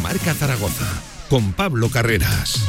Marca Zaragoza con Pablo Carreras.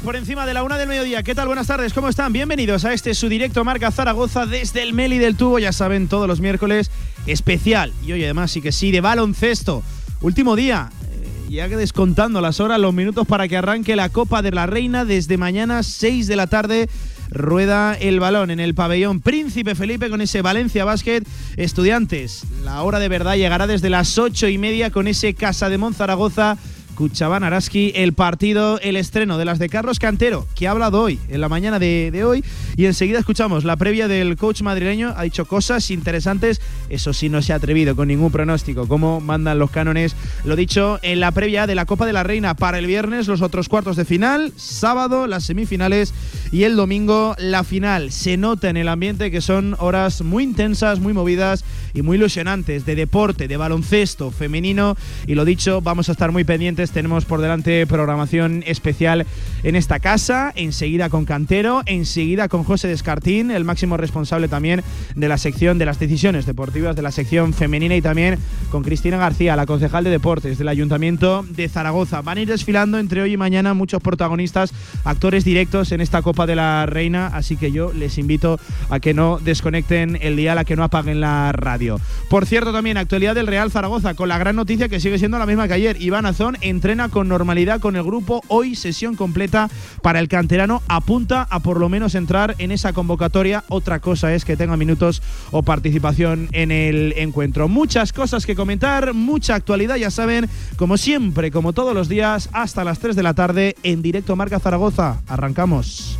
por encima de la una del mediodía. ¿Qué tal? Buenas tardes, ¿cómo están? Bienvenidos a este su directo Marca Zaragoza desde el Meli del Tubo. Ya saben, todos los miércoles especial. Y hoy además sí que sí, de baloncesto. Último día, eh, ya que descontando las horas, los minutos para que arranque la Copa de la Reina desde mañana 6 de la tarde. Rueda el balón en el pabellón Príncipe Felipe con ese Valencia Basket. Estudiantes, la hora de verdad llegará desde las ocho y media con ese Casa de Monzaragoza Cuchabán Araski, el partido, el estreno de las de Carlos Cantero, que ha hablado hoy, en la mañana de, hoy, y enseguida escuchamos la previa del coach madrileño, ha dicho cosas interesantes, eso sí no se ha atrevido con ningún pronóstico, como mandan los cánones, lo dicho en la previa de la Copa de la Reina para el viernes, los otros cuartos de final, sábado las semifinales y el domingo la final. Se nota en el ambiente que son horas muy intensas, muy movidas y muy ilusionantes de deporte, de baloncesto femenino, y lo dicho, vamos a estar muy pendientes tenemos por delante programación especial en esta casa, enseguida con Cantero, enseguida con José Descartín, el máximo responsable también de la sección de las decisiones deportivas de la sección femenina y también con Cristina García, la concejal de deportes del Ayuntamiento de Zaragoza. Van a ir desfilando entre hoy y mañana muchos protagonistas, actores directos en esta Copa de la Reina, así que yo les invito a que no desconecten el dial, a que no apaguen la radio. Por cierto, también actualidad del Real Zaragoza, con la gran noticia que sigue siendo la misma que ayer. Iván Azón en entrena con normalidad con el grupo. Hoy sesión completa para el canterano. Apunta a por lo menos entrar en esa convocatoria. Otra cosa es que tenga minutos o participación en el encuentro. Muchas cosas que comentar, mucha actualidad, ya saben, como siempre, como todos los días, hasta las 3 de la tarde en directo Marca Zaragoza. Arrancamos.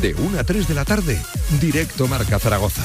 De 1 a 3 de la tarde, directo Marca Zaragoza.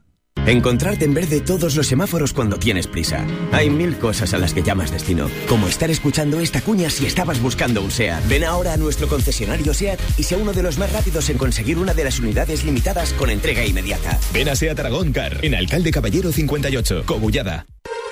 Encontrarte en verde todos los semáforos cuando tienes prisa. Hay mil cosas a las que llamas destino, como estar escuchando esta cuña si estabas buscando un SEAT. Ven ahora a nuestro concesionario SEAT y sea uno de los más rápidos en conseguir una de las unidades limitadas con entrega inmediata. Ven a SEAT Aragón Car, en Alcalde Caballero 58, Cogullada.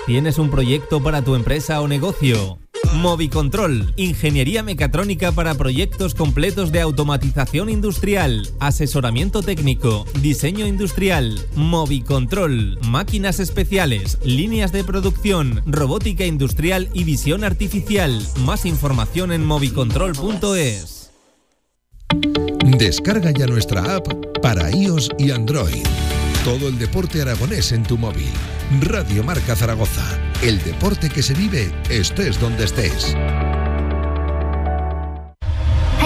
¿Tienes un proyecto para tu empresa o negocio? Movicontrol, ingeniería mecatrónica para proyectos completos de automatización industrial, asesoramiento técnico, diseño industrial, Movicontrol, máquinas especiales, líneas de producción, robótica industrial y visión artificial. Más información en movicontrol.es. Descarga ya nuestra app para iOS y Android. Todo el deporte aragonés en tu móvil. Radio Marca Zaragoza. El deporte que se vive estés donde estés.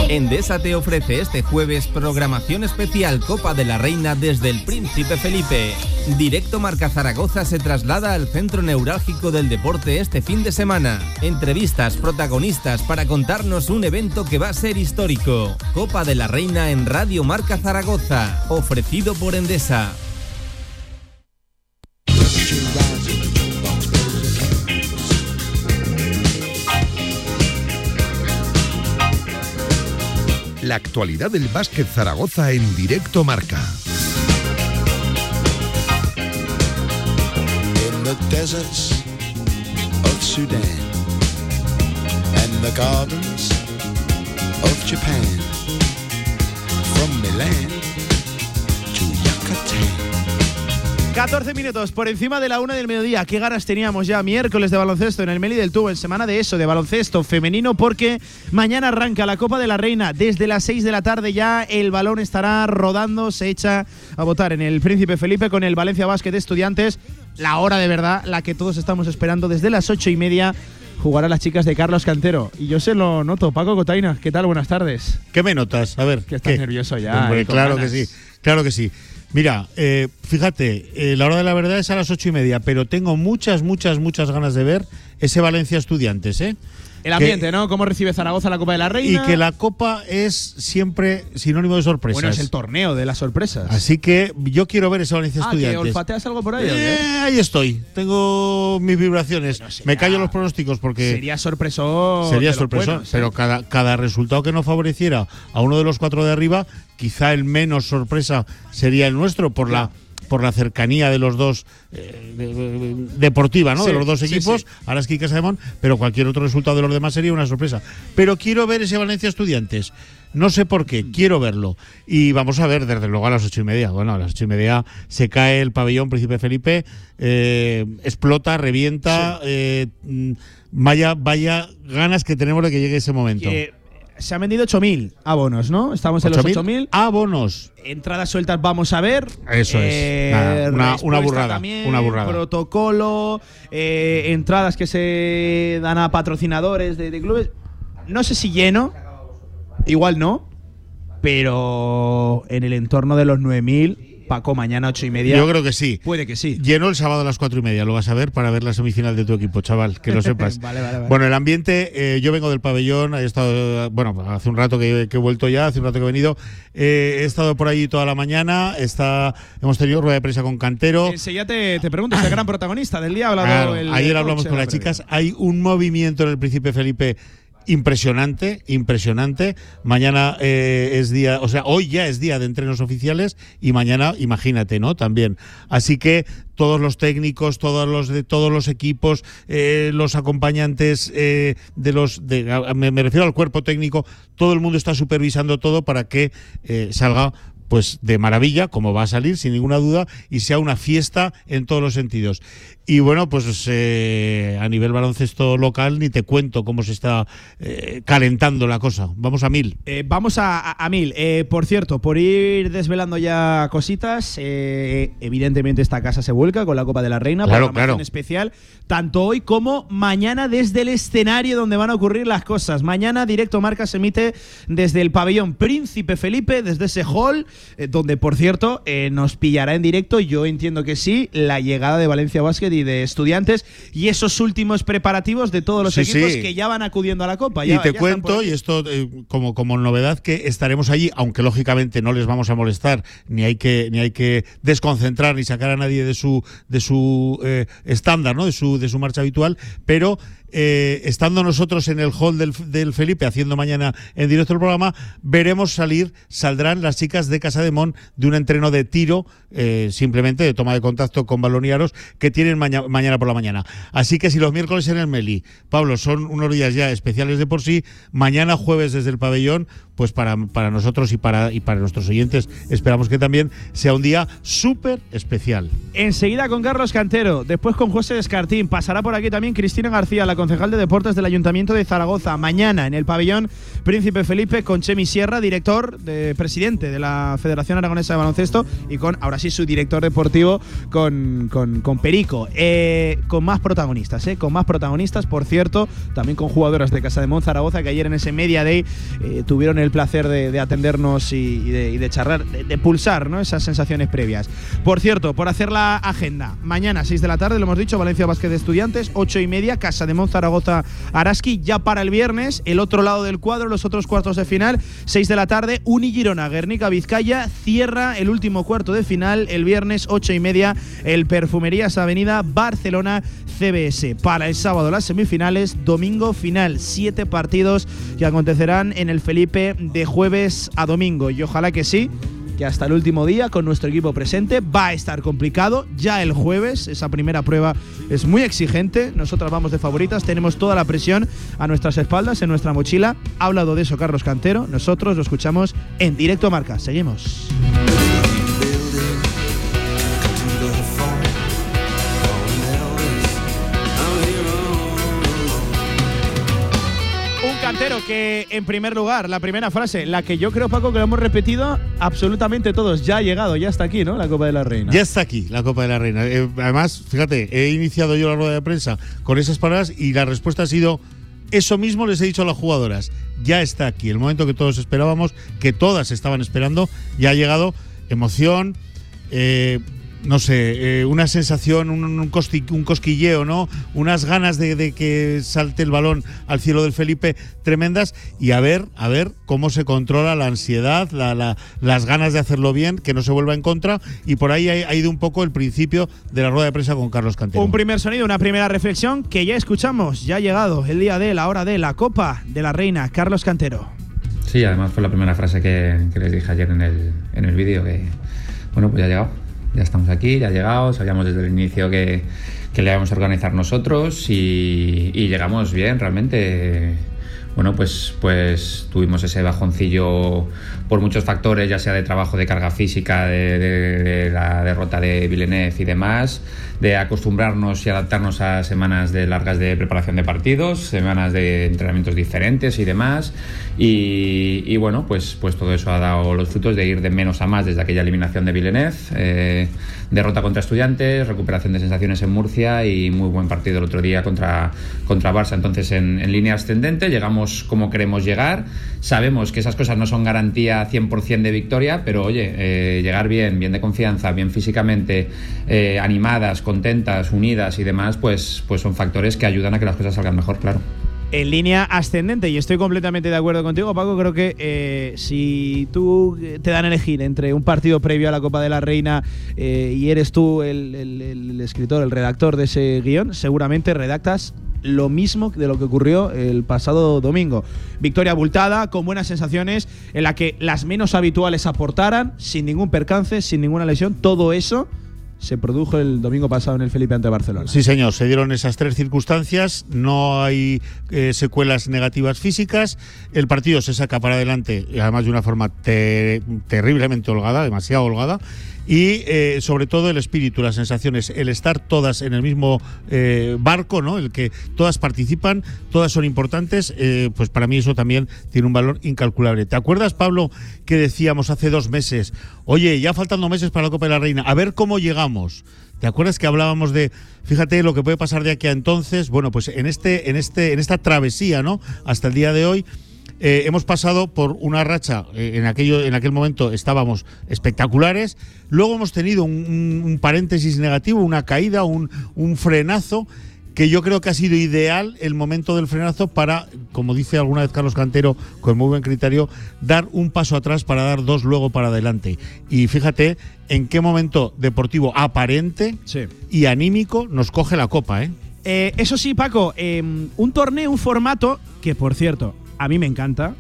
Endesa te ofrece este jueves programación especial Copa de la Reina desde el Príncipe Felipe. Directo Marca Zaragoza se traslada al centro neurálgico del deporte este fin de semana. Entrevistas, protagonistas para contarnos un evento que va a ser histórico. Copa de la Reina en Radio Marca Zaragoza, ofrecido por Endesa. La actualidad del básquet Zaragoza en directo marca. In the deserts of Sudan and the gardens of Japan from Milan 14 minutos por encima de la una del mediodía. Qué ganas teníamos ya miércoles de baloncesto en el Meli del Tubo, en semana de eso, de baloncesto femenino, porque mañana arranca la Copa de la Reina. Desde las 6 de la tarde ya el balón estará rodando, se echa a votar en el Príncipe Felipe con el Valencia Basket de Estudiantes. La hora de verdad, la que todos estamos esperando desde las ocho y media. Jugará las chicas de Carlos Cantero. Y yo se lo noto. Paco Cotaina, ¿qué tal? Buenas tardes. ¿Qué me notas? A ver. Que estás nervioso ya. Eh, claro que sí. Claro que sí. Mira, eh, fíjate, eh, la hora de la verdad es a las ocho y media, pero tengo muchas, muchas, muchas ganas de ver ese Valencia Estudiantes, ¿eh? El ambiente, ¿no? ¿Cómo recibe Zaragoza la Copa de la Reina? Y que la Copa es siempre sinónimo de sorpresas. Bueno, es el torneo de las sorpresas. Así que yo quiero ver ese Valencia ah, Estudiantes. ¿que olfateas algo por ahí? Eh, ahí estoy. Tengo mis vibraciones. Me callo los pronósticos porque. Sería sorpreso. Sería sorpreso. pero ¿eh? cada, cada resultado que no favoreciera a uno de los cuatro de arriba, quizá el menos sorpresa sería el nuestro por la por la cercanía de los dos eh, deportiva, ¿no? de los dos equipos, sí, sí. Araski y Casademón, pero cualquier otro resultado de los demás sería una sorpresa. Pero quiero ver ese Valencia Estudiantes. No sé por qué, quiero verlo. Y vamos a ver, desde luego, a las ocho y media. Bueno, a las ocho y media se cae el pabellón Príncipe Felipe, eh, explota, revienta. Eh, vaya, vaya ganas que tenemos de que llegue ese momento. Que se han vendido 8.000 abonos, ¿no? Estamos en los 8.000 abonos. Entradas sueltas vamos a ver. Eso es. Nada, una, una, burrada. También, una burrada. Protocolo, eh, entradas que se dan a patrocinadores de, de clubes. No sé si lleno, igual no, pero en el entorno de los 9.000 Paco, mañana ocho y media. Yo creo que sí. Puede que sí. Lleno el sábado a las cuatro y media, lo vas a ver para ver la semifinal de tu equipo, chaval, que lo sepas. vale, vale, vale. Bueno, el ambiente, eh, yo vengo del pabellón, he estado, bueno, hace un rato que, que, he vuelto ya, hace un rato que he venido, eh, he estado por ahí toda la mañana, está, hemos tenido rueda de prensa con Cantero. Enseguida te, te pregunto, es el gran protagonista del día, hablado claro, el, Ayer hablamos con las chicas, hay un movimiento en el Príncipe Felipe impresionante, impresionante. Mañana eh, es día, o sea, hoy ya es día de entrenos oficiales y mañana, imagínate, ¿no? También. Así que todos los técnicos, todos los de todos los equipos, eh, los acompañantes eh, de los, de, me, me, refiero al cuerpo técnico, todo el mundo está supervisando todo para que eh, salga pues de maravilla, como va a salir, sin ninguna duda, y sea una fiesta en todos los sentidos. Y bueno, pues eh, a nivel baloncesto local ni te cuento cómo se está eh, calentando la cosa. Vamos a mil. Eh, vamos a, a, mil. por cierto, por ir desvelando ya cositas, evidentemente esta casa se vuelca con la Copa de la Reina, claro, claro. especial, tanto hoy como mañana desde el escenario donde van a ocurrir las cosas. Mañana Directo Marca se emite desde el pabellón Príncipe Felipe, desde ese hall, donde por cierto nos pillará en directo, yo entiendo que sí, la llegada de Valencia Basket y de estudiantes y esos últimos preparativos de todos los Sí, equipos sí. que ya van acudiendo a la Copa. Y te ya cuento, y esto eh, como, como novedad, que estaremos allí, aunque lógicamente no les vamos a molestar, ni hay que, ni hay que desconcentrar ni sacar a nadie de su, de su eh, estándar, ¿no? de, su, de su marcha habitual, pero eh, estando nosotros en el hall del, Felipe haciendo mañana en directo el programa, veremos salir, saldrán las chicas de Casa de Mon de un entreno de tiro, eh, simplemente de toma de contacto con baloniaros, que tienen maña- mañana por la mañana. Así que si los miércoles en el Meli, Pablo, son unos días ya especiales de por sí, mañana jueves desde el pabellón, pues para, para nosotros y para, y para nuestros oyentes esperamos que también sea un día súper especial. Enseguida con Carlos Cantero, después con José Descartín. Pasará por aquí también Cristina García, la concejal de deportes del Ayuntamiento de Zaragoza. Mañana en el pabellón Príncipe Felipe con Chemi Sierra, director, de, presidente de la Federación Aragonesa de Baloncesto, y con, ahora sí, su director deportivo, con, con, con Perico. Eh, con más protagonistas, ¿eh? Con más protagonistas, por cierto, también con jugadoras de Casa de Mon Zaragoza que ayer en ese Media Day eh, tuvieron el placer de, de atendernos y, de, charlar, de, de pulsar ¿no? esas sensaciones previas. Por cierto, por hacer la agenda, mañana 6 de la tarde, lo hemos dicho, Valencia Básquet de Estudiantes, 8 y media, Casa de Mon Zaragoza Araski, ya para el viernes, el otro lado del cuadro, los otros cuartos de final, 6 de la tarde, Uni Girona, Guernica Vizcaya, cierra el último cuarto de final, el viernes 8 y media, el Perfumerías Avenida Barcelona CBS. Para el sábado las semifinales, domingo final, siete partidos que acontecerán en el Felipe de jueves a domingo. Y ojalá que sí, que hasta el último día con nuestro equipo presente va a estar complicado. Ya el jueves, esa primera prueba es muy exigente. Nosotras vamos de favoritas, tenemos toda la presión a nuestras espaldas, en nuestra mochila. Ha hablado de eso Carlos Cantero. Nosotros lo escuchamos en directo a marca. Seguimos. Cantero que, en primer lugar, la primera frase, la que yo creo, Paco, que lo hemos repetido absolutamente todos. Ya ha llegado, ya está aquí, ¿no? La Copa de la Reina. Ya está aquí la Copa de la Reina. Eh, además, fíjate, he iniciado yo la rueda de prensa con esas palabras y la respuesta ha sido eso mismo les he dicho a las jugadoras. Ya está aquí, el momento que todos esperábamos, que todas estaban esperando, ya ha llegado emoción, eh, no sé, eh, una sensación, un, un, cosquilleo, ¿no? Unas ganas de, que salte el balón al cielo del Felipe tremendas y a ver, a ver cómo se controla la ansiedad, las ganas de hacerlo bien, que no se vuelva en contra y por ahí ha, ido un poco el principio de la rueda de prensa con Carlos Cantero. Un primer sonido, una primera reflexión que ya escuchamos, ya ha llegado el día de la hora de la Copa de la Reina, Carlos Cantero. Sí, además fue la primera frase que, les dije ayer en el, en el vídeo, que bueno, pues ya ha llegado ya estamos aquí, ya llegado, sabíamos desde el inicio que, que le íbamos a organizar nosotros y, y llegamos bien, realmente bueno, pues, pues tuvimos ese bajoncillo por muchos factores, ya sea de trabajo de carga física, de, la derrota de Villeneuve y demás, de acostumbrarnos y adaptarnos a semanas de largas de preparación de partidos, semanas de entrenamientos diferentes y demás. Y, bueno, pues, pues todo eso ha dado los frutos de ir de menos a más desde aquella eliminación de Villeneuve, eh, derrota contra estudiantes, recuperación de sensaciones en Murcia y muy buen partido el otro día contra, contra Barça. Entonces, en, línea ascendente, llegamos como queremos llegar. Sabemos que esas cosas no son garantía 100% de victoria, pero oye, eh, llegar bien, bien de confianza, bien físicamente, eh, animadas, contentas, unidas y demás, pues, pues son factores que ayudan a que las cosas salgan mejor, claro en línea ascendente. Y estoy completamente de acuerdo contigo, Paco. Creo que eh, si tú te dan a elegir entre un partido previo a la Copa de la Reina eh, y eres tú el, escritor, el redactor de ese guion, seguramente redactas lo mismo de lo que ocurrió el pasado domingo. Victoria abultada, con buenas sensaciones, en la que las menos habituales aportaran, sin ningún percance, sin ninguna lesión, todo eso se produjo el domingo pasado en el Felipe ante Barcelona. Sí, señor, se dieron esas tres circunstancias, no hay eh, secuelas negativas físicas, el partido se saca para adelante, además de una forma terriblemente holgada, demasiado holgada, y eh, sobre todo el espíritu, las sensaciones, el estar todas en el mismo eh, barco, ¿no? El que todas participan, todas son importantes, eh, pues para mí eso también tiene un valor incalculable. ¿Te acuerdas, Pablo, que decíamos hace dos meses, oye, ya faltando meses para la Copa de la Reina, a ver cómo llegamos? ¿Te acuerdas que hablábamos de, fíjate lo que puede pasar de aquí a entonces? Bueno, pues en este, en este, en esta travesía, ¿no? Hasta el día de hoy eh, hemos pasado por una racha, eh, en, aquello, en aquel momento estábamos espectaculares, luego hemos tenido un, paréntesis negativo, una caída, un, frenazo que yo creo que ha sido ideal el momento del frenazo para, como dice alguna vez Carlos Cantero, con muy buen criterio, dar un paso atrás para dar dos luego para adelante. Y fíjate en qué momento deportivo aparente y anímico nos coge la copa, ¿eh? eh eso sí, Paco, em, un torneo, un formato que, por cierto, a mí me encanta.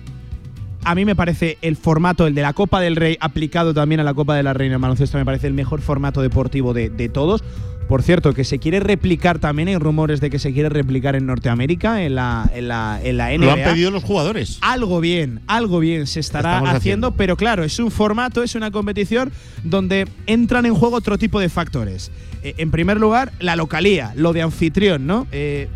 A mí me parece el formato, el de la Copa del Rey, aplicado también a la Copa de la Reina de Baloncesto, me parece el mejor formato deportivo de, todos. Por cierto, que se quiere replicar también, hay rumores de que se quiere replicar en Norteamérica, en la, en la, en la NBA. Lo han pedido los jugadores. Algo bien, algo bien se estará haciendo, pero claro, es un formato, es una competición donde entran en juego otro tipo de factores. Eh, en primer lugar, la localía, lo de anfitrión, ¿no? Eh,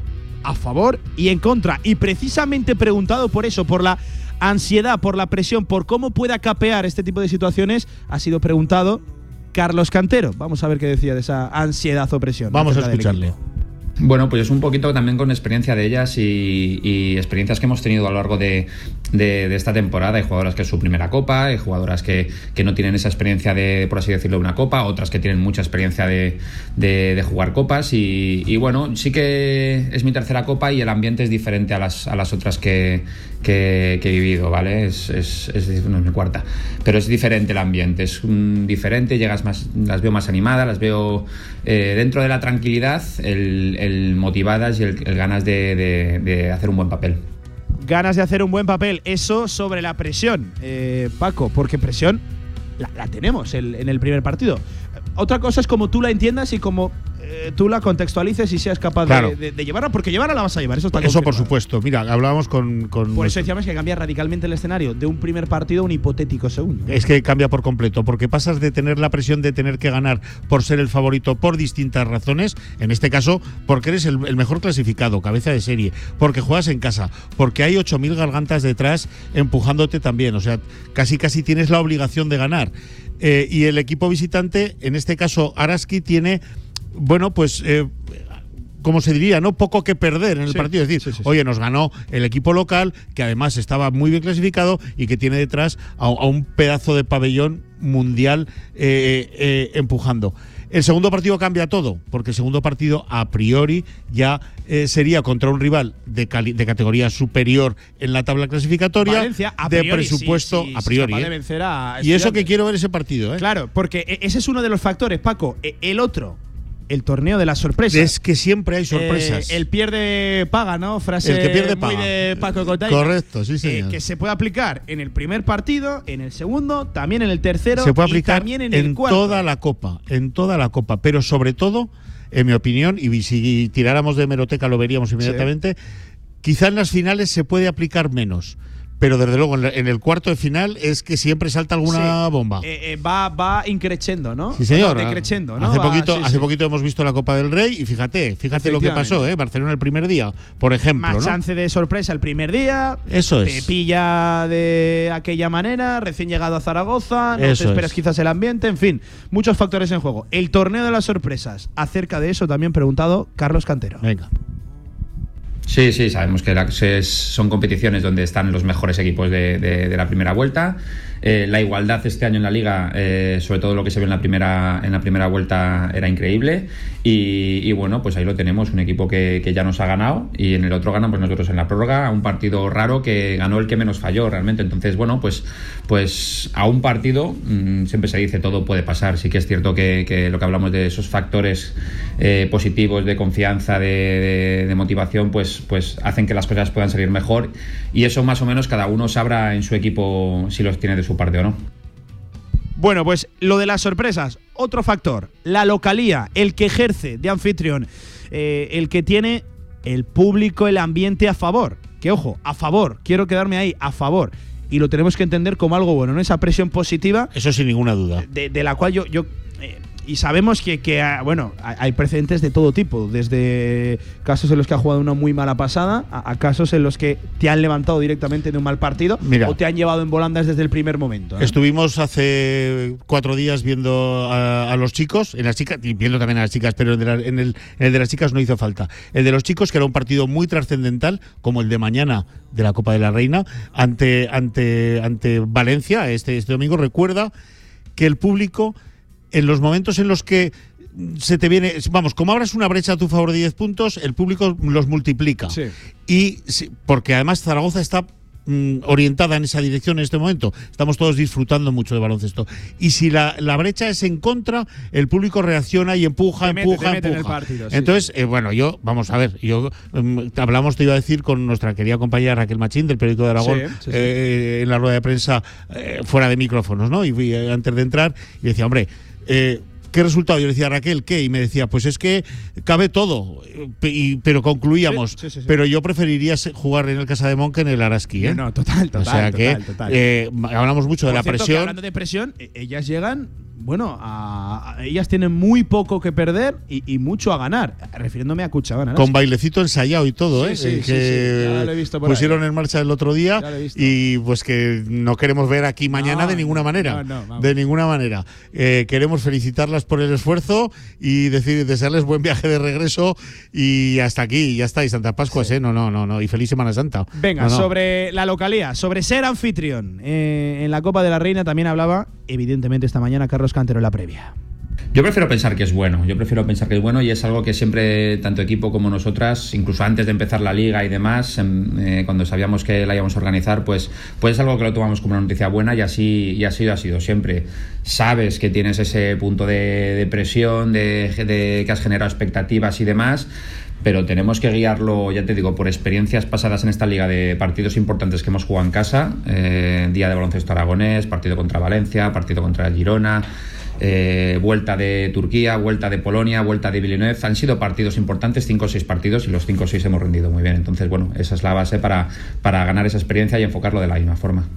a favor y en contra. Y precisamente preguntado por eso, por la ansiedad, por la presión, por cómo puede capear este tipo de situaciones, ha sido preguntado Carlos Cantero. Vamos a ver qué decía de esa ansiedad o presión. Vamos a escucharle. Bueno, pues es un poquito también con experiencia de ellas y, experiencias que hemos tenido a lo largo de, esta temporada. Hay jugadoras que es su primera copa, hay jugadoras que, no tienen esa experiencia de, por así decirlo, una copa, otras que tienen mucha experiencia de, jugar copas. Y, bueno, sí que es mi tercera copa y el ambiente es diferente a las, a las otras que, que, he vivido, ¿vale? Es, es, es, no es mi cuarta, pero es diferente el ambiente, es diferente, llegas más, las veo más animadas, las veo eh, dentro de la tranquilidad, el, motivadas y el, ganas de, hacer un buen papel. Ganas de hacer un buen papel, eso sobre la presión, eh, Paco, porque presión la, tenemos en el primer partido. Otra cosa es como tú la entiendas y como eh, tú la contextualices y seas capaz de, llevarla, porque llevarla la vas a llevar, eso está Eso por supuesto. Mira, hablábamos con. por eso decíamos que cambia radicalmente el escenario de un primer partido a un hipotético segundo. Es que cambia por completo, porque pasas de tener la presión de tener que ganar por ser el favorito por distintas razones, en este caso, porque eres el, mejor clasificado, cabeza de serie, porque juegas en casa, porque hay 8.000 gargantas detrás empujándote también, o sea, casi casi tienes la obligación de ganar. Eh, y el equipo visitante, en este caso Araski, tiene bueno, pues eh, como se diría, ¿no? Poco que perder en el partido. Es decir, oye, nos ganó el equipo local, que además estaba muy bien clasificado y que tiene detrás a, un pedazo de pabellón mundial eh, eh, empujando. El segundo partido cambia todo, porque el segundo partido a priori ya eh, sería contra un rival de, de, categoría superior en la tabla clasificatoria, de presupuesto a priori. y eso que quiero ver ese partido. ¿eh? Claro, porque e, ese es uno de los factores, Paco. E, el otro, el torneo de las sorpresas. Es que siempre hay sorpresas. Eh, el pierde paga, ¿no? Frase el que pierde muy de Paco Correcto, sí, sí. que se puede aplicar en el primer partido, en el segundo, también en el tercero se puede aplicar también en, en toda la copa, en toda la copa, pero sobre todo, en mi opinión, y si tiráramos de hemeroteca lo veríamos inmediatamente, quizá en las finales se puede aplicar menos pero desde luego en el cuarto de final es que siempre salta alguna bomba. Eh, eh, va, va increchendo, ¿no? Sí, señor. Decrechendo, ¿no? Hace, poquito, hace poquito hemos visto la Copa del Rey y fíjate, fíjate lo que pasó, ¿eh? Barcelona el primer día, por ejemplo. Más chance de sorpresa el primer día. Eso es. Te pilla de aquella manera, recién llegado a Zaragoza, no te esperas quizás el ambiente, en fin, muchos factores en juego. El torneo de las sorpresas, acerca de eso también preguntado Carlos Cantero. Venga. Sí, sí, sabemos que son competiciones donde están los mejores equipos de la primera vuelta. Eh, la igualdad este año en la liga, eh, sobre todo lo que se ve en la primera, en la primera vuelta, era increíble. Y, bueno, pues ahí lo tenemos, un equipo que, ya nos ha ganado y en el otro ganamos nosotros en la prórroga, un partido raro que ganó el que menos falló realmente. Entonces, bueno, pues, pues a un partido mm, siempre se dice todo puede pasar. Sí que es cierto que, lo que hablamos de esos factores eh, positivos de confianza, de, motivación, pues, pues hacen que las cosas puedan salir mejor. Y eso más o menos cada uno sabrá en su equipo si los tiene de su parte o no. Bueno, pues lo de las sorpresas, otro factor, la localía, el que ejerce de anfitrión, eh, el que tiene el público, el ambiente a favor. Que ojo, a favor, quiero quedarme ahí, a favor. Y lo tenemos que entender como algo bueno, ¿no? Esa presión positiva. Eso sin ninguna duda. De, la cual yo, yo eh, y sabemos que, ah, bueno, hay precedentes de todo tipo, desde casos en los que ha jugado una muy mala pasada a, casos en los que te han levantado directamente de un mal partido o te han llevado en volandas desde el primer momento. Estuvimos hace cuatro días viendo a, los chicos, en las chicas, y viendo también a las chicas, pero en, el, de las chicas no hizo falta. El de los chicos, que era un partido muy trascendental, como el de mañana de la Copa de la Reina, ante, ante, ante Valencia, este, este domingo, recuerda que el público en los momentos en los que se te viene, vamos, como abras una brecha a tu favor de 10 puntos, el público los multiplica. Y porque además Zaragoza está mm, orientada en esa dirección en este momento. Estamos todos disfrutando mucho de baloncesto. Y si la, brecha es en contra, el público reacciona y empuja, empuja, empuja. Entonces, eh, bueno, yo, vamos a ver, yo mm, hablamos, te iba a decir, con nuestra querida compañera Raquel Machín del periódico de Aragón eh, en la rueda de prensa eh, fuera de micrófonos, ¿no? Y antes de entrar y decía, hombre, eh, ¿Qué resultado? Yo le decía, Raquel, ¿qué? Y me decía, pues es que cabe todo. pero concluíamos. pero yo preferiría jugar en el Casa de Monque en el Araski. ¿eh? No, total, total. O sea que eh, hablamos mucho de la presión. hablando de presión, e-, ellas llegan bueno, a, ellas tienen muy poco que perder y, mucho a ganar, refiriéndome a Cuchabana. Con bailecito ensayado y todo, ¿eh? Sí, que lo he visto pusieron en marcha el otro día y pues que no queremos ver aquí mañana de ninguna manera. de ninguna manera. Eh, queremos felicitarlas por el esfuerzo y decir, desearles buen viaje de regreso y hasta aquí, ya está, y Santa Pascua, ¿eh? No, no, no, no, y feliz Semana Santa. Venga, sobre la localía, sobre ser anfitrión eh, en la Copa de la Reina también hablaba, evidentemente, esta mañana Carlos Cantero la previa. Yo prefiero pensar que es bueno, yo prefiero pensar que es bueno y es algo que siempre, tanto equipo como nosotras, incluso antes de empezar la liga y demás, eh, cuando sabíamos que la íbamos a organizar, pues, pues es algo que lo tomamos como una noticia buena y así, y así ha sido siempre. Sabes que tienes ese punto de, presión, de, que has generado expectativas y demás, pero tenemos que guiarlo, ya te digo, por experiencias pasadas en esta liga de partidos importantes que hemos jugado en casa, eh, día de baloncesto aragonés, partido contra Valencia, partido contra Girona. Eh, vuelta de Turquía, vuelta de Polonia, vuelta de Villeneuve. Han sido partidos importantes, 5 o 6 partidos y los 5 o 6 hemos rendido muy bien. Entonces, bueno, esa es la base para, para ganar esa experiencia y enfocarlo de la misma forma.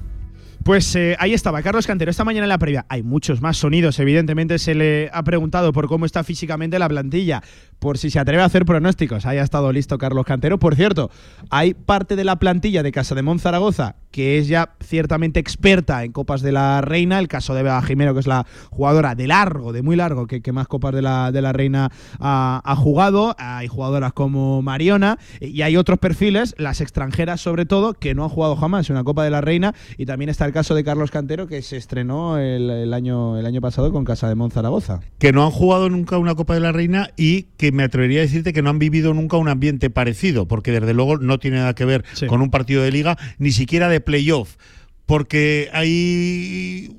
Pues eh, ahí estaba, Carlos Cantero. Esta mañana en la previa hay muchos más sonidos. Evidentemente se le ha preguntado por cómo está físicamente la plantilla, por si se atreve a hacer pronósticos. Ahí ha estado listo Carlos Cantero. Por cierto, hay parte de la plantilla de Casa de Monzaragoza que es ya ciertamente experta en Copas de la Reina. El caso de Bea Jimeno, que es la jugadora de largo, de muy largo, que, más Copas de la, de la Reina ha, jugado. Hay jugadoras como Mariona y hay otros perfiles, las extranjeras sobre todo, que no han jugado jamás una Copa de la Reina. Y también está el caso de Carlos Cantero, que se estrenó el, año, el año pasado con Casa de Monzaragoza. que no han jugado nunca una Copa de la Reina y que me atrevería a decirte que no han vivido nunca un ambiente parecido, porque desde luego no tiene nada que ver Sí. con un partido de liga, ni siquiera de playoff, porque hay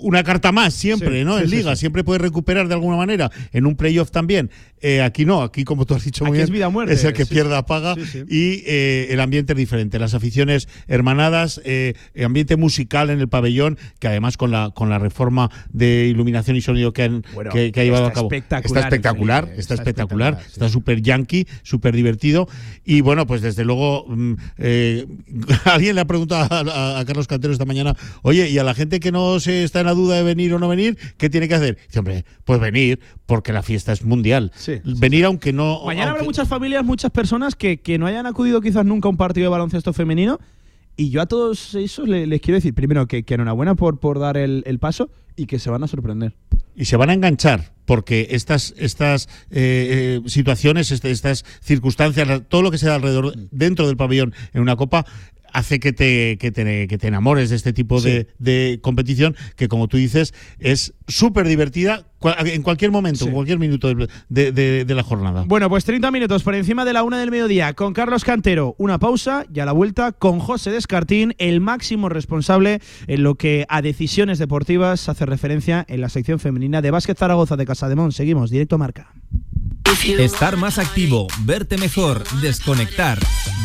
una carta más siempre, Sí, ¿no? sí, en liga, sí. siempre puedes recuperar de alguna manera, en un playoff también. Eh, aquí no, aquí como tú has dicho muy Aquí bien, es vida muerte. es el que pierda paga y eh, el ambiente es diferente, las aficiones hermanadas, eh, el ambiente musical en el pabellón, que además con la con la reforma de iluminación y sonido que, han, Bueno, que, que ha llevado a cabo. espectacular está espectacular, está, está espectacular, está súper yankee, súper divertido. Y bueno, pues desde luego, mm, eh, alguien le ha preguntado a, a- a Carlos Cantero esta mañana, oye, y a la gente que no se está en la duda de venir o no venir, ¿qué tiene que hacer? Dice, hombre, pues venir, porque la fiesta es mundial. Sí, sí, venir aunque no. Mañana habrá muchas familias, muchas personas que, que no hayan acudido quizás nunca a un partido de baloncesto femenino. Y yo a todos esos le- les, quiero decir, primero, que, que enhorabuena por, por dar el, el paso y que se van a sorprender. y se van a enganchar porque estas estas eh, eh, situaciones este- estas circunstancias todo lo que se da alrededor dentro del pabellón en una copa hace que te, que te, que te enamores de este tipo de, de competición que como tú dices es súper divertida en cualquier momento, Sí. en cualquier minuto de, de- de- de la jornada. Bueno, pues 30 minutos por encima de la una del mediodía con Carlos Cantero. Una pausa y a la vuelta con José Descartín, el máximo responsable en lo que a decisiones deportivas hace referencia en la sección femenina de Básquet Zaragoza de Casademón. Seguimos, directo a marca. Estar más activo, verte mejor, desconectar.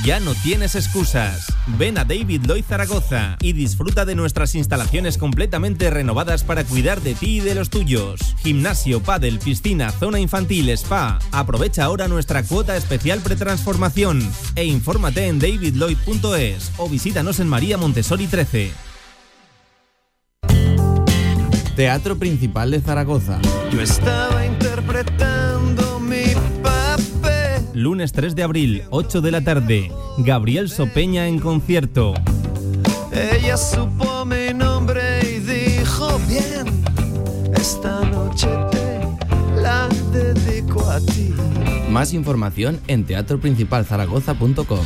Ya no tienes excusas. Ven a David Lloyd Zaragoza y disfruta de nuestras instalaciones completamente renovadas para cuidar de ti y de los tuyos. Gimnasio, pádel, piscina, zona infantil, spa. Aprovecha ahora nuestra cuota especial pretransformación e infórmate en davidlloyd.es o visítanos en María Montessori 13. Teatro Principal de Zaragoza. Yo estaba interpretando. Lunes 3 de abril, 8 de la tarde. Gabriel Sopeña en concierto. Ella supo mi nombre y dijo bien, esta noche te la dedico a ti. Más información en teatroprincipalzaragoza.com.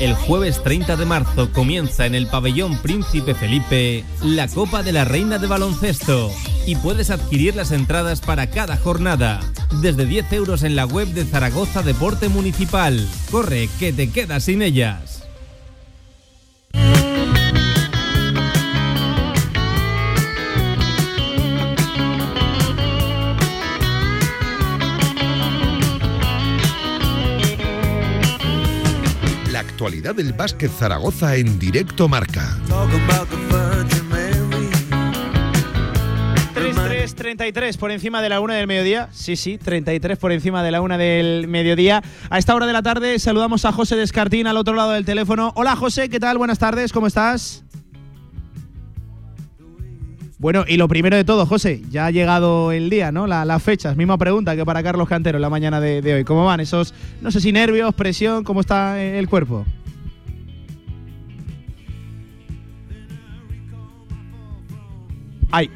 El jueves 30 de marzo comienza en el pabellón Príncipe Felipe la Copa de la Reina de Baloncesto y puedes adquirir las entradas para cada jornada desde 10 euros en la web de Zaragoza Deporte Municipal. Corre, que te quedas sin ellas. Actualidad del básquet Zaragoza en directo marca. 3-3, 33 por encima de la una del mediodía. Sí, sí, 33 por encima de la una del mediodía. A esta hora de la tarde saludamos a José Descartín al otro lado del teléfono. Hola José, ¿qué tal? Buenas tardes, ¿cómo estás? Bueno, y lo primero de todo, José, ya ha llegado el día, ¿no? La- las fechas, misma pregunta que para Carlos Cantero en la mañana de, de hoy. ¿Cómo van esos, no sé si nervios, presión, cómo está el cuerpo? Ay,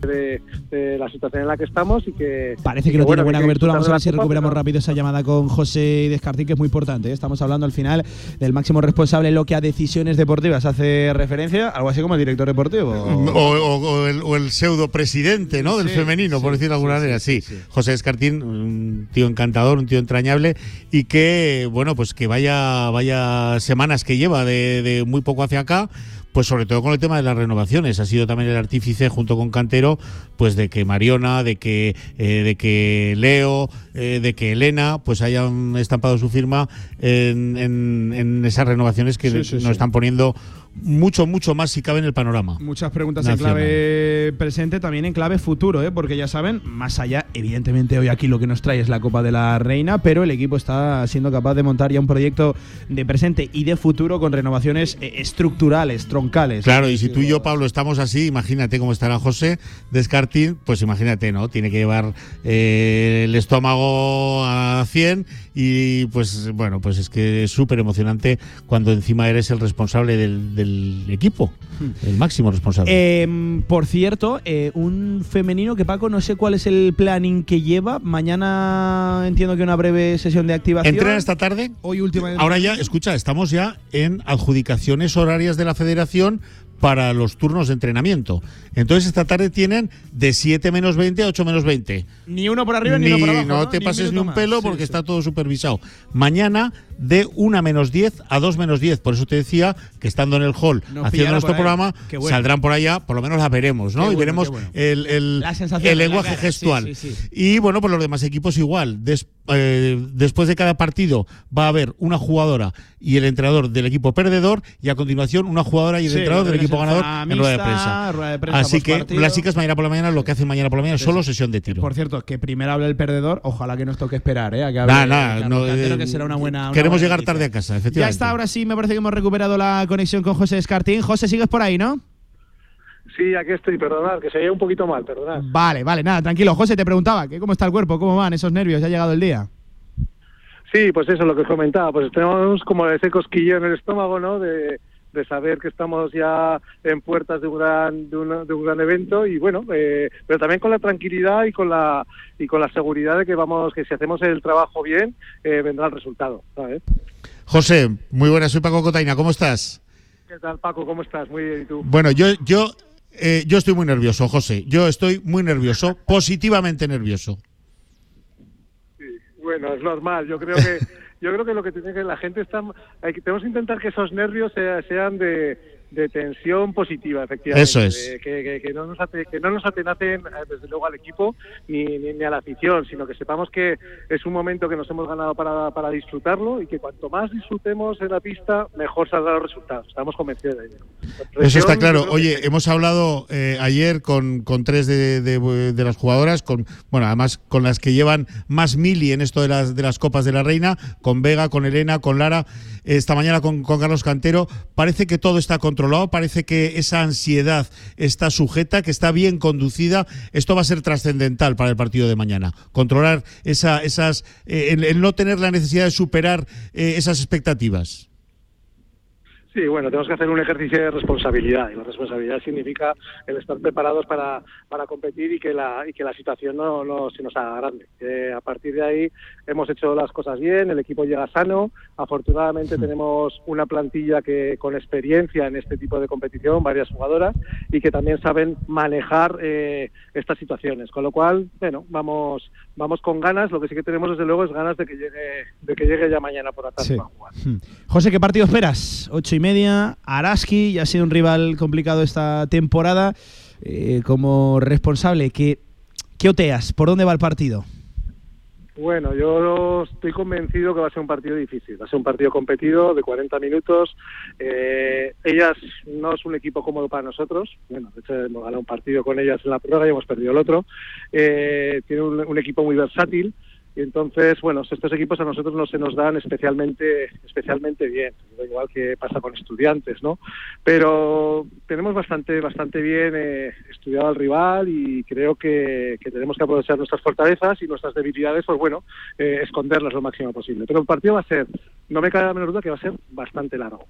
de, la situación en la que estamos y que... Parece que no tiene buena cobertura. Vamos a ver si recuperamos rápido esa llamada con José Descartín, que es muy importante. ¿eh? Estamos hablando al final del máximo responsable lo que a decisiones deportivas hace referencia, algo así como el director deportivo. O, el, pseudo presidente ¿no? del femenino, por decirlo de alguna manera. Sí, José Descartín, un tío encantador, un tío entrañable y que, bueno, pues que vaya, vaya semanas que lleva de, de muy poco hacia acá pues sobre todo con el tema de las renovaciones. Ha sido también el artífice junto con Cantero, pues de que Mariona, de que, eh, de que Leo, eh, de que Elena, pues hayan estampado su firma en, en, esas renovaciones que nos están poniendo mucho, mucho más si cabe en el panorama. Muchas preguntas en clave presente, también en clave futuro, ¿eh? porque ya saben, más allá, evidentemente hoy aquí lo que nos trae es la Copa de la Reina, pero el equipo está siendo capaz de montar ya un proyecto de presente y de futuro con renovaciones eh, estructurales, troncales. Claro, y si tú y yo, Pablo, estamos así, imagínate cómo estará José Descartín, pues imagínate, ¿no? Tiene que llevar eh, el estómago a 100 y pues bueno, pues es que es súper emocionante cuando encima eres el responsable del del equipo, el máximo responsable. Em, por cierto, eh, un femenino que Paco, no sé cuál es el planning que lleva. Mañana entiendo que una breve sesión de activación. ¿Entrena esta tarde? Hoy última. Ahora ya, escucha, estamos ya en adjudicaciones horarias de la federación para los turnos de entrenamiento. Entonces esta tarde tienen de 7 menos 20 a 8 menos 20. Ni uno por arriba ni, uno por abajo. No, te pases ni un pelo porque está todo supervisado. Mañana de 1 menos 10 a 2 menos 10. Por eso te decía que estando en el hall haciendo nuestro programa, saldrán por allá, por lo menos la veremos, ¿no? y veremos el, el, el, lenguaje gestual. y bueno, pues los demás equipos igual. Eh, después de cada partido va a haber una jugadora y el entrenador del equipo perdedor y a continuación una jugadora y el entrenador del equipo ganador en rueda de prensa. Así que las chicas mañana por la mañana lo que hacen mañana por la mañana es solo sesión de tiro. Por cierto, que primero hable el perdedor, ojalá que nos toque esperar, ¿eh? A que hable, no, eh, que será una buena. queremos llegar tarde a casa, efectivamente. Ya está, ahora sí, me parece que hemos recuperado la conexión con José Escartín. José, sigues por ahí, ¿no? Sí, aquí estoy, perdonad, que se oye un poquito mal, perdonad. Vale, vale, nada, tranquilo. José, te preguntaba, ¿qué, ¿cómo está el cuerpo? ¿Cómo van esos nervios? ¿Ya ha llegado el día? Sí, pues eso, lo que os comentaba, pues tenemos como ese cosquillo en el estómago, ¿no? De, de saber que estamos ya en puertas de un gran, de, un gran evento y bueno, eh, pero también con la tranquilidad y con la y con la seguridad de que vamos, que si hacemos el trabajo bien, eh, vendrá el resultado. José, muy buenas, soy Paco Cotaina, ¿cómo estás? ¿Qué tal Paco? ¿Cómo estás? Muy bien, ¿y tú? Bueno, yo, yo, eh, yo estoy muy nervioso, José. Yo estoy muy nervioso, positivamente nervioso. Sí, bueno, es normal. Yo creo que yo creo que lo que tiene que la gente está hay tenemos que intentar que esos nervios sean de de tensión positiva, efectivamente. Eso es. que, que, no nos que no nos atenacen, eh, desde luego, al equipo ni, ni, a la afición, sino que sepamos que es un momento que nos hemos ganado para, para disfrutarlo y que cuanto más disfrutemos en la pista, mejor saldrán los resultados. Estamos convencidos de ello. Eso está claro. Oye, hemos hablado eh, ayer con, con tres de, de, las jugadoras, con bueno, además con las que llevan más mili en esto de las, de las Copas de la Reina, con Vega, con Elena, con Lara, esta mañana con, con Carlos Cantero. Parece que todo está controlado parece que esa ansiedad está sujeta, que está bien conducida. Esto va a ser trascendental para el partido de mañana. Controlar esa, esas, eh, el, no tener la necesidad de superar eh, esas expectativas. Sí, bueno, tenemos que hacer un ejercicio de responsabilidad y la responsabilidad significa el estar preparados para, para competir y que la, y que la situación no, no se nos haga grande. a partir de ahí hemos hecho las cosas bien, el equipo llega sano, afortunadamente tenemos una plantilla que con experiencia en este tipo de competición, varias jugadoras, y que también saben manejar eh, estas situaciones, con lo cual, bueno, vamos, vamos con ganas, lo que sí que tenemos desde luego es ganas de que llegue, de que llegue ya mañana por la tarde para jugar. Hmm. José, ¿qué partido esperas? Ocho y media, Araski, ya ha sido un rival complicado esta temporada. Eh, como responsable, ¿qué, ¿qué oteas? ¿Por dónde va el partido? Bueno, yo estoy convencido que va a ser un partido difícil. Va a ser un partido competido de 40 minutos. Eh, ellas no es un equipo cómodo para nosotros. Bueno, de hecho hemos ganado un partido con ellas en la prueba y hemos perdido el otro. Eh, tiene un equipo muy versátil. Y entonces, bueno, estos equipos a nosotros no se nos dan especialmente, especialmente bien, igual que pasa con estudiantes, ¿no? Pero tenemos bastante, bastante bien eh, estudiado al rival y creo que, tenemos que aprovechar nuestras fortalezas y nuestras debilidades, pues bueno, eh, esconderlas lo máximo posible. Pero el partido va a ser, no me cabe la menor duda que va a ser bastante largo.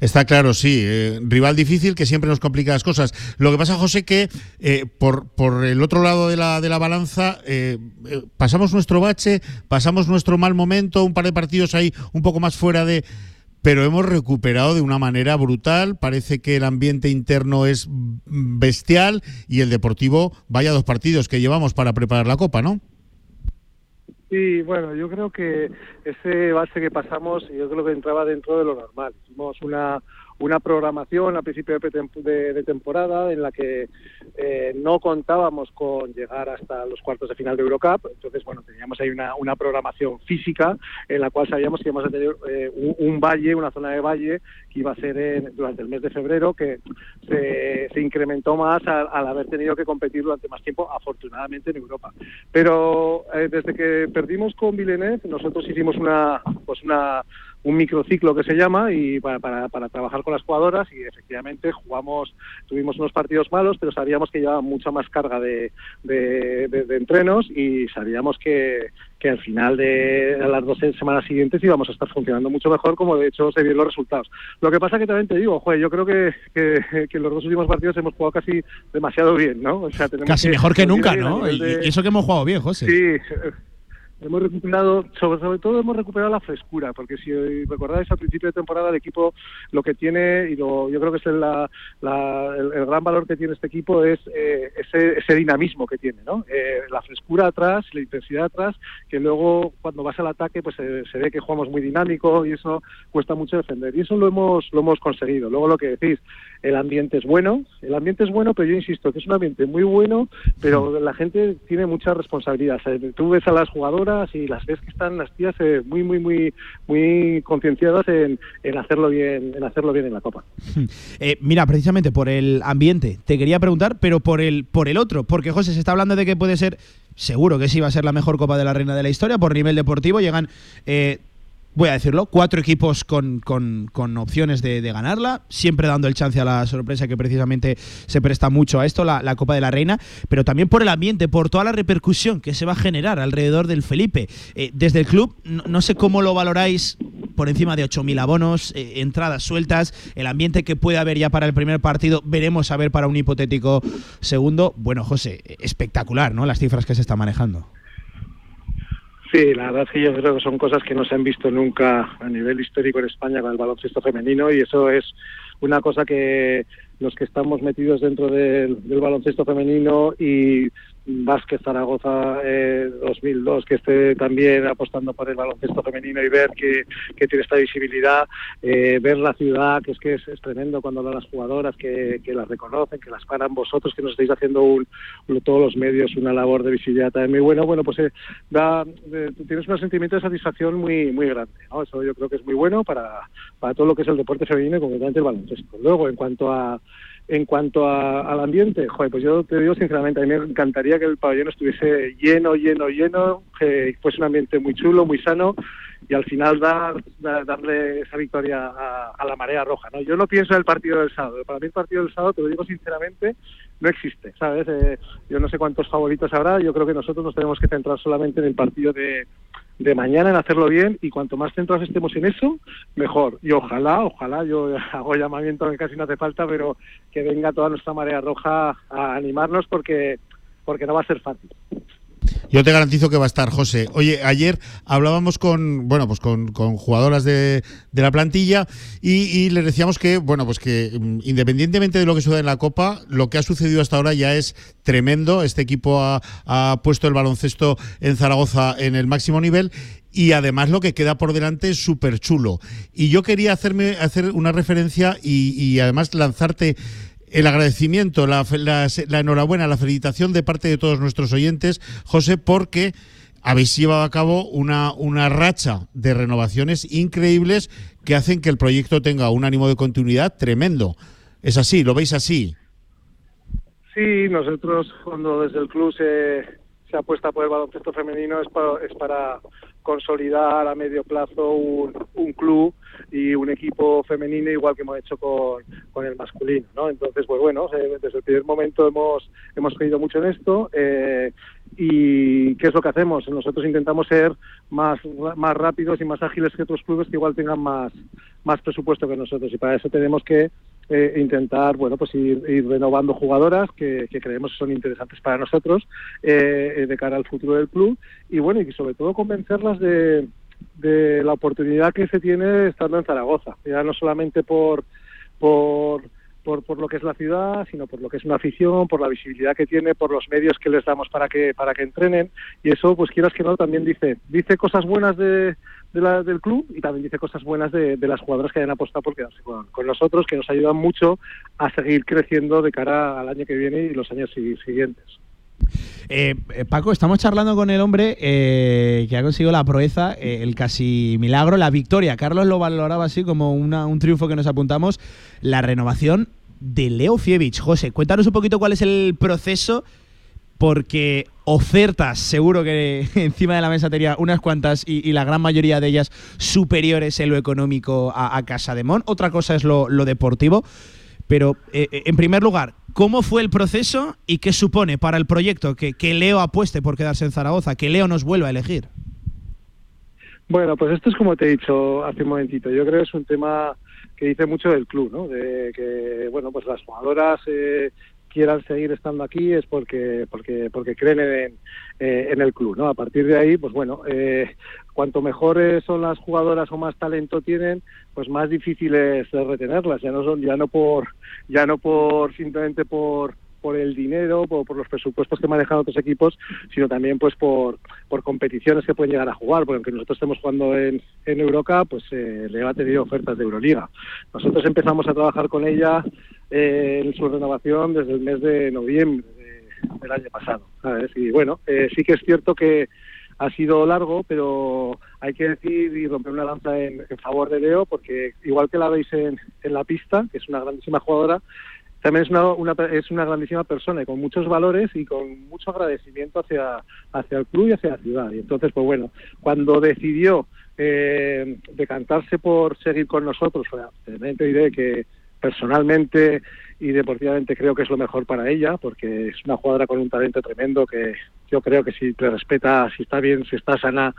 Está claro, sí. Eh, rival difícil que siempre nos complica las cosas. Lo que pasa, José, que eh, por, por el otro lado de la, de la balanza eh, pasamos nuestro bache, pasamos nuestro mal momento, un par de partidos ahí un poco más fuera de... Pero hemos recuperado de una manera brutal. Parece que el ambiente interno es bestial y el deportivo, vaya dos partidos que llevamos para preparar la copa, ¿no? Sí, bueno, yo creo que ese base que pasamos, yo creo que entraba dentro de lo normal. Hicimos una una programación a principio de, temporada en la que eh, no contábamos con llegar hasta los cuartos de final de Eurocup. Entonces, bueno, teníamos ahí una, una programación física en la cual sabíamos que íbamos a tener eh, un, valle, una zona de valle que iba a ser durante el mes de febrero, que se, se incrementó más al, haber tenido que competir durante más tiempo, afortunadamente, en Europa. Pero eh, desde que perdimos con Villeneuve, nosotros hicimos una, pues una un microciclo que se llama y para, para, para, trabajar con las jugadoras y efectivamente jugamos, tuvimos unos partidos malos, pero sabíamos que llevaba mucha más carga de, de, entrenos y sabíamos que, que al final de las dos semanas siguientes íbamos a estar funcionando mucho mejor, como de hecho se vieron los resultados. Lo que pasa que también te digo, joder, yo creo que, que, que los dos últimos partidos hemos jugado casi demasiado bien, ¿no? O sea, tenemos casi mejor que nunca, ¿no? Y eso que hemos jugado bien, José. Sí, hemos recuperado, sobre, todo hemos recuperado la frescura, porque si recordáis al principio de temporada el equipo lo que tiene, y lo, yo creo que es la, el, gran valor que tiene este equipo es eh, ese, ese, dinamismo que tiene, ¿no? Eh, la frescura atrás, la intensidad atrás, que luego cuando vas al ataque pues se ve que jugamos muy dinámico y eso cuesta mucho defender. Y eso lo hemos, lo hemos conseguido. Luego lo que decís, el ambiente es bueno, el ambiente es bueno, pero yo insisto que es un ambiente muy bueno, pero la gente tiene mucha responsabilidad. tú ves a las jugadoras y las ves que están las tías eh, muy, muy, muy, muy concienciadas en, en, hacerlo bien, en hacerlo bien en la copa. Eh, mira, precisamente por el ambiente, te quería preguntar, pero por el, por el otro, porque José se está hablando de que puede ser seguro que sí va a ser la mejor Copa de la Reina de la historia por nivel deportivo. Llegan eh, voy a decirlo, cuatro equipos con, con, opciones de, ganarla, siempre dando el chance a la sorpresa que precisamente se presta mucho a esto, la, Copa de la Reina, pero también por el ambiente, por toda la repercusión que se va a generar alrededor del Felipe. Eh, desde el club, no, sé cómo lo valoráis por encima de 8.000 abonos, eh, entradas sueltas, el ambiente que puede haber ya para el primer partido, veremos a ver para un hipotético segundo. Bueno, José, espectacular, ¿no? Las cifras que se están manejando. Sí, la verdad es que yo creo que son cosas que no se han visto nunca a nivel histórico en España con el baloncesto femenino y eso es una cosa que los que estamos metidos dentro del, del baloncesto femenino y Vázquez Zaragoza eh, 2002, que esté también apostando por el baloncesto femenino y ver que, tiene esta visibilidad, eh, ver la ciudad, que es que es, tremendo cuando las jugadoras que, las reconocen, que las paran. Vosotros, que nos estáis haciendo un, todos los medios una labor de visibilidad también muy buena, bueno, pues eh, da, tienes un sentimiento de satisfacción muy muy grande, eso yo creo que es muy bueno para, para todo lo que es el deporte femenino y concretamente el baloncesto. Luego, en cuanto a en cuanto al ambiente, joder, pues yo te digo sinceramente, a mí me encantaría que el pabellón estuviese lleno, lleno, lleno, que fuese un ambiente muy chulo, muy sano y al final dar, darle esa victoria a, la marea roja. ¿no? Yo no pienso en el partido del sábado. Para mí el partido del sábado, te lo digo sinceramente, no existe. ¿sabes? Eh, yo no sé cuántos favoritos habrá. Yo creo que nosotros nos tenemos que centrar solamente en el partido de, de mañana en hacerlo bien y cuanto más centrados estemos en eso, mejor. Y ojalá, ojalá, yo hago llamamiento que casi no hace falta, pero que venga toda nuestra marea roja a animarnos porque, porque no va a ser fácil. Yo te garantizo que va a estar, José. Oye, ayer hablábamos con, bueno, pues con, jugadoras de, la plantilla y, les decíamos que, bueno, pues que mm, independientemente de lo que suceda en la Copa, lo que ha sucedido hasta ahora ya es tremendo. Este equipo ha, puesto el baloncesto en Zaragoza en el máximo nivel y además lo que queda por delante es súper chulo. Y yo quería hacerme hacer una referencia y además lanzarte el agradecimiento, la, enhorabuena, la felicitación de parte de todos nuestros oyentes, José, porque habéis llevado a cabo una, una racha de renovaciones increíbles que hacen que el proyecto tenga un ánimo de continuidad tremendo. ¿Es así? ¿Lo veis así? Sí, nosotros cuando desde el club se, se apuesta por el baloncesto femenino es para, es para consolidar a medio plazo un club y un equipo femenino igual que hemos hecho con, con el masculino, ¿no? Entonces, pues bueno, eh, desde el primer momento hemos, hemos creído mucho en esto eh, y ¿qué es lo que hacemos? Nosotros intentamos ser más, más rápidos y más ágiles que otros clubes que igual tengan más, más presupuesto que nosotros y para eso tenemos que eh, intentar bueno pues ir, ir renovando jugadoras que, que, creemos son interesantes para nosotros eh, de cara al futuro del club y bueno y sobre todo convencerlas de, de la oportunidad que se tiene estando en Zaragoza ya no solamente por por por, lo que es la ciudad, sino por lo que es una afición, por la visibilidad que tiene, por los medios que les damos para que para que entrenen y eso, pues quieras que no, también dice dice cosas buenas de, la, del club y también dice cosas buenas de, de las jugadoras que hayan apostado por quedarse con, nosotros, que nos ayudan mucho a seguir creciendo de cara al año que viene y los años siguientes. Eh, Paco, estamos charlando con el hombre eh, que ha conseguido la proeza, eh, el casi milagro, la victoria. Carlos lo valoraba así como una, un triunfo que nos apuntamos, la renovación de Leo Fievich. José, cuéntanos un poquito cuál es el proceso, porque ofertas seguro que encima de la mesa tenía unas cuantas y, la gran mayoría de ellas superiores en lo económico a, a Casa de Mon. Otra cosa es lo, lo deportivo. Pero, eh, en primer lugar, ¿cómo fue el proceso y qué supone para el proyecto que, que, Leo apueste por quedarse en Zaragoza, que Leo nos vuelva a elegir? Bueno, pues esto es como te he dicho hace un momentito. Yo creo que es un tema que dice mucho del club, ¿no? De que, bueno, pues las jugadoras eh, quieran seguir estando aquí es porque porque porque creen en, en el club no a partir de ahí pues bueno eh, cuanto mejores son las jugadoras o más talento tienen pues más difícil es retenerlas. Ya no son ya no por ya no por simplemente por por el dinero, por, por, los presupuestos que manejan otros equipos, sino también pues por, por competiciones que pueden llegar a jugar, porque aunque nosotros estemos jugando en, en Eurocup, pues eh, le ha tenido ofertas de Euroliga. Nosotros empezamos a trabajar con ella eh, en su renovación desde el mes de noviembre de, del año pasado. ¿sabes? Y bueno, eh, sí que es cierto que ha sido largo, pero hay que decir y romper una lanza en, en favor de Leo, porque igual que la veis en, en la pista, que es una grandísima jugadora, también es una, una, es una grandísima persona y con muchos valores y con mucho agradecimiento hacia, hacia el club y hacia la ciudad. Y entonces, pues bueno, cuando decidió eh, decantarse por seguir con nosotros, realmente diré que personalmente y deportivamente creo que es lo mejor para ella, porque es una jugadora con un talento tremendo que yo creo que si te respeta, si está bien, si está sana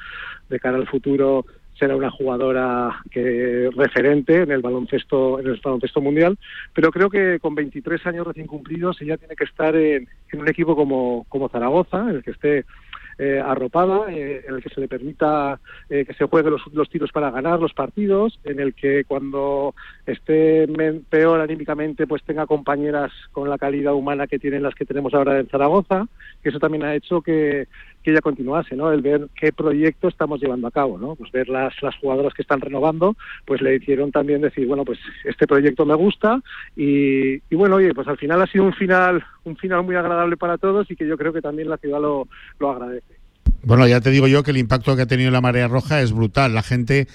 de cara al futuro, será una jugadora que referente en el baloncesto en el baloncesto mundial. Pero creo que con 23 años recién cumplidos ella tiene que estar en, en un equipo como como Zaragoza en el que esté eh, arropada, eh, en el que se le permita eh, que se juegue los, los, tiros para ganar los partidos, en el que cuando esté peor anímicamente pues tenga compañeras con la calidad humana que tienen las que tenemos ahora en Zaragoza, que eso también ha hecho que, que ella continuase, ¿no? El ver qué proyecto estamos llevando a cabo, ¿no? Pues ver las, las jugadoras que están renovando, pues le hicieron también decir, bueno, pues este proyecto me gusta y, y bueno, oye, pues al final ha sido un final, un final muy agradable para todos y que yo creo que también la ciudad lo, lo agradece. Bueno, ya te digo yo que el impacto que ha tenido la marea roja es brutal. La gente,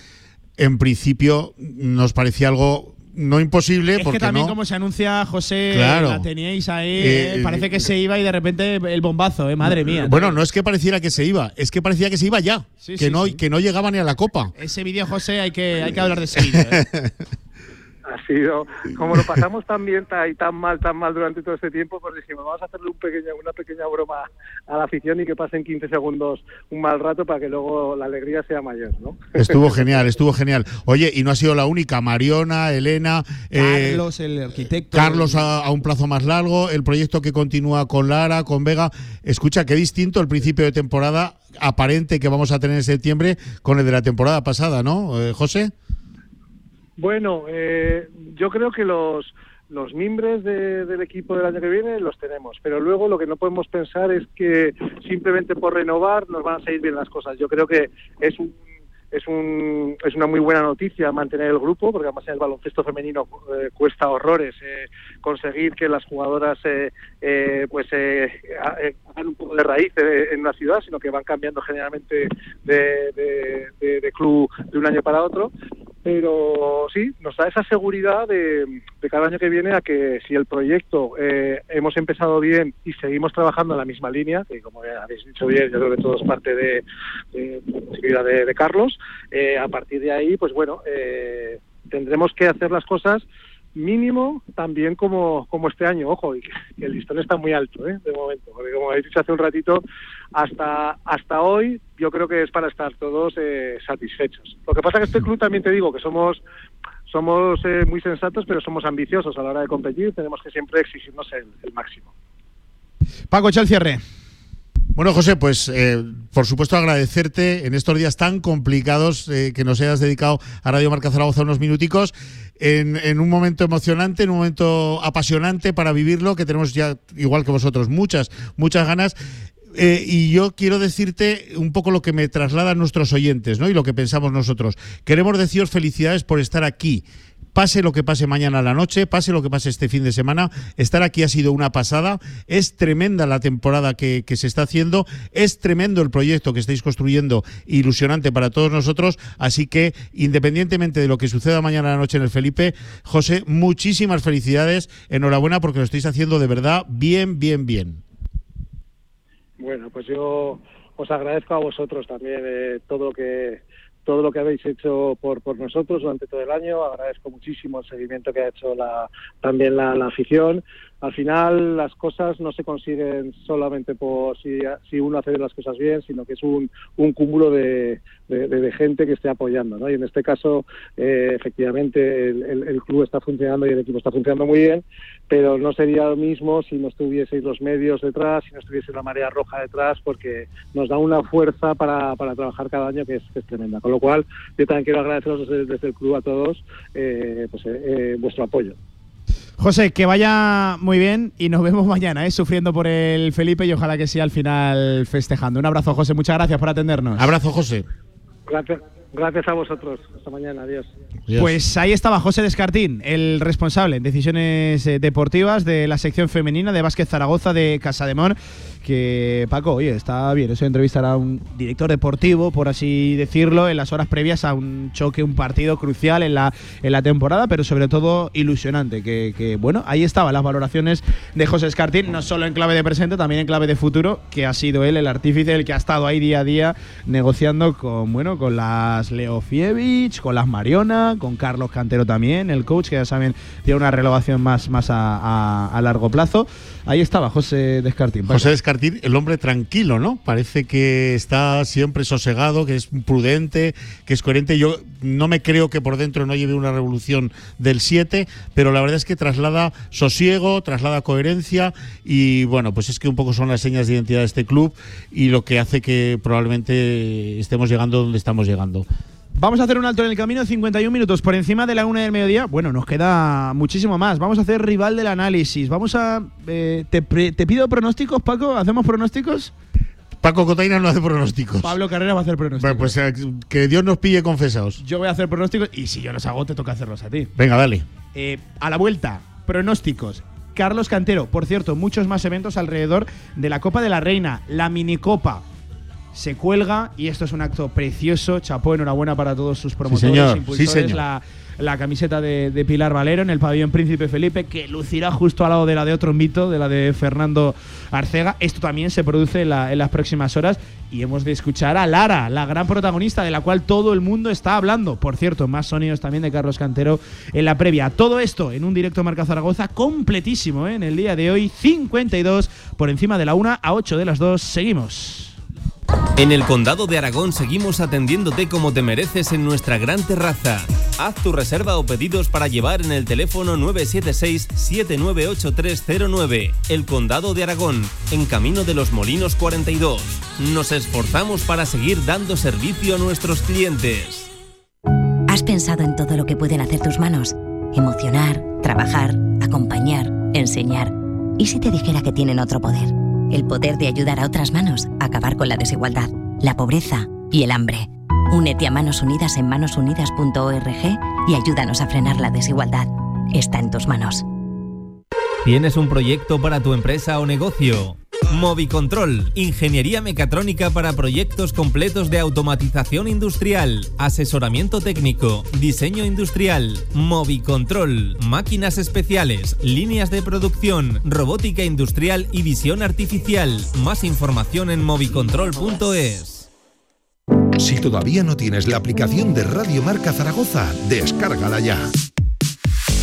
en principio, nos parecía algo no imposible. Es porque que también no. como se anuncia, José, Claro. la teníais ahí, Eh, eh, parece que se iba y de repente el bombazo, eh, madre mía. Bueno, no es que pareciera que se iba, es que parecía que se iba ya, Sí, que, sí, no, sí. que no llegaba ni a la copa. Ese vídeo, José, hay que, hay que hablar de ese vídeo. ha sido como lo pasamos tan bien y tan mal tan mal durante todo este tiempo pues dijimos vamos a hacerle un pequeño, una pequeña broma a la afición y que pasen 15 segundos un mal rato para que luego la alegría sea mayor ¿no? Estuvo genial, estuvo genial. Oye, y no ha sido la única, Mariona, Elena, eh, Carlos, el arquitecto. Carlos a, a un plazo más largo, el proyecto que continúa con Lara, con Vega. Escucha, qué distinto el principio de temporada aparente que vamos a tener en septiembre con el de la temporada pasada, ¿no, eh, José? Bueno, eh, yo creo que los los mimbres de, del equipo del año que viene los tenemos, pero luego lo que no podemos pensar es que simplemente por renovar nos van a salir bien las cosas. Yo creo que es un es, un, es una muy buena noticia mantener el grupo, porque además en el baloncesto femenino eh, cuesta horrores eh, conseguir que las jugadoras eh, eh, pues eh, ha- hagan un poco de raíz en una ciudad, sino que van cambiando generalmente de, de- de- de club de un año para otro. Pero sí, nos da esa seguridad de, cada año que viene a que si el proyecto eh, hemos empezado bien y seguimos trabajando en la misma línea, que como habéis dicho bien, yo creo que todo es parte de, de, de, Carlos, eh, a partir de ahí, pues bueno, eh, tendremos que hacer las cosas mínimo también como, como este año, ojo, y que, el listón está muy alto ¿eh? de momento, porque como habéis dicho hace un ratito, hasta, hasta hoy yo creo que es para estar todos eh, satisfechos. Lo que pasa que este club también te digo que somos somos eh, muy sensatos, pero somos ambiciosos a la hora de competir, tenemos que siempre exigirnos el, el máximo. Paco, echa el cierre. Bueno, José, pues eh, por supuesto agradecerte en estos días tan complicados eh, que nos hayas dedicado a Radio Marca Zaragoza unos minuticos. En, un momento emocionante, en un momento apasionante para vivirlo, que tenemos ya, igual que vosotros, muchas, muchas ganas. Eh, y yo quiero decirte un poco lo que me trasladan nuestros oyentes, ¿no? Y lo que pensamos nosotros. Queremos deciros felicidades por estar aquí pase lo que pase mañana a la noche, pase lo que pase este fin de semana, estar aquí ha sido una pasada, es tremenda la temporada que, se está haciendo, es tremendo el proyecto que estáis construyendo, ilusionante para todos nosotros, así que independientemente de lo que suceda mañana a la noche en el Felipe, José, muchísimas felicidades, enhorabuena porque lo estáis haciendo de verdad bien, bien, bien. Bueno, pues yo os agradezco a vosotros también eh, todo lo que todo lo que habéis hecho por, por nosotros durante todo el año. Agradezco muchísimo el seguimiento que ha hecho la, también la, la afición al final las cosas no se consiguen solamente por si, si uno hace las cosas bien, sino que es un, un cúmulo de, gente que esté apoyando. ¿no? Y en este caso, eh, efectivamente, el, club está funcionando y el equipo está funcionando muy bien, pero no sería lo mismo si no estuvieseis los medios detrás, si no estuviese la marea roja detrás, porque nos da una fuerza para, trabajar cada año que es, tremenda. Con lo cual, yo también quiero agradeceros desde, el club a todos eh, pues, eh, vuestro apoyo. José, que vaya muy bien y nos vemos mañana, ¿eh? sufriendo por el Felipe y ojalá que sea al final festejando. Un abrazo, José. Muchas gracias por atendernos. Abrazo, José. Gracias. Gracias a vosotros. Hasta mañana. Adiós. Pues ahí estaba José Descartín, el responsable en decisiones eh, deportivas de la sección femenina de Básquet Zaragoza de Casademón que Paco, oye, está bien eso entrevistar a un director deportivo, por así decirlo, en las horas previas a un choque, un partido crucial en la, en la temporada, pero sobre todo ilusionante, que, bueno, ahí estaban las valoraciones de José Escartín, no solo en clave de presente, también en clave de futuro, que ha sido él el artífice, el que ha estado ahí día a día negociando con, bueno, con las Leo Fievich, con las Mariona, con Carlos Cantero también, el coach, que ya saben, tiene una renovación más, más a largo plazo. Ahí estaba José Descartín. José Descartín, el hombre tranquilo, ¿no? Parece que está siempre sosegado, que es prudente, que es coherente. Yo no me creo que por dentro no lleve una revolución del 7, pero la verdad es que traslada sosiego, traslada coherencia y bueno, pues es que un poco son las señas de identidad de este club y lo que hace que probablemente estemos llegando donde estamos llegando. Vamos a hacer un alto en el camino, 51 minutos por encima de la una del mediodía. Bueno, nos queda muchísimo más. Vamos a hacer rival del análisis. Vamos a. Eh, te, pido pronósticos, Paco. ¿Hacemos pronósticos? Paco Cotaina no hace pronósticos. Pablo Carrera va a hacer pronósticos. Pues eh, que Dios nos pille confesados. Yo voy a hacer pronósticos y si yo los hago, te toca hacerlos a ti. Venga, dale. Eh, a la vuelta, pronósticos. Carlos Cantero, por cierto, muchos más eventos alrededor de la Copa de la Reina, la minicopa se cuelga y esto es un acto precioso. Chapó, enhorabuena para todos sus promotores, impulsores. La, camiseta de, Pilar Valero en el pabellón Príncipe Felipe, que lucirá justo al lado de la de otro mito, de la de Fernando Arcega. Esto también se produce en, las próximas horas y hemos de escuchar a Lara, la gran protagonista de la cual todo el mundo está hablando. Por cierto, más sonidos también de Carlos Cantero en la previa. Todo esto en un directo Marca Zaragoza completísimo ¿eh? en el día de hoy, 52 por encima de la 1 a 8 de las 2. Seguimos. En el Condado de Aragón seguimos atendiéndote como te mereces en nuestra gran terraza. Haz tu reserva o pedidos para llevar en el teléfono 976-798309. El Condado de Aragón, en Camino de los Molinos 42. Nos esforzamos para seguir dando servicio a nuestros clientes. ¿Has pensado en todo lo que pueden hacer tus manos? Emocionar, trabajar, acompañar, enseñar. ¿Y si te dijera que tienen otro poder? el poder de ayudar a otras manos a acabar con la desigualdad, la pobreza y el hambre. Únete a Manos Unidas en manosunidas.org y ayúdanos a frenar la desigualdad. Está en tus manos. ¿Tienes un proyecto para tu empresa o negocio? Movicontrol, ingeniería mecatrónica para proyectos completos de automatización industrial, asesoramiento técnico, diseño industrial, Movicontrol, máquinas especiales, líneas de producción, robótica industrial y visión artificial. Más información en movicontrol.es. Si todavía no tienes la aplicación de Radio Marca Zaragoza, descárgala ya.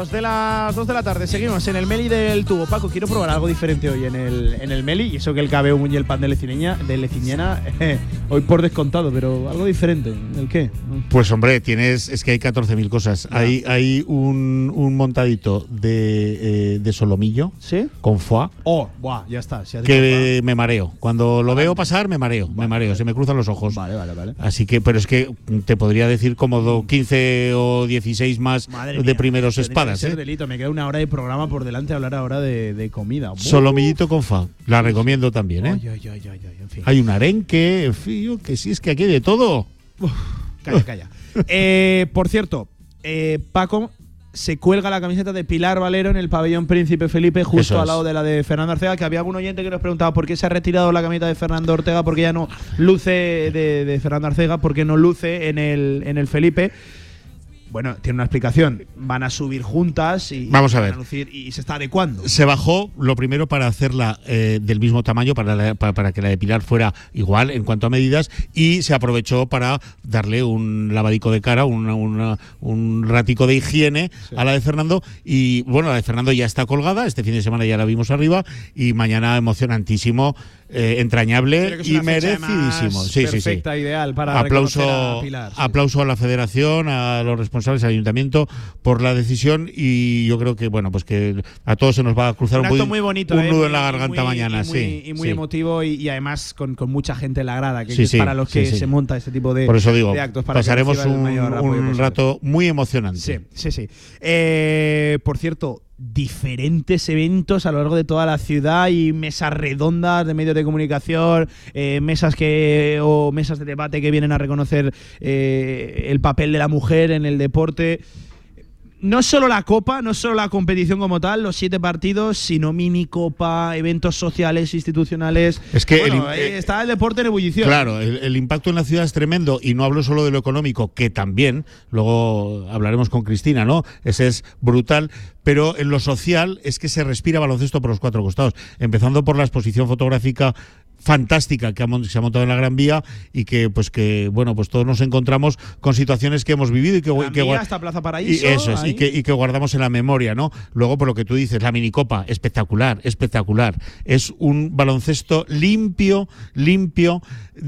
Minutos de las 2 de la tarde seguimos en el Meli del tubo. Paco, quiero probar algo diferente hoy en el, en el Meli. Y eso que el cabeo muñe el pan de Lecineña, de Leciñena, eh, hoy por descontado, pero algo diferente. ¿El qué? Pues hombre, tienes, es que hay 14.000 cosas. Hay, hay un, un montadito de, eh, de solomillo con foie Oh, buah, ya está. que me mareo. Cuando lo veo pasar, me mareo, me mareo, se me cruzan los ojos. Vale, vale, vale. Así que, pero es que te podría decir como do- 15 o 16 más Madre de mía, primeros espadas. ¿Eh? delito. Me queda una hora de programa por delante hablar ahora de, de comida. Solomillito con fa. La recomiendo también, ¿eh? Ay, ay, ay, ay, ay, en fin. Hay un arenque, en fin, yo que sí, es que aquí hay de todo. Calla, calla. Eh, por cierto, eh, Paco se cuelga la camiseta de Pilar Valero en el pabellón Príncipe Felipe, justo al lado de la de Fernando Ortega, que había algún oyente que nos preguntaba por qué se ha retirado la camiseta de Fernando Ortega, porque ya no luce de, de Fernando Ortega, porque no luce en el, en el Felipe. Bueno, tiene una explicación. Van a subir juntas y, Vamos a van ver. y se está adecuando. Se bajó lo primero para hacerla eh, del mismo tamaño, para, la- pa- para que la de Pilar fuera igual en cuanto a medidas, y se aprovechó para darle un lavadico de cara, una- una- un ratico de higiene a la de Fernando. Y bueno, la de Fernando ya está colgada, este fin de semana ya la vimos arriba, y mañana emocionantísimo, eh, entrañable y merecidísimo. Sí, sí, sí. perfecta, ideal para aplauso, a Pilar, sí, aplauso a la federación, a los responsables, al ayuntamiento por la decisión y yo creo que bueno pues que a todos se nos va a cruzar un un, acto muy bonito, un ¿eh? nudo Muy- en la garganta muy- mañana, y muy, sí. y muy sí. emotivo y, y además con, con mucha gente en la grada, que, Sí, que es sí, para los sí, que sí. se monta este tipo de, Por eso digo, de actos. Para pasaremos un, rato muy emocionante. Sí, sí, sí. Eh, por cierto, diferentes eventos a lo largo de toda la ciudad y mesas redondas de medios de comunicación, eh, mesas que o mesas de debate que vienen a reconocer eh, el papel de la mujer en el deporte. No solo la copa, no solo la competición como tal, los siete partidos, sino mini copa, eventos sociales, institucionales. Es que Bueno, el- eh, está el deporte en ebullición. Claro, el, el impacto en la ciudad es tremendo y no hablo solo de lo económico, que también, luego hablaremos con Cristina, ¿no? Ese es brutal, pero en lo social es que se respira baloncesto por los cuatro costados, empezando por la exposición fotográfica fantástica que se ha montado en la Gran Vía y que pues que bueno pues todos nos encontramos con situaciones que hemos vivido y que, Gran que Vía gua- hasta Plaza y Paraíso. eso es, y que, y que guardamos en la memoria, ¿no? Luego, por lo que tú dices, la minicopa, espectacular, espectacular. Es un baloncesto limpio, limpio,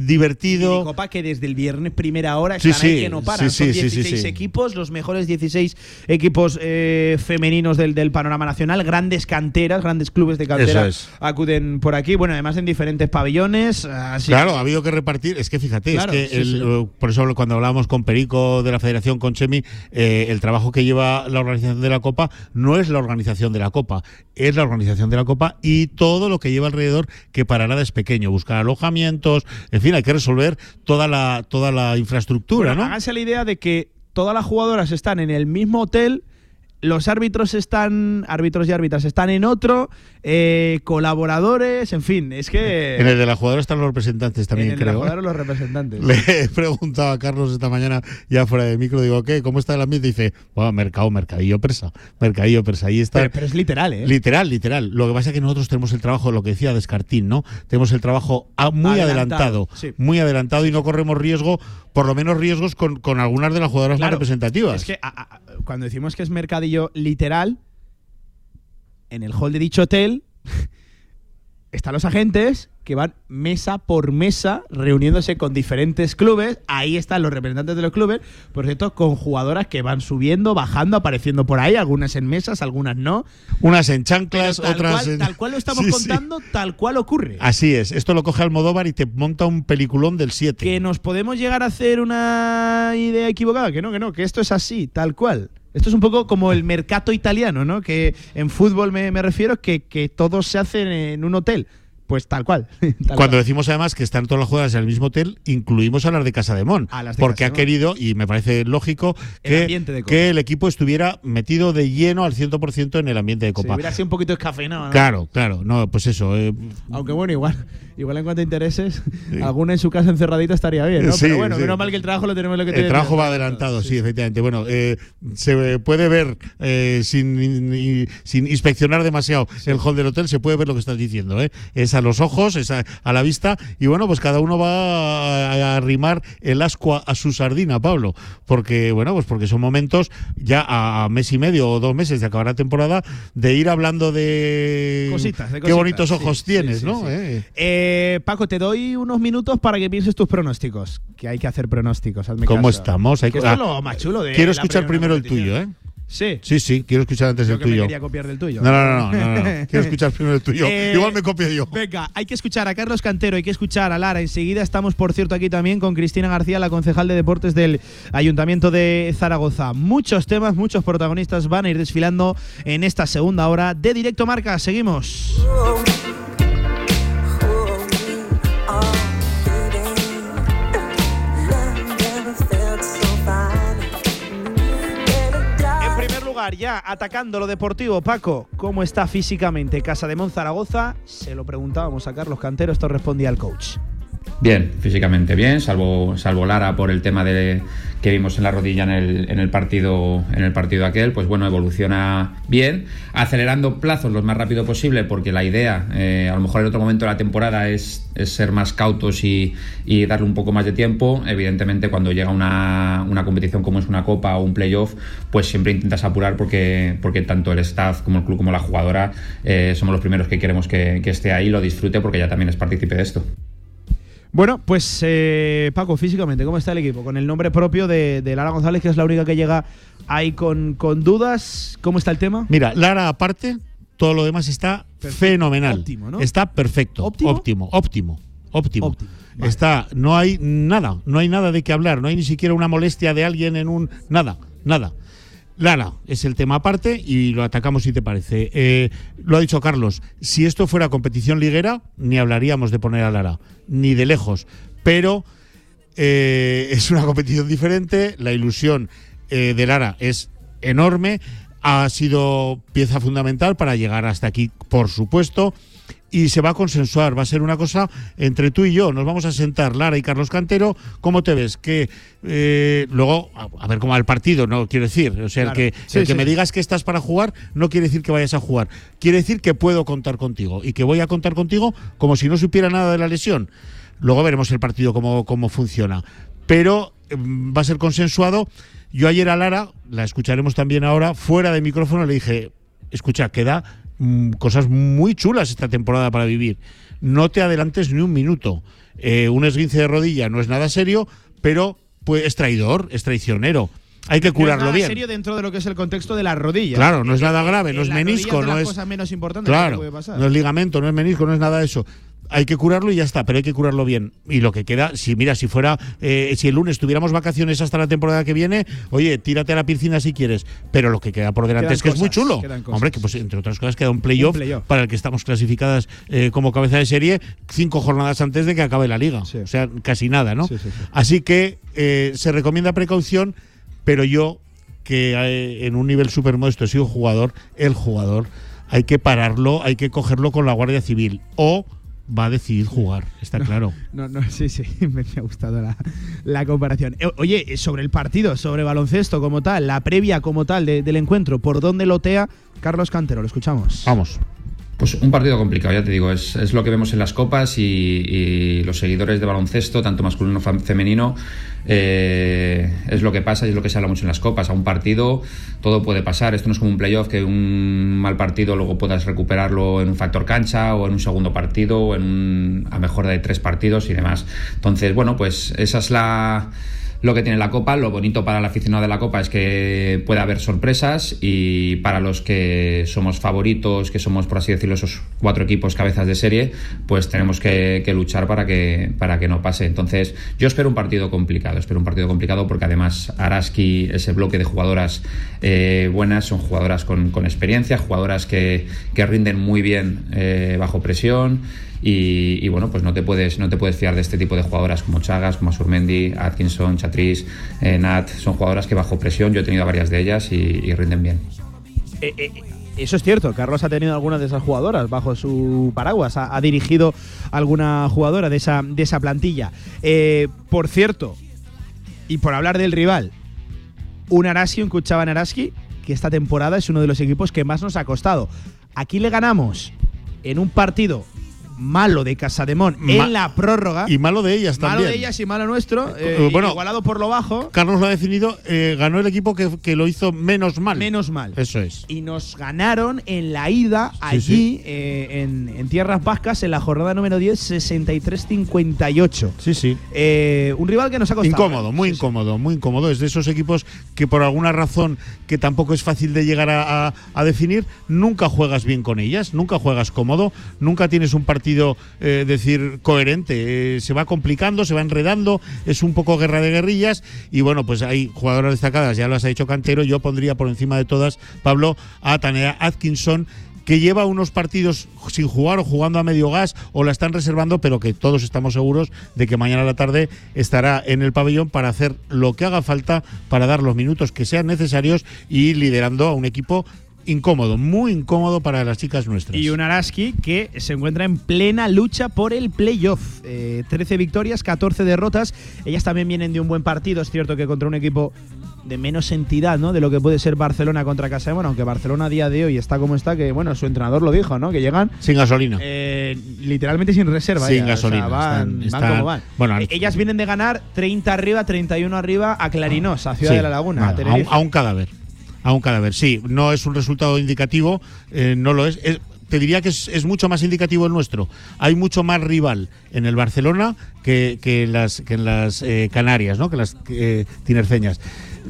divertido. Copa que desde el viernes primera hora Sí, están ahí sí, que no paran. sí, Son sí, sí, sí, 16 sí. equipos, los mejores 16 equipos eh, femeninos del, del panorama nacional, grandes canteras, grandes clubes de cantera es. acuden por aquí. Bueno, además en diferentes pabellones. así Claro, ha habido que repartir. Es que fíjate, Claro, es que sí, el- sí. eh, por eso cuando hablábamos con Perico de la Federación, con Chemi, eh, el trabajo que lleva la organización de la Copa no es la organización de la Copa, es la organización de la Copa y todo lo que lleva alrededor, que para nada es pequeño. Buscar alojamientos, en fin, hay que resolver toda la, toda la infraestructura, Bueno, ¿no? Háganse la idea de que todas las jugadoras están en el mismo hotel los árbitros están, árbitros y árbitras están en otro, eh, colaboradores, en fin, es que... En el de la jugadora están los representantes también, en el de la creo. ¿eh? los representantes. Le he preguntado a Carlos esta mañana, ya fuera de micro, digo, ¿qué? ¿Cómo está el ambiente? Dice, bueno, mercado, mercadillo persa, mercadillo persa. Ahí está. Pero, pero es literal, ¿eh? Literal, literal. Lo que pasa es que nosotros tenemos el trabajo, lo que decía Descartín, ¿no? Tenemos el trabajo a- muy Adelantado, adelantado, sí. muy adelantado y no corremos riesgo, por lo menos riesgos con, con algunas de las jugadoras más representativas. Es que a- a- cuando decimos que es mercadillo literal, en el hall de dicho hotel están los agentes que van mesa por mesa reuniéndose con diferentes clubes. Ahí están los representantes de los clubes, por cierto, con jugadoras que van subiendo, bajando, apareciendo por ahí, algunas en mesas, algunas no. Unas en chanclas, Tal otras cual, en... tal cual lo estamos Sí, sí. contando, tal cual ocurre. Así es. Esto lo coge Almodóvar y te monta un peliculón del 7. Que nos podemos llegar a hacer una idea equivocada, que no, que no, que esto es así, tal cual. Esto es un poco como el mercato italiano, ¿no? Que en fútbol me, refiero que, que todo se hace en un hotel. Pues tal cual. tal Cuando cual. decimos además que están todas las jugadoras en el mismo hotel, incluimos a las de Casa de Mon. Porque ha querido, y me parece lógico, El que, Copa. que el equipo estuviera metido de lleno al 100% en el ambiente de Si Copa. hubiera sido un poquito descafeinado, ¿no? Claro, claro. No, pues eso. eh, Aunque bueno, igual, igual en cuanto a intereses, alguna en su casa encerradita estaría bien, ¿no? Sí, Pero bueno, sí. menos mal que el trabajo lo tenemos lo que el tiene. trabajo va adelantado, sí, efectivamente. Bueno, eh, se puede ver eh, sin, sin inspeccionar demasiado el hall del hotel, se puede ver lo que estás diciendo. ¿eh? Es a los ojos, es a, a la vista, y bueno, pues cada uno va a, a arrimar el ascua a su sardina, Pablo. Porque, bueno, pues porque son momentos ya a, mes y medio o dos meses de acabar la temporada de ir hablando de. Cositas, de Qué bonitos ojos sí, tienes, sí, ¿no? sí. Eh. Eh, Paco, te doy unos minutos para que pienses tus pronósticos. Que hay que hacer pronósticos. hazme ¿Cómo caso. estamos? Hay Que co- esto es ah, lo más chulo de Quiero escuchar primero el tuyo, ¿eh? Sí. Sí, sí, quiero escuchar antes el que me tuyo. quería copiar del tuyo. No, no, no, no, no, no. Quiero escuchar primero el tuyo. Eh, Igual me copio yo. Venga, hay que escuchar a Carlos Cantero, hay que escuchar a Lara. Enseguida estamos, por cierto, aquí también con Cristina García, la concejal de deportes del Ayuntamiento de Zaragoza. Muchos temas, muchos protagonistas van a ir desfilando en esta segunda hora de Directo Marca. Seguimos. Ya atacando lo deportivo, Paco, ¿cómo está físicamente Casa de Zaragoza? Se lo preguntábamos a Carlos Cantero, esto respondía el coach. Bien, físicamente bien, salvo, salvo Lara por el tema de que vimos en la rodilla en el, en el partido en el partido aquel, pues bueno, evoluciona bien, acelerando plazos lo más rápido posible, porque la idea, eh, a lo mejor en otro momento de la temporada, es, ser más cautos y, y darle un poco más de tiempo. Evidentemente, cuando llega una, una competición como es una copa o un playoff, pues siempre intentas apurar porque, porque tanto el staff como el club como la jugadora eh, somos los primeros que queremos que, que esté ahí, lo disfrute porque ya también es partícipe de esto. Bueno, pues eh, Paco, físicamente, ¿cómo está el equipo? Con el nombre propio de, de Lara González, que es la única que llega ahí con, con dudas. ¿Cómo está el tema? Mira, Lara aparte, todo lo demás está fenomenal. Óptimo, ¿no? Está perfecto. ¿Óptimo? Óptimo, óptimo, óptimo. Está, no hay nada, no hay nada de qué hablar, no hay ni siquiera una molestia de alguien en un. Nada, nada. Lara es el tema aparte y lo atacamos si te parece. Eh, lo ha dicho Carlos, si esto fuera competición liguera, ni hablaríamos de poner a Lara, ni de lejos. Pero eh, es una competición diferente, la ilusión eh, de Lara es enorme, ha sido pieza fundamental para llegar hasta aquí, por supuesto, y se va a consensuar, va a ser una cosa entre tú y yo, nos vamos a sentar Lara y Carlos Cantero, ¿cómo te ves? Que eh, luego, a, ver cómo va el partido, no quiero decir, o sea, Claro. el que, Sí, el que sí. me digas que estás para jugar no quiere decir que vayas a jugar, quiere decir que puedo contar contigo y que voy a contar contigo como si no supiera nada de la lesión. Luego veremos el partido cómo, cómo funciona. Pero mm, va a ser consensuado. Yo ayer a Lara, la escucharemos también ahora, fuera de micrófono, le dije, escucha, queda cosas muy chulas esta temporada para vivir. No te adelantes ni un minuto. Eh, un esguince de rodilla no es nada serio, pero pues, es traidor, es traicionero. Hay que No es curarlo nada bien. serio dentro de lo que es el contexto de las rodillas. Claro, no es Que- nada grave, que no es menisco, no es cosas menos importantes que Claro, puede pasar. no es ligamento, no es menisco, no es nada de eso. Hay que curarlo y ya está, pero hay que curarlo bien. Y lo que queda, si mira, si fuera, eh, si el lunes tuviéramos vacaciones hasta la temporada que viene, oye, tírate a la piscina si quieres. Pero lo que queda por delante Quedan es que es muy chulo. Hombre, que pues entre otras cosas queda un playoff para el que estamos clasificadas eh, como cabeza de serie cinco jornadas antes de que acabe la liga. O sea, casi nada, ¿no? Sí, sí, sí. Así que eh, se recomienda precaución, pero yo que eh, en un nivel súper modesto he sido jugador, el jugador, hay que pararlo, hay que cogerlo con la Guardia Civil. O va a decidir jugar, está claro. No, no, sí, sí, me ha gustado la, la comparación. Eh, Oye, sobre el partido, sobre baloncesto como tal, la previa como tal de- del encuentro, ¿por dónde lotea Carlos Cantero? Lo escuchamos. Vamos. Pues un partido complicado, ya te digo, es, es lo que vemos en las copas y, los seguidores de baloncesto, tanto masculino como femenino, eh, es lo que pasa y es lo que se habla mucho en las copas. A un partido todo puede pasar, esto no es como un playoff que un mal partido luego puedas recuperarlo en un factor cancha o en un segundo partido o en un- a mejor de tres partidos y demás. Entonces, bueno, pues esa es la lo que tiene la Copa. Lo bonito para el aficionado de la Copa es que puede haber sorpresas y para los que somos favoritos, que somos, por así decirlo, esos cuatro equipos cabezas de serie, pues tenemos que, luchar para que, para que no pase. Entonces, yo espero un partido complicado, espero un partido complicado porque además Araski, ese bloque de jugadoras eh, buenas, son jugadoras con, con experiencia, jugadoras que, que rinden muy bien eh, bajo presión. Y, bueno, pues no te puedes no te puedes fiar de este tipo de jugadoras como Chagas, como Surmendi, Atkinson, Chatriz, eh, Nat. Son jugadoras que bajo presión, yo he tenido varias de ellas y, rinden bien. Eh, eh, eso es cierto, Carlos ha tenido algunas de esas jugadoras bajo su paraguas, ha, dirigido alguna jugadora de esa, de esa plantilla. Eh, por cierto, y por hablar del rival, un Araski, un Kuchaban Araski, que esta temporada es uno de los equipos que más nos ha costado. Aquí le ganamos en un partido malo de Casademón Ma- en la prórroga. Y malo de ellas malo también. de ellas y malo nuestro. eh, Eh, bueno, igualado por lo bajo. Carlos lo ha definido, eh, ganó el equipo que, que lo hizo menos mal. Menos mal. Eso es. y nos ganaron en la ida allí sí. eh, en, en Tierras Vascas en la jornada número 10, 63-58. Sí, sí. Eh, un rival que nos ha costado. Incómodo, muy incómodo, muy incómodo. Es de esos equipos que por alguna razón que tampoco es fácil de llegar a, a- a definir, nunca juegas bien con ellas, nunca juegas cómodo, nunca tienes un partido, eh, decir, coherente. Eh, se va complicando, se va enredando, es un poco guerra de guerrillas y bueno, pues hay jugadoras destacadas, ya las ha dicho Cantero, yo pondría por encima de todas, Pablo, a Tania Atkinson que lleva unos partidos sin jugar o jugando a medio gas o la están reservando, pero que todos estamos seguros de que mañana a la tarde estará en el pabellón para hacer lo que haga falta para dar los minutos que sean necesarios y liderando a un equipo incómodo, muy incómodo para las chicas nuestras. Y un Araski que se encuentra en plena lucha por el playoff. Eh, 13 victorias, 14 derrotas. Ellas también vienen de un buen partido. Es cierto que contra un equipo de menos entidad, ¿no? De lo que puede ser Barcelona contra Casa bueno, aunque Barcelona a día de hoy está como está, que bueno, su entrenador lo dijo, ¿no? Que llegan Sin gasolina. eh, literalmente sin reserva. Sin ellas, gasolina, o sea, van, están- van están- como van. bueno, Eh, ellas vienen de ganar 30 arriba, 31 arriba a Clarinós, a Ciudad Sí, de la Laguna. nada, a a, un, Tenerife. a un cadáver. A un cadáver, sí. No es un resultado indicativo, eh, no lo es. Es- te diría que es, mucho más indicativo el nuestro. Hay mucho más rival en el Barcelona que, en las, que en las eh, Canarias, ¿no? que en las eh.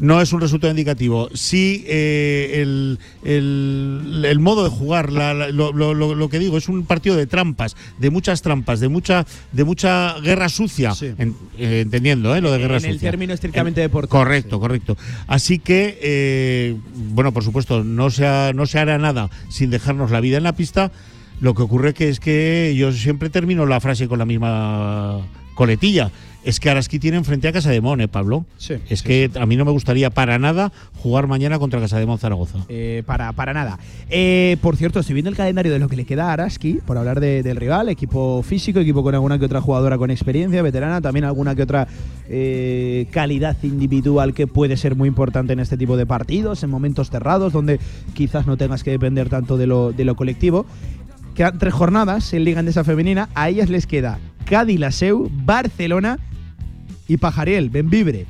No es un resultado indicativo. Sí, eh, el, el- el modo de jugar, la- la- lo, lo- lo- lo que digo, es un partido de trampas, de muchas trampas, de mucha, de mucha guerra sucia. en- eh, entendiendo, ¿eh? lo de guerra en el sucia. término estrictamente deportivo. Correcto, correcto. Así que, eh, bueno, por supuesto, no se, ha- no se hará nada sin dejarnos la vida en la pista. Lo que ocurre que es que yo siempre termino la frase con la misma coletilla. Es que Araski tienen frente a Casa de Mon, ¿eh, Pablo? Sí, Es que a mí no me gustaría para nada jugar mañana contra Casa de Mon Zaragoza. Eh, para, para nada. Eh, por cierto, estoy viendo el calendario de lo que le queda a Araski, por hablar de- del rival, equipo físico, equipo con alguna que otra jugadora con experiencia, veterana, también alguna que otra eh, calidad individual que puede ser muy importante en este tipo de partidos, en momentos cerrados, donde quizás no tengas que depender tanto de lo, de lo colectivo. Quedan tres jornadas en Liga Andesa Femenina, a ellas les queda Cádiz, Laseu, Barcelona y Pajariel, Benvibre.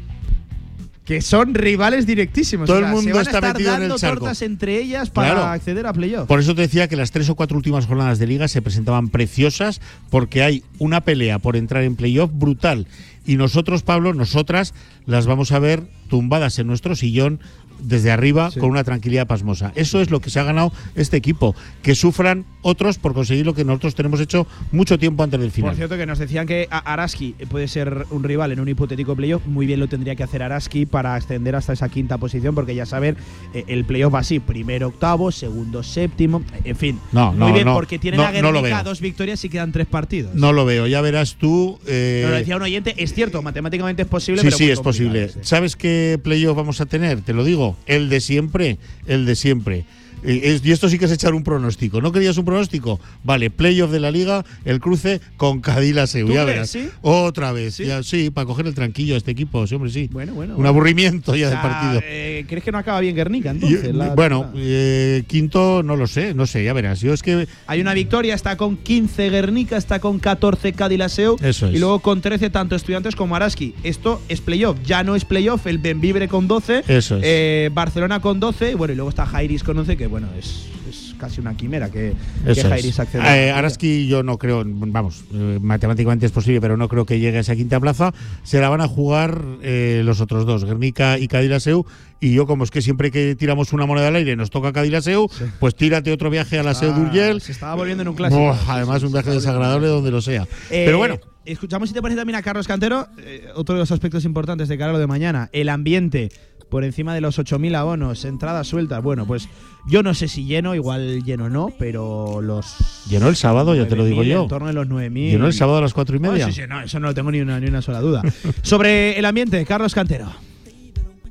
Que son rivales directísimos. Todo O el mundo se van a estar metido en el dando charco. tortas entre ellas para Claro. acceder a playoff. Por eso te decía que las tres o cuatro últimas jornadas de liga se presentaban preciosas porque hay una pelea por entrar en playoff brutal. Y nosotros, Pablo, nosotras las vamos a ver tumbadas en nuestro sillón desde arriba con una tranquilidad pasmosa. Eso es lo que se ha ganado este equipo. Que sufran otros por conseguir lo que nosotros tenemos hecho mucho tiempo antes del Por final. cierto, que nos decían que Araski puede ser un rival en un hipotético playoff. Muy bien lo tendría que hacer Araski para ascender hasta esa quinta posición, porque ya saben, eh, el playoff va así: primero octavo, segundo séptimo, en fin. No, no, Muy bien, no, porque tienen no, a Guernica dos victorias y quedan tres partidos. No lo veo, ya verás tú. eh, lo decía un oyente, es cierto, matemáticamente es posible, sí, pero sí, es posible. ¿Sabes qué playoff vamos a tener? Te lo digo. El de siempre, el de siempre. Eh, es- y esto sí que es echar un pronóstico. ¿No querías un pronóstico? Vale, playoff de la liga, el cruce con Cadila Seu. ¿Tú Ya crees, verás. sí? Otra vez. Ya, sí, para coger el tranquillo a este equipo, sí, hombre, sí. Bueno, bueno. Un bueno. aburrimiento ya O del partido. eh, ¿Crees que no acaba bien Guernica entonces? la bueno, eh, quinto, no lo sé, no sé, ya verás. Yo es que Hay una victoria, está con 15 Guernica, está con 14 Cadilaseu Eso es. y luego con 13 tanto estudiantes como Araski. Esto es playoff, ya no es playoff, el Benvibre con 12, Eso es. eh, Barcelona con 12, y bueno, y luego está Jairis con 11, que bueno, es, es casi una quimera que, que Jairis acceda. Eh. Araski yo no creo, vamos, eh, matemáticamente es posible, pero no creo que llegue a esa quinta plaza. Se la van a jugar eh, los otros dos, Guernica y Cadilaseu. Y yo, como es que siempre que tiramos una moneda al aire nos toca Cadilaseu, pues tírate otro viaje a la Seu Ah, d'Urgell. se estaba volviendo en un clásico. Buah, además, un viaje desagradable donde lo sea. Eh, pero bueno, Escuchamos si te parece también a Carlos Cantero. eh, otro de los aspectos importantes de cara a lo de mañana. El ambiente por encima de los 8.000 abonos, entradas sueltas. Bueno, pues yo no sé si lleno, igual lleno no, pero los. llenó el sábado, ya te lo digo 9.000, yo. En torno de los 9.000. Llenó el sábado a las cuatro y Ah, media. sí, sí, no, eso no lo tengo ni una, ni una sola duda. Sobre el ambiente, Carlos Cantero.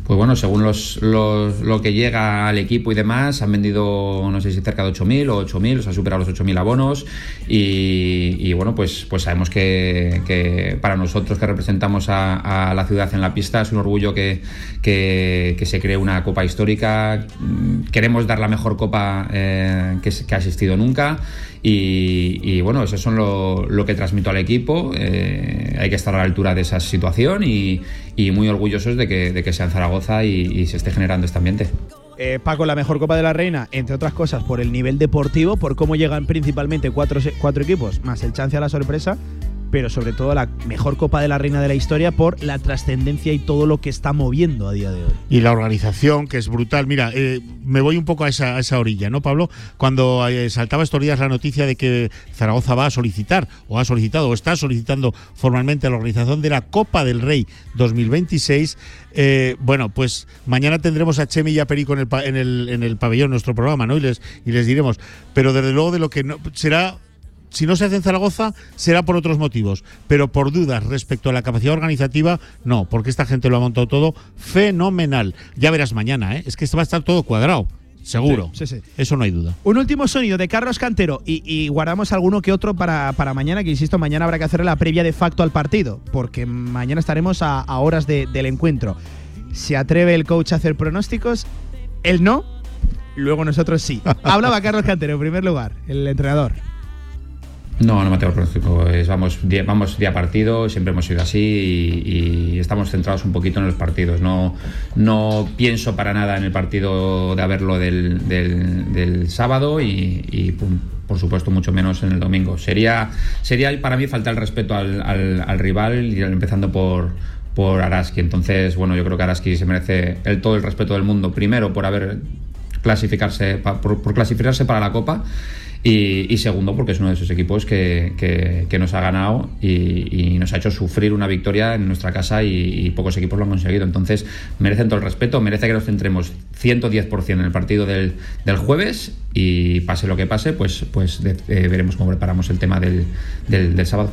Pues bueno, según los, los- lo que llega al equipo y demás, han vendido, no sé si cerca de 8.000 o 8.000, o sea, ha superado los 8.000 abonos. Y, bueno, pues, pues sabemos que, que para nosotros que representamos a, la ciudad en la pista es un orgullo que, se cree una copa histórica. Mm, Queremos dar la mejor copa eh, que, que ha existido nunca. Y, bueno, eso es lo, lo que transmito al equipo. Eh, hay que estar a la altura de esa situación y, y muy orgullosos de que, de que sea en Zaragoza y, y se esté generando este ambiente. Eh, Paco, la mejor Copa de la Reina, entre otras cosas, por el nivel deportivo, por cómo llegan principalmente cuatro, cuatro equipos, más el chance a la sorpresa, pero sobre todo la mejor Copa de la Reina de la historia por la trascendencia y todo lo que está moviendo a día de hoy. Y la organización, que es brutal. Mira, eh, me voy un poco a esa, orilla, ¿no, Pablo? Cuando eh, saltaba estos días la noticia de que Zaragoza va a solicitar, o ha solicitado, o está solicitando formalmente la organización de la Copa del Rey 2026, eh, bueno, pues mañana tendremos a Chemi y a Perico en el pabellón, nuestro programa, ¿no? Y les, y les diremos. Pero desde luego de lo que no, será si no se hace en Zaragoza, será por otros motivos. Pero por dudas respecto a la capacidad organizativa, no, porque esta gente lo ha montado todo fenomenal. Ya verás mañana, ¿eh? es que va a estar todo cuadrado, seguro. Sí, sí, sí. Eso no hay duda. Un último sonido de Carlos Cantero y, y guardamos alguno que otro para, para mañana, que insisto, mañana habrá que hacer la previa de facto al partido, porque mañana estaremos a, a horas de- del encuentro. ¿Se atreve el coach a hacer pronósticos? Él no, luego nosotros sí. Hablaba Carlos Cantero en primer lugar, el entrenador. No, no me tengo pronóstico. Es, vamos, día, vamos día partido, siempre hemos sido así y, y estamos centrados un poquito en los partidos. No, no pienso para nada en el partido de haberlo del, del- del sábado y, y, pum, por supuesto mucho menos en el domingo. Sería, sería para mí faltar el respeto al, al- al rival y empezando por por Araski. Entonces, bueno, yo creo que Araski se merece el, todo el respeto del mundo, primero por haber clasificarse por, por clasificarse para la Copa y, segundo porque es uno de esos equipos que, que- nos ha ganado y, nos ha hecho sufrir una victoria en nuestra casa y, pocos equipos lo han conseguido. Entonces merecen todo el respeto, merece que nos centremos 110% en el partido del, del jueves y pase lo que pase, pues, pues eh, veremos cómo preparamos el tema del, del- del sábado.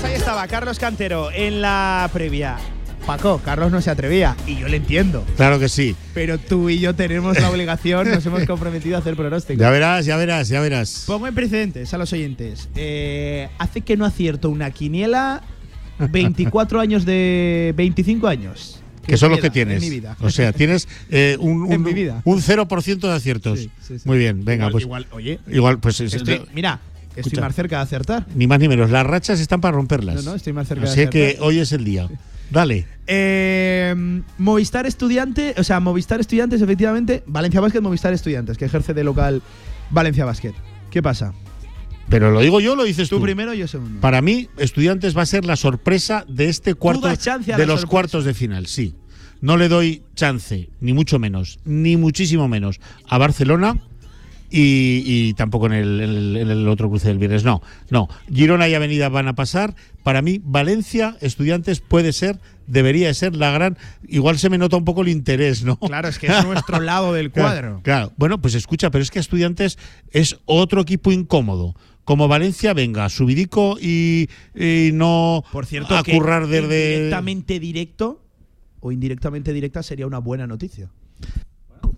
Pues Carlos Cantero en la previa. Paco, Carlos no se atrevía y yo le entiendo. Claro que sí. Pero tú y yo tenemos la obligación, nos hemos comprometido a hacer pronósticos. Ya verás, ya verás, ya verás. Pongo en precedentes a los oyentes. Eh, hace que no acierto una quiniela 24 años de 25 años. Que son los que tienes. En mi vida. O sea, tienes eh, un, un, un 0% de aciertos. Sí, sí, sí. Muy bien, venga, Igual- pues. igual, oye, Igual, pues. es- Estoy- mira, estoy más cerca de acertar. Ni más ni menos. Las rachas están para romperlas. No, no, estoy más cerca de Así que acertar. hoy es el día. Dale. Eh, Movistar Estudiante, o sea, Movistar Estudiantes, efectivamente, Valencia Basket, Movistar Estudiantes, que ejerce de local Valencia Basket. ¿Qué pasa? Pero lo digo yo, lo dices tú. Tú primero, yo segundo. Para mí, Estudiantes va a ser la sorpresa de este cuarto de los sorpresa. cuartos de final, sí. No le doy chance, ni mucho menos, ni muchísimo menos a Barcelona y, y tampoco en el, en el- en el otro cruce del viernes. No, no. Girona y Avenida van a pasar. Para mí, Valencia, Estudiantes puede ser, debería de ser la gran. Igual se me nota un poco el interés, ¿no? Claro, es que es nuestro lado del cuadro. Claro, bueno, pues escucha, pero es que Estudiantes es otro equipo incómodo. como Valencia venga, subidico y, y no Por cierto, a currar desde. directamente directo o indirectamente directa sería una buena noticia.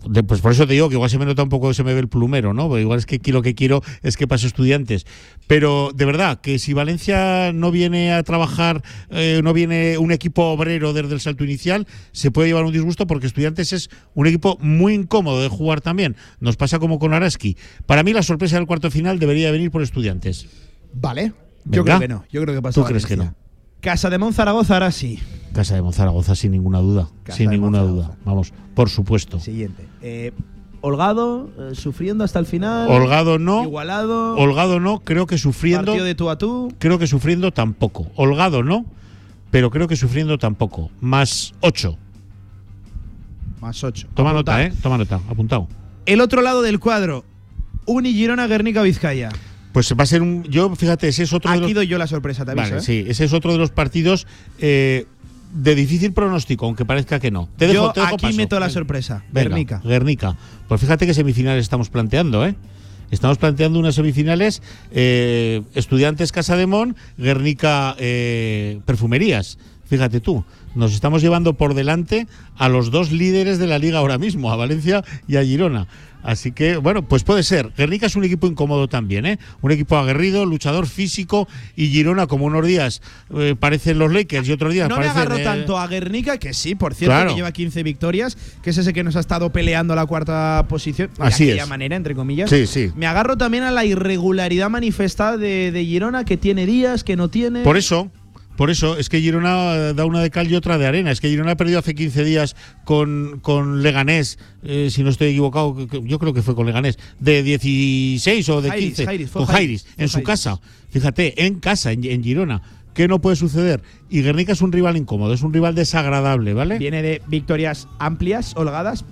De- pues por eso te digo que igual se me nota un poco, se me ve el plumero, ¿no? Porque igual es que aquí lo que quiero es que pase estudiantes. Pero de verdad, que si Valencia no viene a trabajar, eh, no viene un equipo obrero desde el salto inicial, se puede llevar un disgusto porque estudiantes es un equipo muy incómodo de jugar también. Nos pasa como con Araski. Para mí la sorpresa del cuarto final debería venir por estudiantes. Vale. Yo Venga. creo que no. Yo creo que pasa ¿Tú crees que no? Casa de Monzaragoza, ahora sí. Casa de Monzaragoza, sin ninguna duda. Casa sin de ninguna duda. Vamos, por supuesto. Siguiente. Eh, Holgado, eh, sufriendo hasta el final. Holgado no. Igualado. Holgado no, creo que sufriendo. Partido de tú a tú. Creo que sufriendo tampoco. Holgado no, pero creo que sufriendo tampoco. Más 8. Más 8. Toma nota, ¿eh? Toma nota, apuntado. El otro lado del cuadro. Uni Girona Guernica Vizcaya. Pues va a ser un. Yo, fíjate, ese es otro de Aquí los. doy yo la sorpresa, te aviso. Vale, ¿eh? sí, ese es otro de los partidos eh, de difícil pronóstico, aunque parezca que no. Te dejo, yo te dejo aquí paso. meto la sorpresa. Venga, Guernica. Guernica. Pues fíjate qué semifinales estamos planteando, ¿eh? Estamos planteando unas semifinales eh, Estudiantes Casa de Mon, Guernica eh, Perfumerías. Fíjate tú, nos estamos llevando por delante a los dos líderes de la liga ahora mismo, a Valencia y a Girona. Así que, bueno, pues puede ser. Guernica es un equipo incómodo también, ¿eh? Un equipo aguerrido, luchador físico y Girona, como unos días eh, parecen los Lakers y otros días No me parecen. agarro eh, tanto a Guernica, que sí, por cierto, Claro. que lleva 15 victorias, que es ese que nos ha estado peleando la cuarta posición. de Así aquella es. manera, entre comillas. Sí, sí. Me agarro también a la irregularidad manifestada de, de Girona, que tiene días, que no tiene. Por eso, por eso, es que Girona da una de cal y otra de arena. Es que Girona ha perdido hace 15 días con, con Leganés, eh, si no estoy equivocado, yo creo que fue con Leganés, de 16 o de Jairis, 15. Jairis, con Jairis, en su casa. Fíjate, en casa, en, en Girona. ¿Qué no puede suceder? Y Guernica es un rival incómodo, es un rival desagradable, ¿vale? Viene de victorias amplias, holgadas.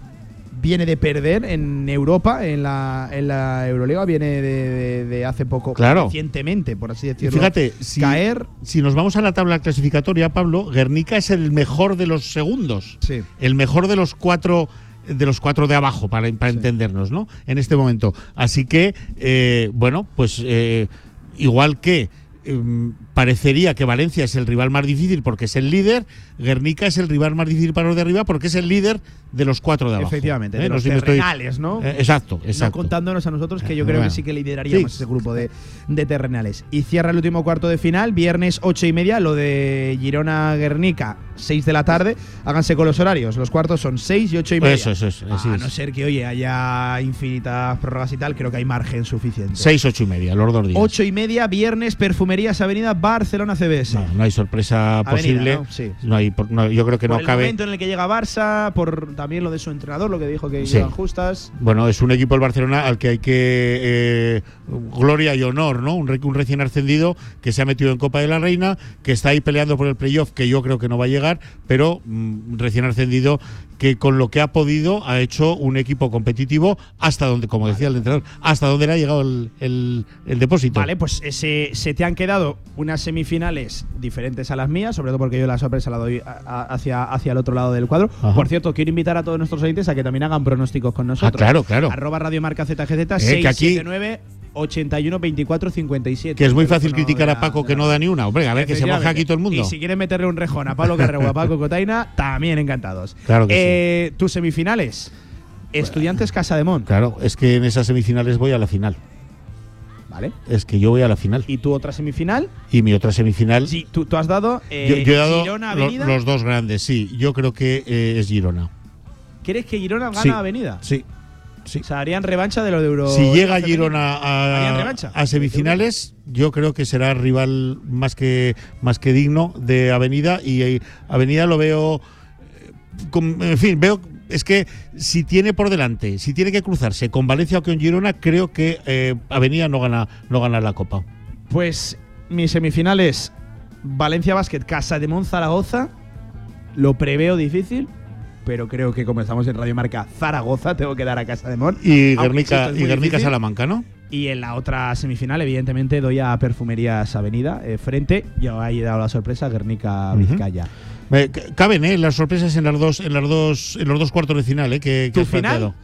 Viene de perder en Europa, en la, en la Euroliga. Viene de, de- de hace poco, Claro. recientemente, por así Y decirlo. fíjate, si, caer. si nos vamos a la tabla clasificatoria, Pablo, Guernica es el mejor de los segundos. Sí. El mejor de los cuatro de los cuatro de abajo, para, para entendernos, ¿no? En este momento. Así que, eh, bueno, pues eh, igual que em, parecería que Valencia es el rival más difícil porque es el líder, Guernica es el rival más difícil para los de arriba porque es el líder de los cuatro de abajo. Efectivamente, ¿Eh? de No los estoy- terrenales, ¿no? Eh, exacto, No exacto. contándonos a nosotros, que yo Eh, creo bueno. que sí que lideraríamos Sí. ese grupo de, de terrenales. Y cierra el último cuarto de final, viernes 8 y media, lo de Girona-Guernica, 6 de la tarde. Háganse con los horarios, los cuartos son 6 y 8 y media. Eso, eso, eso, a no ser que, oye, haya infinitas prórrogas y tal, creo que hay margen suficiente. Seis, ocho y media, los dos días. 8 y media, viernes, Perfumerías Avenida Barcelona CBS. No, no hay sorpresa Avenida, posible. ¿no? Sí. No hay, no, yo creo que por no el cabe. momento en el que llega Barça, por también lo de su entrenador, lo que dijo que Sí. llevan justas. Bueno, es un equipo el Barcelona al que hay que eh, gloria y honor, ¿no? Un recién ascendido que se ha metido en Copa de la Reina, que está ahí peleando por el playoff, que yo creo que no va a llegar, pero mm, recién ascendido que con lo que ha podido ha hecho un equipo competitivo hasta donde, como decía el entrenador, hasta donde le ha llegado el, el- el depósito. Vale, pues ese- se te han quedado unas semifinales diferentes a las mías, sobre todo porque yo la sorpresa la doy a- hacia, hacia el otro lado del cuadro. Ajá. Por cierto, quiero invitar a todos nuestros oyentes a que también hagan pronósticos con nosotros. Ah, claro, claro. Arroba Radio Marca ZGZ Eh, que aquí- 679 81 24 57. Que es muy fácil criticar a Paco que no da ni una. Hombre, a ver, que se moja aquí todo el mundo. Y si quieren meterle un rejón a Pablo Carrego, a Paco Cotaina, también encantados. Claro que Eh, Tus semifinales. Estudiantes Casa de Mon. Claro, es que en esas semifinales voy a la final. Vale. Es que yo voy a la final. ¿Y tu otra semifinal? Y mi otra semifinal. Sí, tú, tú has dado. eh, yo, yo he dado Girona los dos grandes, sí. Yo creo que eh, es Girona. ¿Quieres que Girona gana Sí. Avenida? Sí. Sí. O sea, harían revancha de lo de Euro. Si llega Girona ¿Harían a, semifinales, yo creo que será rival más que más que digno de Avenida y eh, Avenida lo veo eh, con- en fin, veo es que si tiene por delante, si tiene que cruzarse con Valencia o con Girona, creo que eh, Avenida no gana no gana la Copa. Pues mis semifinales: Valencia Basket, Casa de Mon Zaragoza. Lo preveo difícil, pero creo que como estamos en Radio Marca Zaragoza, tengo que dar a Casa de Mon. Y Guernica y Guernica. Salamanca, ¿no? Y en la otra semifinal, evidentemente, doy a Perfumerías Avenida, eh, frente. Yo ahí he dado la sorpresa, Guernica. Vizcaya. Eh, caben eh, las sorpresas en las dos en las dos en los dos cuartos de final eh, que, que ¿Tu has final?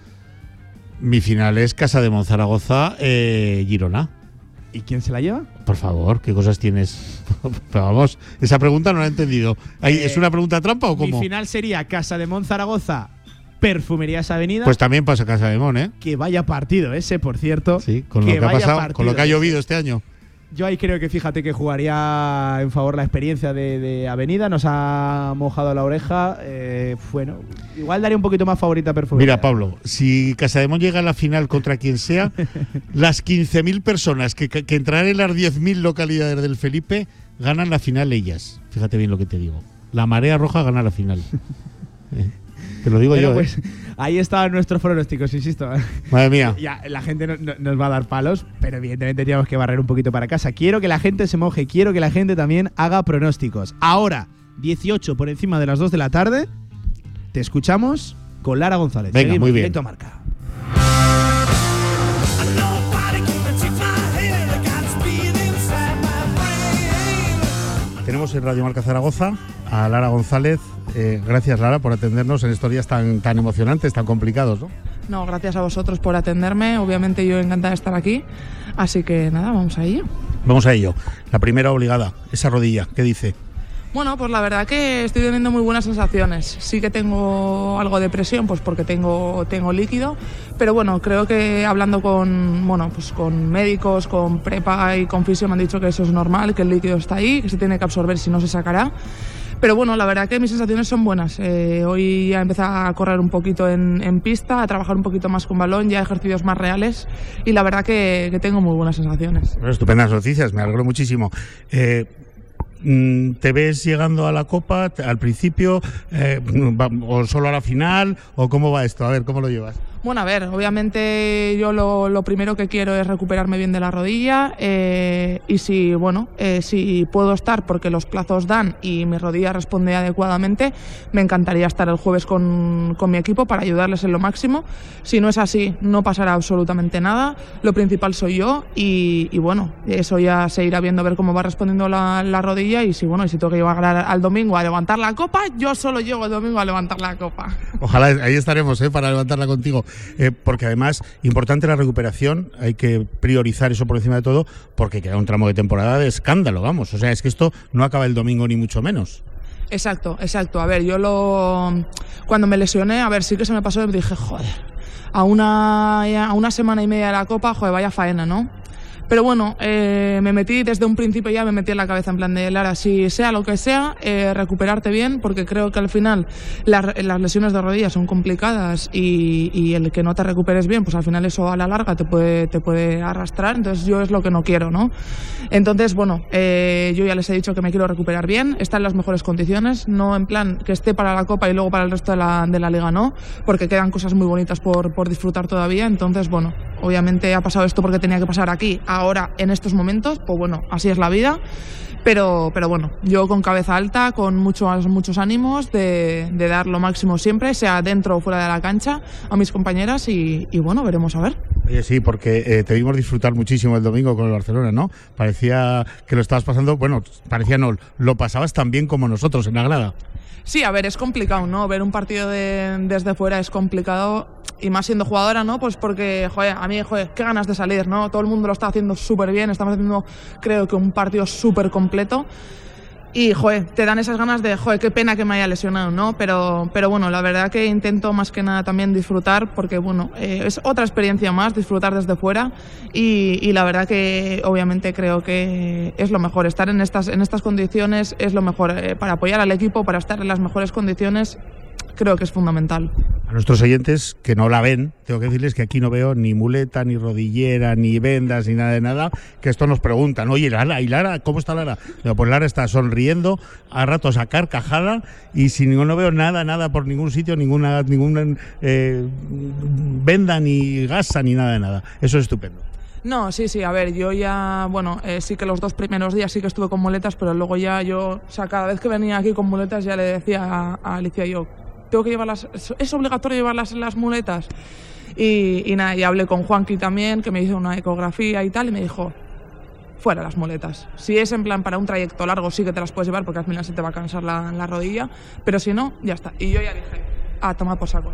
Mi final es Casa de Monzaragoza, eh, Girona. ¿Y quién se la lleva? Por favor, ¿qué cosas tienes? Pero vamos, esa pregunta no la he entendido. Ahí, Eh, ¿Es una pregunta trampa o Mi cómo? final sería Casa de Monzaragoza, Perfumerías Avenida. Pues también pasa Casa de Mon, ¿eh? que vaya partido ese, por cierto. Sí, con lo que ha pasado, con lo que ha ese. llovido este año. Yo ahí creo que fíjate que jugaría en favor la experiencia de, de Avenida. Nos ha mojado la oreja. eh, bueno, igual daría un poquito más favorita a. Mira, Pablo, si Casademón llega a la final contra quien sea, las 15.000 personas que, que, que entrarán en las 10.000 localidades del Felipe ganan la final ellas. Fíjate bien lo que te digo. La marea roja gana la final. Te lo digo yo, pues ¿eh? ahí estaban nuestros pronósticos, insisto. Madre mía. Ya, la gente no- no- nos va a dar palos, pero evidentemente teníamos que barrer un poquito para casa. Quiero que la gente se moje, quiero que la gente también haga pronósticos. Ahora, 18 por encima de las 2 de la tarde, te escuchamos con Lara González. Venga, Seguimos, muy bien. directo a marca. Tenemos en Radio Marca Zaragoza a Lara González. Eh, gracias, Lara, por atendernos en estos días tan, tan emocionantes, tan complicados, ¿no? No, gracias a vosotros por atenderme. Obviamente yo encantada de estar aquí. Así que nada, vamos a ello. Vamos a ello. La primera obligada, esa rodilla, ¿qué dice? Bueno, pues la verdad que estoy teniendo muy buenas sensaciones. Sí que tengo algo de presión, pues porque tengo, tengo líquido, pero bueno, creo que hablando con, bueno, pues con médicos, con prepa y con fisio me han dicho que eso es normal, que el líquido está ahí, que se tiene que absorber si no se sacará. Pero bueno, la verdad que mis sensaciones son buenas. Eh, hoy ya empecé a correr un poquito en, pista, a trabajar un poquito más con balón, ya ejercicios más reales y la verdad que, tengo muy buenas sensaciones. Bueno, estupendas noticias, me alegro muchísimo. Eh, mm, ¿Te ves llegando a la Copa al principio eh, o solo a la final o cómo va esto? A ver, ¿cómo lo llevas? Bueno, a ver, obviamente yo lo, primero que quiero es recuperarme bien de la rodilla eh, y si, bueno, eh, si puedo estar porque los plazos dan y mi rodilla responde adecuadamente, me encantaría estar el jueves con, con mi equipo para ayudarles en lo máximo. Si no es así, no pasará absolutamente nada. Lo principal soy yo y, bueno, eso ya se irá viendo a ver cómo va respondiendo la, la rodilla y si, bueno, y si tengo que llegar al domingo a levantar la copa, yo solo llego el domingo a levantar la copa. Ojalá ahí estaremos ¿eh? para levantarla contigo. Eh, porque además, importante la recuperación, hay que priorizar eso por encima de todo, porque queda un tramo de temporada de escándalo, vamos. O sea, es que esto no acaba el domingo ni mucho menos. Exacto, exacto. A ver, yo lo. Cuando me lesioné, a ver, sí que se me pasó me dije, joder, a una, a una semana y media de la copa, joder, vaya faena, ¿no? Pero bueno, eh, me metí desde un principio ya, me metí en la cabeza en plan de Lara, si sea lo que sea, eh, recuperarte bien, porque creo que al final las, lesiones de rodillas son complicadas y, y el que no te recuperes bien, pues al final eso a la larga te puede, te puede arrastrar, entonces yo es lo que no quiero, ¿no? Entonces, bueno, eh, yo ya les he dicho que me quiero recuperar bien, estar en las mejores condiciones, no en plan que esté para la Copa y luego para el resto de la, de la liga no, porque quedan cosas muy bonitas por, por disfrutar todavía. Entonces, bueno, obviamente ha pasado esto porque tenía que pasar aquí, ahora, en estos momentos, pues bueno, así es la vida. Pero, pero bueno, yo con cabeza alta, con muchos, muchos ánimos de, de dar lo máximo siempre, sea dentro o fuera de la cancha, a mis compañeras y, y bueno, veremos a ver. Oye, sí, porque eh, te vimos disfrutar muchísimo el domingo con el Barcelona, ¿no? Parecía que lo estabas pasando, bueno, parecía no, lo pasabas tan bien como nosotros en la grada. Sí, a ver, es complicado, ¿no? Ver un partido de- desde fuera es complicado y más siendo jugadora, ¿no? Pues porque, joder, a mí, joder, qué ganas de salir, ¿no? Todo el mundo lo está haciendo súper bien, estamos haciendo, creo que un partido súper Y, te dan esas ganas de, joder, qué pena que me haya lesionado, ¿no? Pero, pero bueno, la verdad que intento más que nada también disfrutar, porque, bueno, eh, es otra experiencia más, disfrutar desde fuera. Y, y la verdad que, obviamente, creo que es lo mejor. Estar en estas, en estas condiciones es lo mejor eh, para apoyar al equipo, para estar en las mejores condiciones. Creo que es fundamental. Nuestros oyentes que no la ven, tengo que decirles que aquí no veo ni muleta, ni rodillera, ni vendas, ni nada de nada, que esto nos preguntan, oye, Lara, ¿y Lara? ¿Cómo está Lara? Digo, pues Lara está sonriendo, a ratos a carcajada, y si no, no veo nada, nada por ningún sitio, ninguna, ninguna eh, venda, ni gasa, ni nada de nada. Eso es estupendo. No, sí, sí, a ver, yo ya, bueno, eh, sí que los dos primeros días sí que estuve con muletas, pero luego ya yo, o sea, cada vez que venía aquí con muletas ya le decía a, a Alicia, yo, tengo que llevarlas, es- es obligatorio llevar las, las muletas. Y, y nada, y hablé con Juanqui también, que me hizo una ecografía y tal, y me dijo, fuera las muletas. Si es en plan para un trayecto largo, sí que te las puedes llevar porque al final se te va a cansar la, la rodilla, pero si no, ya está. Y yo ya dije, a tomar por saco.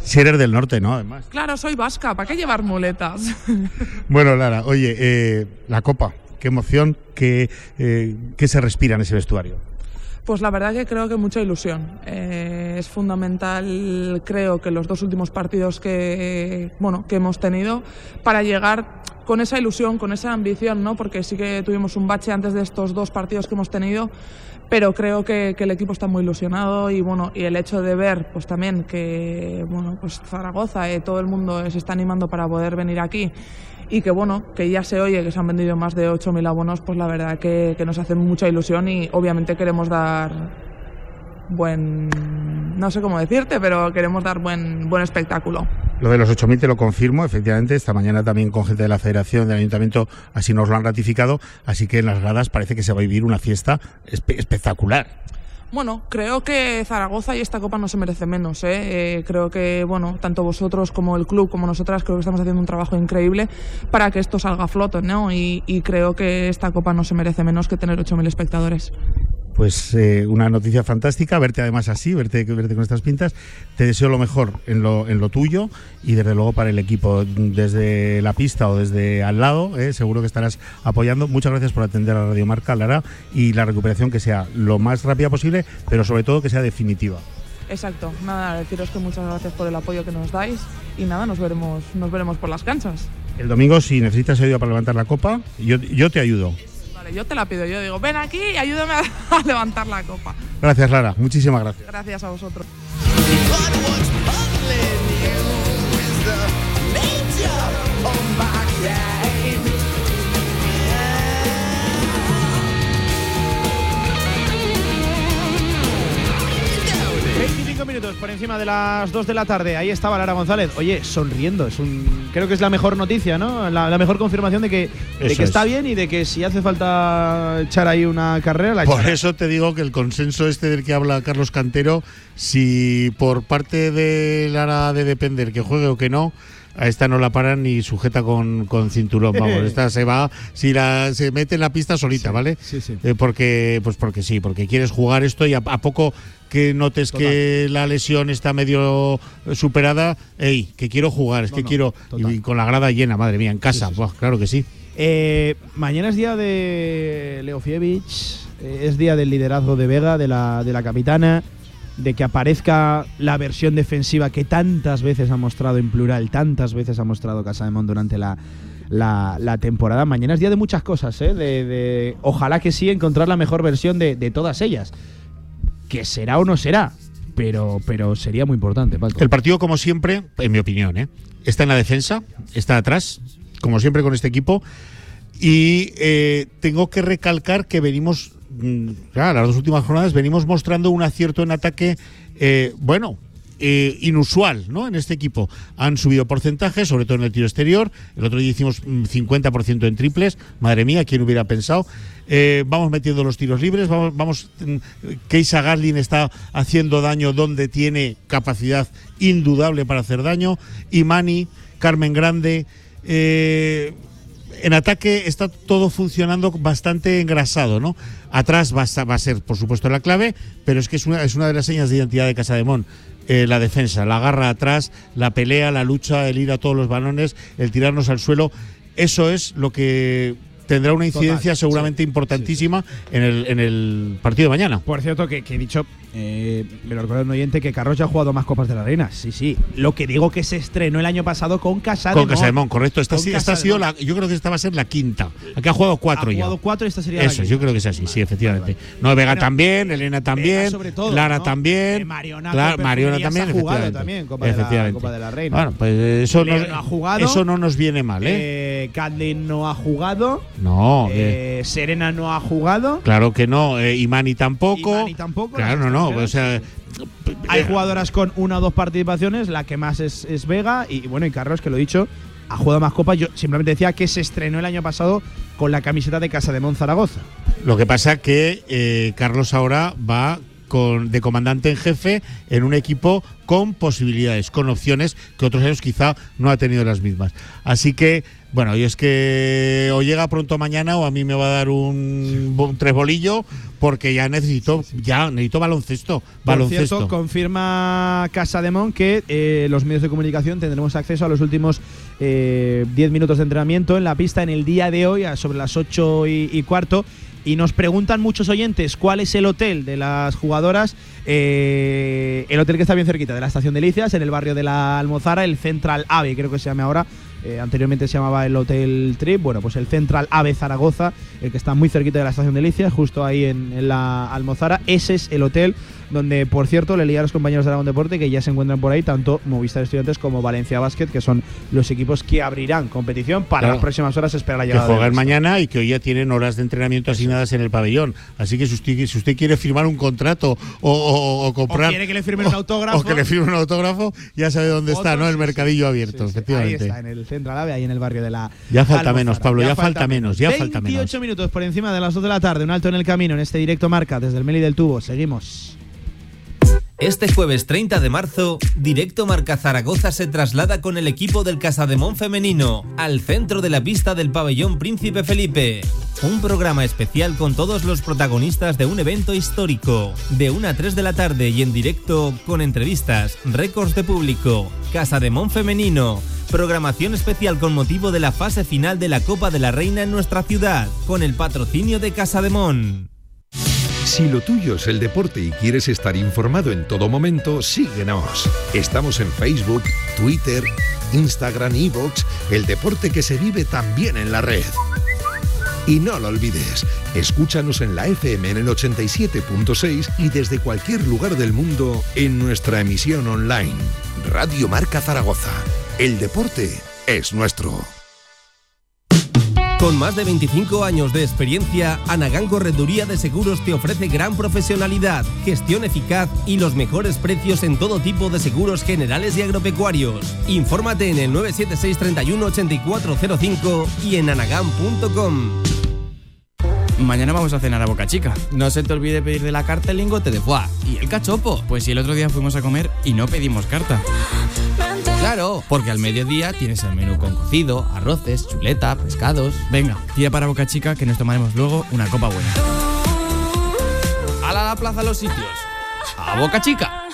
Si eres del norte, ¿no? Además. Claro, soy vasca, ¿para qué llevar muletas? Bueno, Lara, oye, eh, la copa, qué emoción, qué, eh, qué se respira en ese vestuario. Pues la verdad que creo que mucha ilusión. Eh, es fundamental, creo que los dos últimos partidos que, bueno, que hemos tenido para llegar con esa ilusión, con esa ambición, ¿no? Porque sí que tuvimos un bache antes de estos dos partidos que hemos tenido, pero creo que, el equipo está muy ilusionado y bueno, y el hecho de ver, pues también que, bueno, pues Zaragoza, eh, todo el mundo se está animando para poder venir aquí y que bueno, que ya se oye que se han vendido más de 8.000 abonos, pues la verdad que, que nos hace mucha ilusión y obviamente queremos dar buen, no sé cómo decirte, pero queremos dar buen, buen espectáculo. Lo de los 8.000 te lo confirmo, efectivamente, esta mañana también con gente de la Federación, del Ayuntamiento, así nos lo han ratificado, así que en las gradas parece que se va a vivir una fiesta espe- espectacular. Bueno, creo que Zaragoza y esta copa no se merece menos. ¿eh? Eh, creo que, bueno, tanto vosotros como el club, como nosotras, creo que estamos haciendo un trabajo increíble para que esto salga a flote, ¿no? Y, y creo que esta copa no se merece menos que tener 8.000 espectadores. Pues eh, una noticia fantástica, verte además así, verte, verte con estas pintas. Te deseo lo mejor en lo, en lo tuyo y desde luego para el equipo, desde la pista o desde al lado, eh, seguro que estarás apoyando. Muchas gracias por atender a Radio Marca, Lara, y la recuperación que sea lo más rápida posible, pero sobre todo que sea definitiva. Exacto. Nada, deciros que muchas gracias por el apoyo que nos dais y nada, nos veremos, nos veremos por las canchas. El domingo, si necesitas ayuda para levantar la copa, yo, yo te ayudo. Vale, yo te la pido. Yo digo, ven aquí y ayúdame a, a levantar la copa. Gracias, Lara. Muchísimas gracias. Gracias a vosotros. Minutos por encima de las 2 de la tarde. Ahí estaba Lara González. Oye, sonriendo. Es un, creo que es la mejor noticia, ¿no? La, la mejor confirmación de que, de que está es. bien y de que si hace falta echar ahí una carrera, la Por eso te digo que el consenso este del que habla Carlos Cantero, si por parte de Lara de depender que juegue o que no, a esta no la paran ni sujeta con, con cinturón. Vamos, esta se va, si la se mete en la pista solita, ¿vale? sí, sí. Eh, porque, pues porque sí, porque quieres jugar esto y a, a poco que notes que la lesión está medio superada, ey, que quiero jugar, es No, que no, quiero total. y con la grada llena, madre mía, en casa, Buah, claro que sí. Eh, mañana es día de Leofievich, eh, es día del liderazgo de Vega, de la, de la capitana, de que aparezca la versión defensiva que tantas veces ha mostrado en plural, tantas veces ha mostrado Casademón durante la, la, la temporada. Mañana es día de muchas cosas, ¿eh? de, ojalá que sí encontrar la mejor versión de, de todas ellas. Que será o no será, pero, pero sería muy importante, Paco. El partido, como siempre, en mi opinión, ¿eh? está en la defensa, está atrás, como siempre con este equipo. Y eh, tengo que recalcar que venimos, mm, las dos últimas jornadas, venimos mostrando un acierto en ataque, eh, bueno, eh, inusual ¿no? en este equipo. Han subido porcentajes, sobre todo en el tiro exterior. El otro día hicimos mm, 50% en triples. Madre mía, ¿quién hubiera pensado? Eh, vamos metiendo los tiros libres. Vamos, vamos mm, Keisa Garlin está haciendo daño donde tiene capacidad indudable para hacer daño. Y Mani, Carmen Grande. En ataque está todo funcionando bastante engrasado, ¿no? Atrás va a, va a ser, por supuesto, la clave, pero es que es una, es una de las señas de identidad de Casa de Mon. Eh, la defensa, la garra atrás, la pelea, la lucha, el ir a todos los balones, el tirarnos al suelo. Eso es lo que tendrá una incidencia Total, seguramente importantísima En, el, en el partido de mañana. Por cierto, que, que he dicho, eh, me lo recuerda un oyente, que Carlos ya ha jugado más Copas de la Reina. Sí, sí. Lo que digo que se estrenó el año pasado con Casa Con Casa de Mon, correcto. Esta, sí- esta ha sido la, yo creo que esta va a ser la quinta. Aquí ha jugado cuatro ha ya. jugado cuatro y esta sería la Eso, quinta. yo creo que es así, sí, efectivamente. No, Vega Bueno, también, Elena también, sobre todo, Lara ¿no? también, Eh, Mariona Mariona también, ha jugado efectivamente. también Copa de la- Efectivamente. Copa de la Reina. Bueno, pues eso no, no ha jugado. eso no nos viene mal, ¿eh? Eh, Kathleen no ha jugado. No, eh, Eh, Serena no ha jugado. claro que no. Eh, Imani tampoco. Imani tampoco, Claro, no, no. O sea, Hay jugadoras con una o dos participaciones, la que más es, es Vega y bueno, y Carlos, que lo he dicho, ha jugado más copas. Yo simplemente decía que se estrenó el año pasado con la camiseta de Casa de Zaragoza. Lo que pasa que eh, Carlos ahora va con, de comandante en jefe en un equipo con posibilidades, con opciones que otros años quizá no ha tenido las mismas. Así que, bueno, y es que o llega pronto mañana o a mí me va a dar un, un tres bolillo porque ya necesito, ya necesito baloncesto. Por baloncesto. cierto, confirma Casa de Mon que eh, los medios de comunicación tendremos acceso a los últimos eh, 10 minutos de entrenamiento en la pista en el día de hoy, a sobre las 8 y, y cuarto. Y nos preguntan muchos oyentes cuál es el hotel de las jugadoras. Eh, el hotel que está bien cerquita de la estación de Licias, en el barrio de la Almozara, el Central Ave, creo que se llama ahora. Eh, anteriormente se llamaba el Hotel Trip. Bueno, pues el Central Ave Zaragoza, el que está muy cerquita de la estación de Licias, justo ahí en, en la Almozara. Ese es el hotel donde, por cierto, le leía a los compañeros de Aragón Deporte que ya se encuentran por ahí tanto Movistar Estudiantes como Valencia Basket, que son los equipos que abrirán competición para Claro. las próximas horas. Espera la que llegada. juegan del resto. mañana y que hoy ya tienen horas de entrenamiento asignadas en el pabellón. Así que si usted, si usted quiere firmar un contrato o, o- o comprar. O quiere que le firmen un autógrafo. O que le firmen un autógrafo, ya sabe dónde está, ¿no? El sí, mercadillo abierto, Ahí efectivamente. está, en el Central Ave, ahí en el barrio de la. Ya falta Almozara. menos, Pablo, ya falta menos, ya falta 28 menos. minutos por encima de las 2 de la tarde, un alto en el camino en este directo marca desde el Meli del Tubo. Seguimos. Este jueves 30 de marzo, Directo Marca Zaragoza se traslada con el equipo del Casademón femenino al centro de la pista del pabellón Príncipe Felipe. Un programa especial con todos los protagonistas de un evento histórico, de 1 a 3 de la tarde y en directo con entrevistas, récords de público, Casademón femenino, programación especial con motivo de la fase final de la Copa de la Reina en nuestra ciudad, con el patrocinio de Casademón. Si lo tuyo es el deporte y quieres estar informado en todo momento, síguenos. Estamos en Facebook, Twitter, Instagram, Evox, el deporte que se vive también en la red. Y no lo olvides, escúchanos en la FM en el 87.6 y desde cualquier lugar del mundo en nuestra emisión online. Radio Marca Zaragoza. El deporte es nuestro. Con más de 25 años de experiencia, Anagán Correduría de Seguros te ofrece gran profesionalidad, gestión eficaz y los mejores precios en todo tipo de seguros generales y agropecuarios. Infórmate en el 976 31 8405 y en anagán.com. Mañana vamos a cenar a Boca Chica. No se te olvide pedir de la carta el lingote de foie y el cachopo. Pues si el otro día fuimos a comer y no pedimos carta. Claro, porque al mediodía tienes el menú con cocido, arroces, chuleta, pescados. Venga, tira para Boca Chica que nos tomaremos luego una copa buena. ¡A la plaza los sitios! ¡A Boca Chica!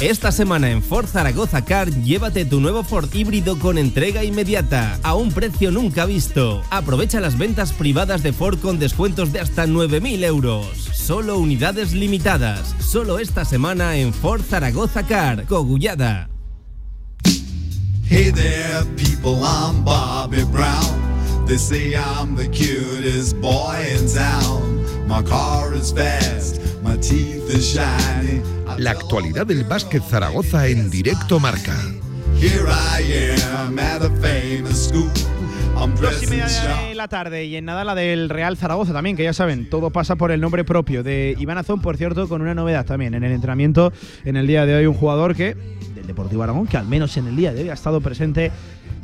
Esta semana en Ford Zaragoza Car, llévate tu nuevo Ford híbrido con entrega inmediata, a un precio nunca visto. Aprovecha las ventas privadas de Ford con descuentos de hasta 9.000 euros. Solo unidades limitadas. Solo esta semana en Ford Zaragoza Car, Cogullada. Hey there, people, I'm Bobby Brown. They say I'm the cutest boy in town. My car is fast, my teeth are shiny. La actualidad del básquet Zaragoza en directo marca. Here I am at a famous school. I'm Dos y media de la tarde y en nada la del Real Zaragoza también, que ya saben, todo pasa por el nombre propio de Iván Azón, por cierto, con una novedad también en el entrenamiento en el día de hoy, un jugador que Deportivo Aragón, que al menos en el día de hoy ha estado presente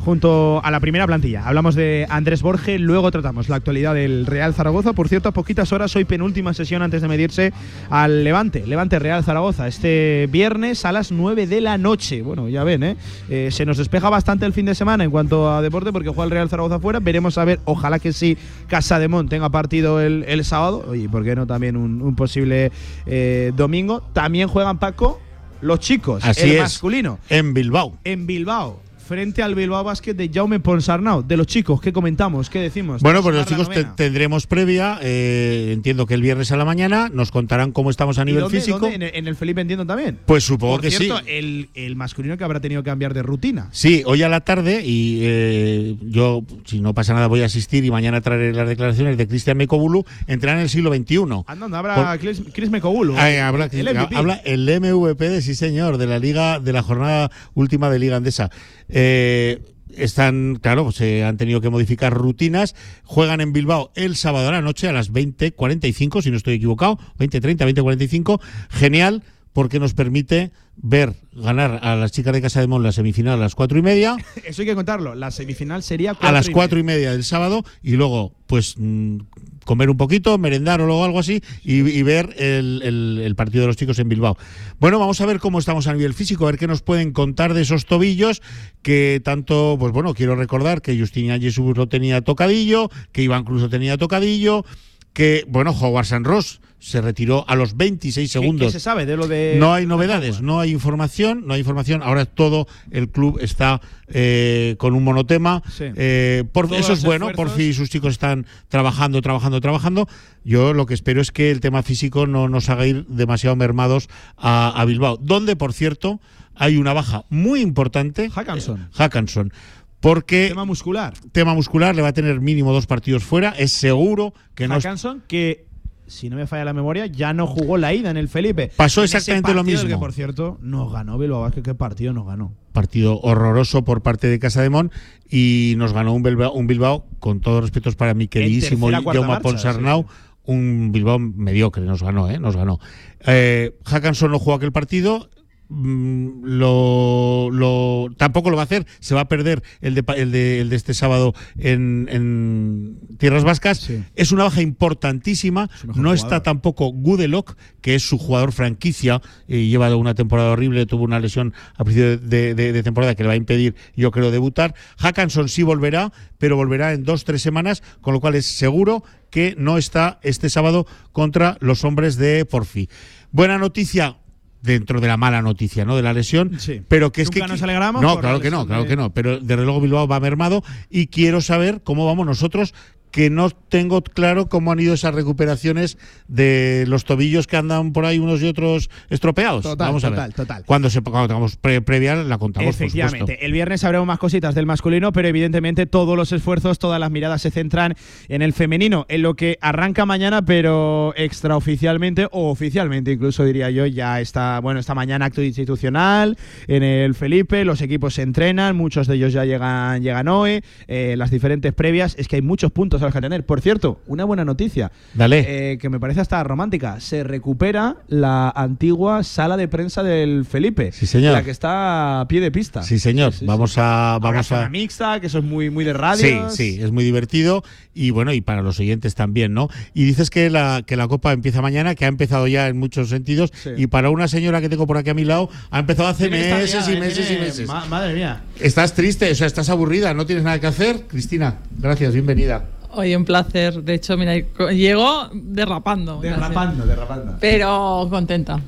junto a la primera plantilla. Hablamos de Andrés Borge, luego tratamos la actualidad del Real Zaragoza. Por cierto, a poquitas horas, hoy penúltima sesión antes de medirse al Levante. Levante Real Zaragoza, este viernes a las 9 de la noche. Bueno, ya ven, ¿eh? Eh, se nos despeja bastante el fin de semana en cuanto a deporte porque juega el Real Zaragoza fuera. Veremos a ver, ojalá que sí, Casa de Mon tenga partido el, el sábado. Oye, ¿por qué no también un, un posible eh, domingo? También juegan Paco los chicos, Así el es. masculino En Bilbao. en Bilbao, frente al Bilbao Basket de Jaume Ponsarnau. De los chicos, ¿qué comentamos? ¿Qué decimos? Bueno, pues los chicos te- tendremos previa, eh, entiendo que el viernes a la mañana, nos contarán cómo estamos a ¿Y nivel dónde, físico. dónde? ¿En, el- el Felipe entiendo también. Pues supongo Por que cierto, sí. El, el masculino que habrá tenido que cambiar de rutina. Sí, hoy a la tarde y eh, yo, si no pasa nada, voy a asistir y mañana traeré las declaraciones de Cristian Mekobulu. Entrará en el siglo XXI. Andando, habrá Por- Chris, Chris Mekogulu. Ay, habla, el MVP. habla el MVP de sí señor de la liga de la jornada última de Liga Andesa. Eh, están, claro, se han tenido que modificar rutinas. Juegan en Bilbao el sábado a la noche a las 20.45, si no estoy equivocado, 20.30, 20.45. Genial, porque nos permite ver ganar a las chicas de Casa de Mon la semifinal a las cuatro y media Eso hay que contarlo. La semifinal sería a las y cuatro y media del sábado y luego, pues, mm, comer un poquito, merendar o algo así y, ver el, el- el partido de los chicos en Bilbao. Bueno, vamos a ver cómo estamos a nivel físico, a ver qué nos pueden contar de esos tobillos que tanto, pues bueno, quiero recordar que Justin Jesús lo tenía tocadillo, que Iván Cruz lo tenía tocadillo. que, bueno, Howard San Ross se retiró a los 26 ¿Qué- segundos. ¿Qué se sabe de lo de.? No hay novedades, no hay información, no hay información. Ahora todo el club está eh, con un monotema. Sí. Eh, por, Todos eso es bueno, por fin sus chicos están trabajando, trabajando, trabajando. Yo lo que espero es que el tema físico no nos haga ir demasiado mermados a, a Bilbao, donde, por cierto, hay una baja muy importante. Hackanson. Hackanson. Porque Tema muscular. tema muscular le va a tener mínimo dos partidos fuera. Es seguro que no. Hackanson, que si no me falla la memoria, ya no jugó la ida en el Felipe. Pasó En exactamente lo mismo. Que por cierto, nos ganó Bilbao. ¿Qué partido nos ganó? partido horroroso por parte de Casa de Mon y nos ganó un Bilbao, un Bilbao con todos los respetos para mi queridísimo Jaume Ponsarnau, un Bilbao mediocre, nos ganó, ¿eh? Nos ganó. Eh, Hackanson no jugó aquel partido. Mm, Lo, lo- tampoco lo va a hacer, se va a perder el de, el de, el de este sábado en, en Tierras Vascas. Es una baja importantísima. No está tampoco Gudelock, que es su jugador franquicia y lleva una temporada horrible, tuvo una lesión a principio de, de- de temporada que le va a impedir, yo creo, debutar. Hackanson sí volverá, pero volverá en dos, tres semanas, con lo cual es seguro que no está este sábado contra los hombres de Porfi. Buena noticia. Dentro de la mala noticia, ¿no? De la lesión. Sí. Pero que es Nunca que. nos alegramos No, por claro la que no, claro de- que no. Pero desde luego Bilbao va mermado y quiero saber cómo vamos nosotros que no tengo claro cómo han ido esas recuperaciones de los tobillos que andan por ahí unos y otros estropeados. Total, Vamos a total, ver. total. Cuando, se, cuando tengamos pre- previa la contamos, por Efectivamente. supuesto. El viernes sabremos más cositas del masculino, pero evidentemente todos los esfuerzos, todas las miradas se centran en el femenino, en lo que arranca mañana, pero extraoficialmente o oficialmente, incluso diría yo, ya está, bueno, esta mañana acto institucional en el Felipe, los equipos se entrenan, muchos de ellos ya llegan, llegan hoy, eh, las diferentes previas, es que hay muchos puntos a atender. Por cierto, una buena noticia. Dale. eh, que me parece hasta romántica. Se recupera la antigua sala de prensa del Felipe. Sí, señor. La que está a pie de pista. Sí, señor. vamos a. Vamos a mixta, que eso es muy, muy de radio. Sí, sí, es muy divertido y bueno, y para los oyentes también, ¿no? Y dices que la, que la Copa empieza mañana, que ha empezado ya en muchos sentidos, y para una señora que tengo por aquí a mi lado, ha empezado hace meses y eh, meses y meses. ma- madre mía. Estás triste, o sea, estás aburrida, no tienes nada que hacer. Cristina, gracias, bienvenida. Oye, un placer. De hecho, mira, llego derrapando. Derrapando, derrapando. Pero contenta.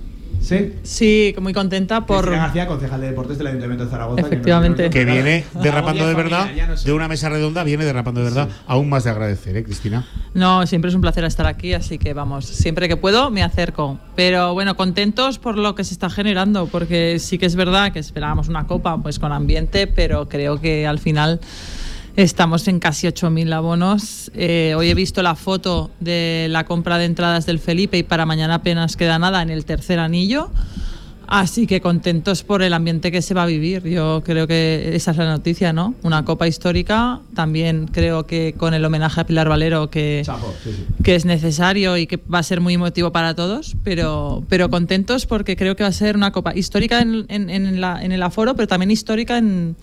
¿Sí? Sí, muy contenta por. Cristina García, concejal de deportes del Ayuntamiento de Zaragoza. Efectivamente. Que viene derrapando de verdad, de una mesa redonda, viene derrapando de verdad, aún más de agradecer, ¿eh, Cristina? No, siempre es un placer estar aquí, así que vamos, siempre que puedo me acerco. Pero bueno, contentos por lo que se está generando, porque sí que es verdad que esperábamos una copa pues con ambiente, pero creo que al final estamos en casi 8.000 abonos. Eh, hoy he visto la foto de la compra de entradas del Felipe y para mañana apenas queda nada en el tercer anillo. Así que contentos por el ambiente que se va a vivir. Yo creo que esa es la noticia, ¿no? Una copa histórica. También creo que con el homenaje a Pilar Valero que, que es necesario y que va a ser muy emotivo para todos, pero, pero contentos porque creo que va a ser una copa histórica en, en- en la- en el aforo, pero también histórica en,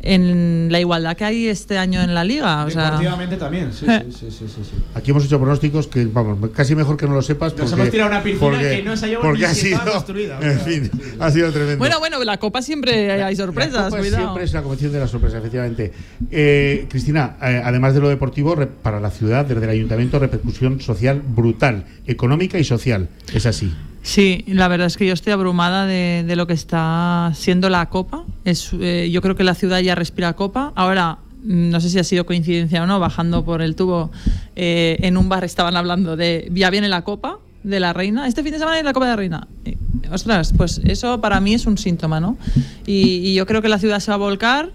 en la igualdad que hay este año en la liga. O sea, Deportivamente también, sí, sí, sí, sí, sí, sí. Aquí hemos hecho pronósticos que, vamos, casi mejor que no lo sepas. Nos porque- hemos tirado una piscina porque- que no sabíamos porque ni ha si sido, construida, En fin, ha sido tremendo. bueno, bueno, la copa siempre hay sorpresas, La Copa cuidado. Siempre es la convención de la sorpresa, efectivamente. Eh, Cristina, eh, además de lo deportivo, re- para la ciudad, desde el ayuntamiento, repercusión social brutal, económica y social. Es así. Sí, la verdad es que yo estoy abrumada de, de lo que está siendo la Copa. Es, eh, yo creo que la ciudad ya respira Copa. Ahora, mm, no sé si ha sido coincidencia o no, bajando por el tubo, eh, en un bar estaban hablando de ya viene la Copa de la Reina. Este fin de semana viene la Copa de la Reina. Eh, ostras, pues eso para mí es un síntoma, ¿no? Y, yo creo que la ciudad se va a volcar.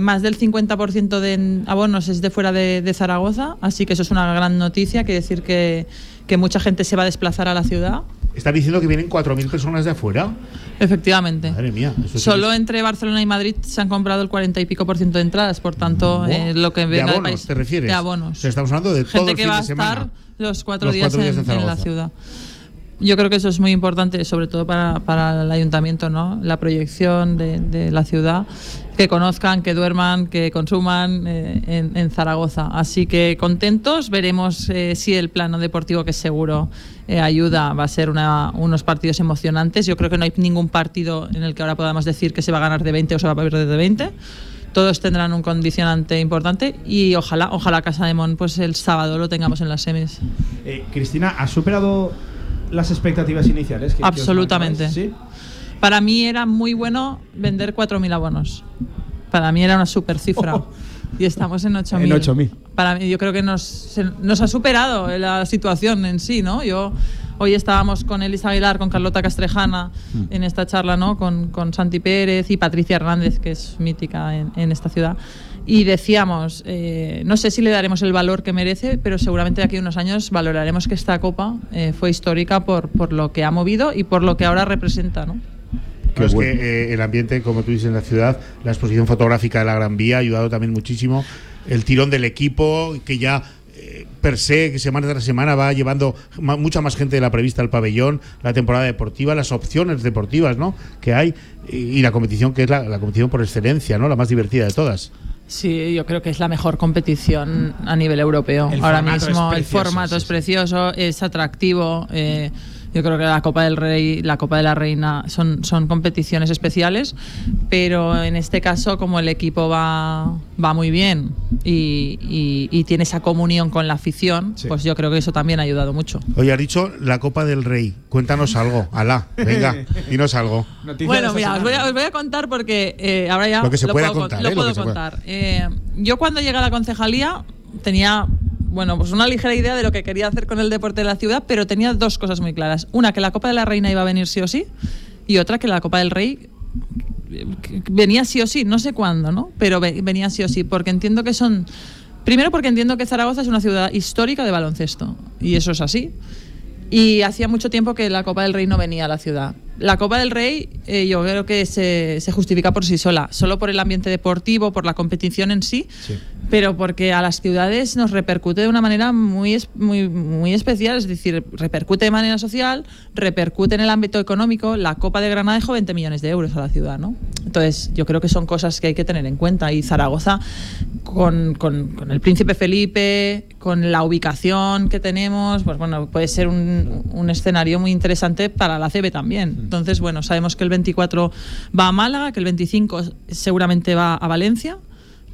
Más del 50% de abonos es de fuera de, de Zaragoza, así que eso es una gran noticia, quiere decir que, que mucha gente se va a desplazar a la ciudad. Están diciendo que vienen 4.000 personas de afuera. Efectivamente. Madre mía. Eso Solo es- entre Barcelona y Madrid se han comprado el 40 y pico por ciento de entradas, por tanto, eh, lo que de venga del abonos, país. ¿te refieres? De abonos. Estamos hablando de todo Gente el que fin va de a estar los cuatro, Los días, cuatro días en, en en la ciudad. Yo creo que eso es muy importante, sobre todo para, para el ayuntamiento, ¿no? La proyección de, de la ciudad, que conozcan, que duerman, que consuman eh, en, en Zaragoza. Así que contentos, veremos eh, si el plano deportivo, que seguro eh, ayuda, va a ser una- unos partidos emocionantes. Yo creo que no hay ningún partido en el que ahora podamos decir que se va a ganar de 20 o se va a perder de 20 todos tendrán un condicionante importante y ojalá, ojalá Casa de Mon pues el sábado lo tengamos en las semis. Cristina, ¿has superado las expectativas iniciales? que- que Absolutamente. marcabais? Para mí era muy bueno vender 4.000 abonos. Para mí era una super cifra. Y estamos en 8.000. En 8.000. Para mí, yo creo que nos, nos ha superado la situación en sí, ¿no? Yo hoy estábamos con Elisa Aguilar, con Carlota Castrejana en esta charla, ¿no? Con, con Santi Pérez y Patricia Hernández, que es mítica en, en esta ciudad. Y decíamos, eh, no sé si le daremos el valor que merece, pero seguramente de aquí a unos años valoraremos que esta copa eh, fue histórica por, por lo que ha movido y por lo que ahora representa, ¿no? Claro, es que eh, el ambiente, como tú dices, en la ciudad, la exposición fotográfica de la Gran Vía ha ayudado también muchísimo. El tirón del equipo, que ya eh, per se, que semana tras semana va llevando mucha más gente de la prevista al pabellón, la temporada deportiva, las opciones deportivas ¿no? que hay y, la competición, que es la, la competición por excelencia, ¿no? la más divertida de todas. Sí, yo creo que es la mejor competición a nivel europeo. El Ahora mismo el formato sí, es precioso, es atractivo. eh, yo creo que la Copa del Rey, la Copa de la Reina son, son competiciones especiales, pero en este caso como el equipo va, va muy bien y, y- y tiene esa comunión con la afición, pues yo creo que eso también ha ayudado mucho. Oye, has dicho la Copa del Rey. Cuéntanos algo, Alá, venga, dinos algo. Bueno, mira, os voy, a, os voy a contar porque eh, ahora ya Lo que se pueda puedo, contar, lo ¿eh? Puedo contar. Eh, yo cuando llegué a la concejalía tenía, bueno, pues una ligera idea de lo que quería hacer con el deporte de la ciudad, pero tenía dos cosas muy claras. Una, que la Copa de la Reina iba a venir sí o sí, y otra, que la Copa del Rey venía sí o sí, no sé cuándo, ¿no? Pero ve- venía sí o sí, porque entiendo que son... Primero porque entiendo que Zaragoza es una ciudad histórica de baloncesto, y eso es así. Y hacía mucho tiempo que la Copa del Rey no venía a la ciudad. La Copa del Rey eh, yo creo que se, se justifica por sí sola, solo por el ambiente deportivo, por la competición en sí, pero porque a las ciudades nos repercute de una manera muy, muy, muy especial, es decir, repercute de manera social, repercute en el ámbito económico. La Copa de Granada dejó 20 millones de euros a la ciudad, ¿no? Entonces, yo creo que son cosas que hay que tener en cuenta. Y Zaragoza, con, con- con el Príncipe Felipe, con la ubicación que tenemos, pues bueno, puede ser un, un escenario muy interesante para la CB también. Entonces, bueno, sabemos que el 24 va a Málaga, que el 25 seguramente va a Valencia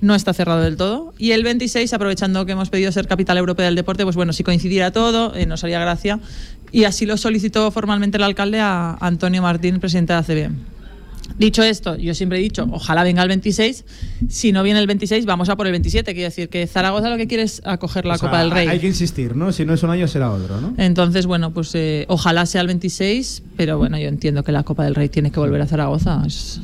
no está cerrado del todo. Y el 26, aprovechando que hemos pedido ser capital europea del deporte, pues bueno, si coincidiera todo, eh, nos haría gracia. Y así lo solicitó formalmente el alcalde a Antonio Martín, presidente de ACB. Dicho esto, yo siempre he dicho, ojalá venga el 26. Si no viene el 26, vamos a por el 27. Quiere decir que Zaragoza lo que quiere es acoger la O sea, Copa del Rey. Hay que insistir, ¿no? Si no es un año, será otro, ¿no? Entonces, bueno, pues eh, ojalá sea el 26, pero bueno, yo entiendo que la Copa del Rey tiene que volver a Zaragoza. Es-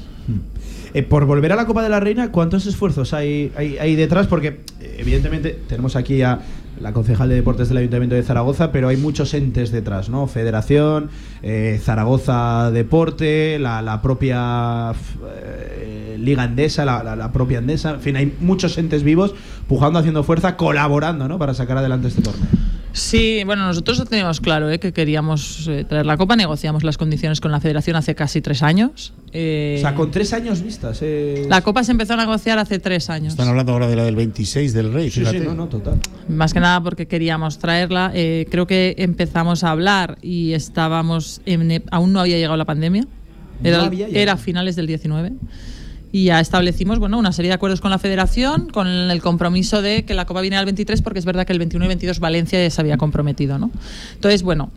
Eh, por volver a la Copa de la Reina, ¿cuántos esfuerzos hay, hay, hay detrás? Porque, eh, evidentemente, tenemos aquí a la concejal de deportes del Ayuntamiento de Zaragoza, pero hay muchos entes detrás, ¿no? Federación, eh, Zaragoza Deporte, la, la propia eh, Liga Endesa, la, la- la propia Endesa, en fin, hay muchos entes vivos pujando, haciendo fuerza, colaborando, ¿no? Para sacar adelante este torneo. Sí, bueno, nosotros lo teníamos claro ¿eh? que queríamos eh, traer la Copa, negociamos las condiciones con la Federación hace casi tres años. Eh, O sea, con tres años vistas. eh, la Copa se empezó a negociar hace tres años. Están hablando ahora de la del 26 del Rey, Sí, fíjate. sí, no, no, total. Más que nada porque queríamos traerla. Eh, creo que empezamos a hablar y estábamos. en ep- aún no había llegado la pandemia. Era, No había llegado. era a finales del 19. Y ya establecimos bueno, una serie de acuerdos con la federación, con el compromiso de que la Copa viene al 23, porque es verdad que el 21 y 22 Valencia ya se había comprometido. ¿no? Entonces, bueno,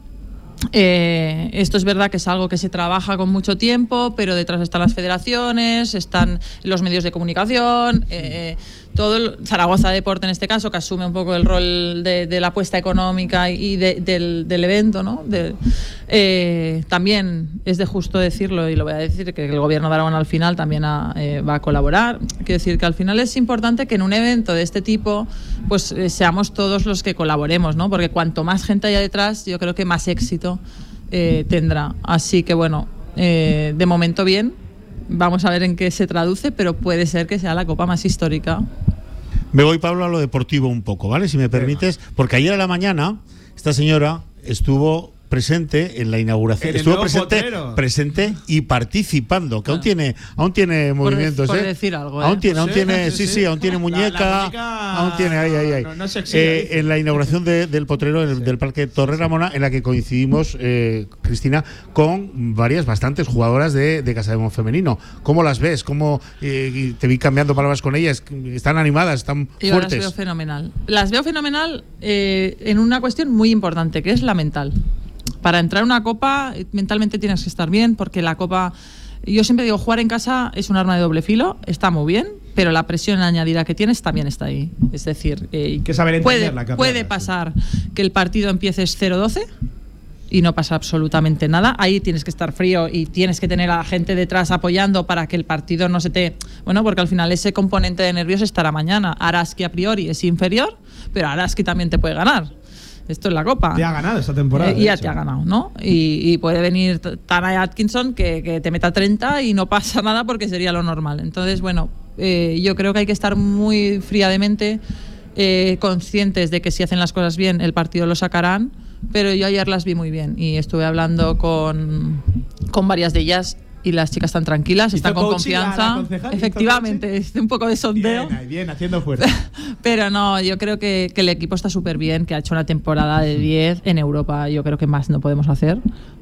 eh, esto es verdad que es algo que se trabaja con mucho tiempo, pero detrás están las federaciones, están los medios de comunicación, eh, todo el- Zaragoza Deporte en este caso, que asume un poco el rol de, la apuesta económica y de- del, evento, ¿no? Eh, también es de justo decirlo, y lo voy a decir, que el gobierno de Aragón al final también eh, va a colaborar. Quiero decir que al final es importante que en un evento de este tipo, pues eh, seamos todos los que colaboremos, ¿no? Porque cuanto más gente haya detrás, yo creo que más éxito tendrá. Así que bueno, de momento bien. Vamos a ver en qué se traduce, pero puede ser que sea la copa más histórica Me voy, Pablo, a lo deportivo un poco, ¿vale? Si me permites, porque ayer a la mañana esta señora estuvo presente en la inauguración. En el Estuvo presente, potrero. presente y participando, que aún tiene, aún tiene movimientos, por ¿eh? decir algo, ¿eh? Aún tiene, aún Sí, tiene, sí, sí, sí. sí, aún tiene La- la muñeca, aún tiene, ahí, ahí, ahí. no- no Eh, en la inauguración de- del potrero del, del Parque Torre Ramona, en la que coincidimos, eh, Cristina, con varias, bastantes jugadoras de, de Casa de Mon Femenino. ¿Cómo las ves? ¿Cómo eh, te vi cambiando palabras con ellas? ¿Están animadas? ¿Están Yo las fuertes? veo fenomenal. Las veo fenomenal eh, en una cuestión muy importante, que es la mental. Para entrar a una copa, mentalmente tienes que estar bien, porque la copa. Yo siempre digo, jugar en casa es un arma de doble filo, está muy bien, pero la presión añadida que tienes también está ahí. Es decir, eh, que saber puede, puede pasar que el partido empieces 0-12 y no pasa absolutamente nada. Ahí tienes que estar frío y tienes que tener a la gente detrás apoyando para que el partido no se te... Bueno, porque al final ese componente de nervios estará mañana. Araski a priori es inferior, pero Araski también te puede ganar. Esto es la copa. Te ha ganado esta temporada. Eh, y ya hecho. te ha ganado, ¿no? Y, y puede venir Tana Atkinson que, que te meta 30 y no pasa nada porque sería lo normal. Entonces, bueno, eh, yo creo que hay que estar muy fría de mente, eh, conscientes de que si hacen las cosas bien, el partido lo sacarán. Pero yo ayer las vi muy bien y estuve hablando con, con varias de ellas y las chicas están tranquilas, ¿Hizo están con confianza. concejal? ¿Hizo Efectivamente, es un poco de sondeo. Bien, bien, haciendo fuerza. Pero no, yo creo que, que el equipo está súper bien, que ha hecho una temporada de 10 en Europa. Yo creo que más no podemos hacer.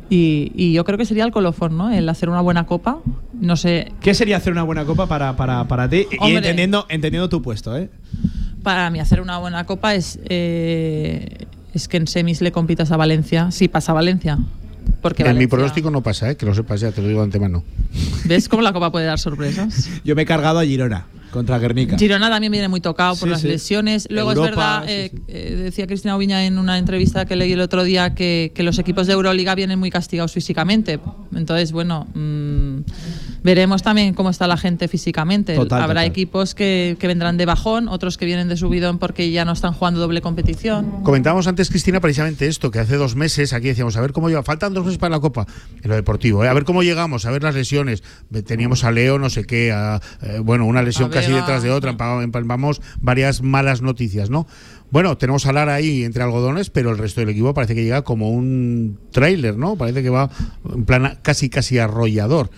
Y, y yo creo que sería el colofón, ¿no? El hacer una buena copa. No sé, ¿Qué sería hacer una buena copa para, para, para ti? Y Hombre. entendiendo, entendiendo tu puesto, ¿eh? para mí hacer una buena copa es, eh, es que en semis le compitas a Valencia. Sí, pasa a Valencia. Porque en mi pronóstico no pasa, ¿eh? que lo sepas ya, te lo digo de antemano. ¿Ves cómo la copa puede dar sorpresas? Yo me he cargado a Girona contra Guernica. Girona también viene muy tocado por Sí, las sí. lesiones. Luego Europa, es verdad, sí, eh, eh, decía Cristina Oviña en una entrevista que leí el otro día que, que los equipos de Euroliga vienen muy castigados físicamente. Entonces, bueno, mm, veremos también cómo está la gente físicamente. Total, Habrá total. equipos que, que vendrán de bajón, otros que vienen de subidón porque ya no están jugando doble competición. Comentábamos antes, Cristina, precisamente esto, que hace dos meses aquí decíamos, a ver cómo lleva, faltan dos meses para la Copa, en lo deportivo, ¿eh? a ver cómo llegamos, a ver las lesiones. Teníamos a Leo, no sé qué, a, eh, bueno, una lesión casi detrás de otra, empa- empalmamos varias malas noticias, ¿no? Bueno, tenemos a Lara ahí entre algodones, pero el resto del equipo parece que llega como un tráiler, ¿no? Parece que va en plan casi, casi arrollador.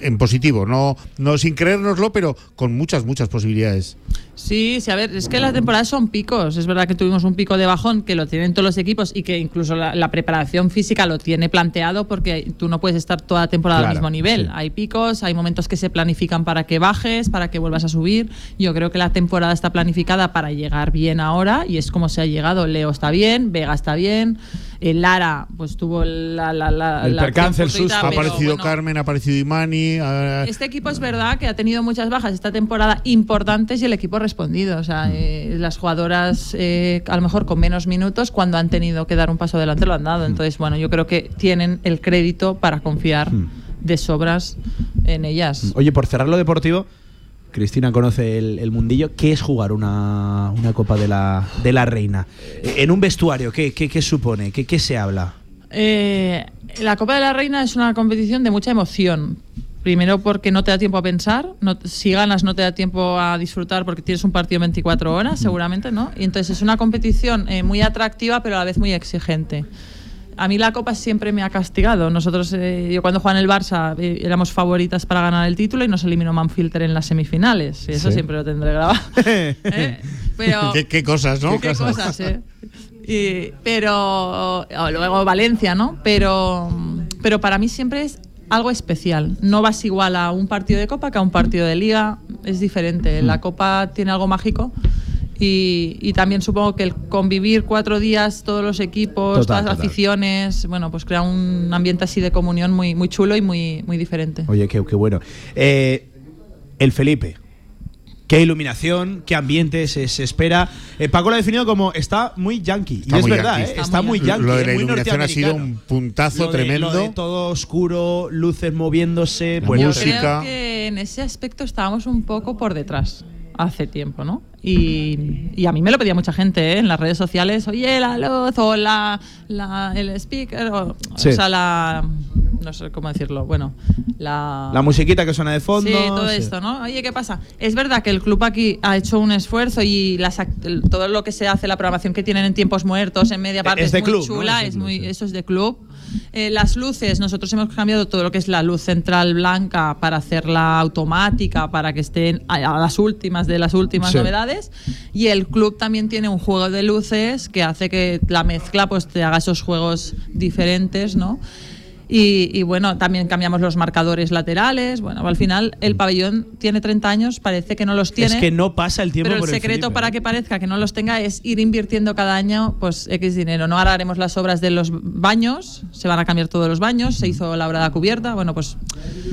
En positivo, no, no sin creérnoslo, pero con muchas, muchas posibilidades. Sí, sí, a ver, es que las temporadas son picos. Es verdad que tuvimos un pico de bajón que lo tienen todos los equipos y que incluso la, la preparación física lo tiene planteado porque tú no puedes estar toda la temporada Claro, al mismo nivel. sí. Hay picos, hay momentos que se planifican para que bajes, para que vuelvas a subir. Yo creo que la temporada está planificada para llegar bien ahora y es como se ha llegado. Leo está bien, Vega está bien, eh, Lara pues tuvo la, la, la, El la percance, el susto. Ha aparecido bueno, Carmen, ha aparecido Imani. este equipo es verdad que ha tenido muchas bajas esta temporada importantes y el equipo respondido. O sea, eh, las jugadoras, eh, a lo mejor con menos minutos, cuando han tenido que dar un paso adelante, lo han dado. Entonces, bueno, yo creo que tienen el crédito para confiar de sobras en ellas. Oye, por cerrar lo deportivo, Cristina conoce el, el mundillo. ¿Qué es jugar una, una Copa de la, de la Reina? En un vestuario, ¿qué, qué, qué supone? ¿Qué, ¿Qué se habla? Eh, la Copa de la Reina es una competición de mucha emoción. Primero porque no te da tiempo a pensar, no- si ganas no te da tiempo a disfrutar porque tienes un partido en 24 horas, seguramente, ¿no? Y entonces es una competición eh, muy atractiva pero a la vez muy exigente. A mí la Copa siempre me ha castigado. Nosotros, eh, yo cuando jugaba en el Barça, eh, éramos favoritas para ganar el título y nos eliminó Manfilter en las semifinales. Y eso Sí. siempre lo tendré grabado. ¿Eh? Pero, ¿Qué, qué cosas, ¿no? Qué cosas, ¿eh? Y- pero o luego Valencia, ¿no? Pero, pero para mí siempre es algo especial. No vas igual a un partido de Copa que a un partido de Liga. Es diferente. Mm. La Copa tiene algo mágico. Y, y también supongo que el convivir cuatro días, todos los equipos, Total, todas las total. aficiones, bueno, pues crea un ambiente así de comunión muy, muy chulo y muy, muy diferente. Oye, qué, qué bueno. Eh, el Felipe. Qué iluminación, qué ambiente se, se espera. Eh, Paco lo ha definido como está muy yankee. Está y es verdad, yankee. ¿eh? está, muy yankee. Lo de la muy iluminación ha sido un puntazo Lo de- tremendo. lo de todo oscuro, luces moviéndose. La bueno, música. Creo que en ese aspecto estábamos un poco por detrás hace tiempo, ¿no? Y, y a mí me lo pedía mucha gente ¿eh? en las redes sociales, oye, la luz o la, la- el speaker, o, Sí. o sea, la, no sé cómo decirlo, bueno, la... La musiquita que suena de fondo. Sí, todo sí. esto, ¿no? Oye, ¿qué pasa? Es verdad que el club aquí ha hecho un esfuerzo y las todo lo que se hace, la programación que tienen en tiempos muertos, en media parte, Es es, de muy club, ¿no? chula, Es de es club, muy, sí. eso es de club. Eh, las luces, nosotros hemos cambiado todo lo que es la luz central blanca para hacerla automática, para que estén a, a las últimas de las últimas Sí. novedades. Y el club también tiene un juego de luces que hace que la mezcla pues te haga esos juegos diferentes, ¿no? Y, y bueno, también cambiamos los marcadores laterales. Bueno, al final el pabellón tiene 30 años, parece que no los tiene. Es que no pasa el tiempo Pero el por el secreto Felipe, para ¿eh? que parezca que no los tenga es ir invirtiendo cada año pues X dinero. No ahora haremos las obras de los baños, se van a cambiar todos los baños, se hizo la obra de la cubierta. Bueno, pues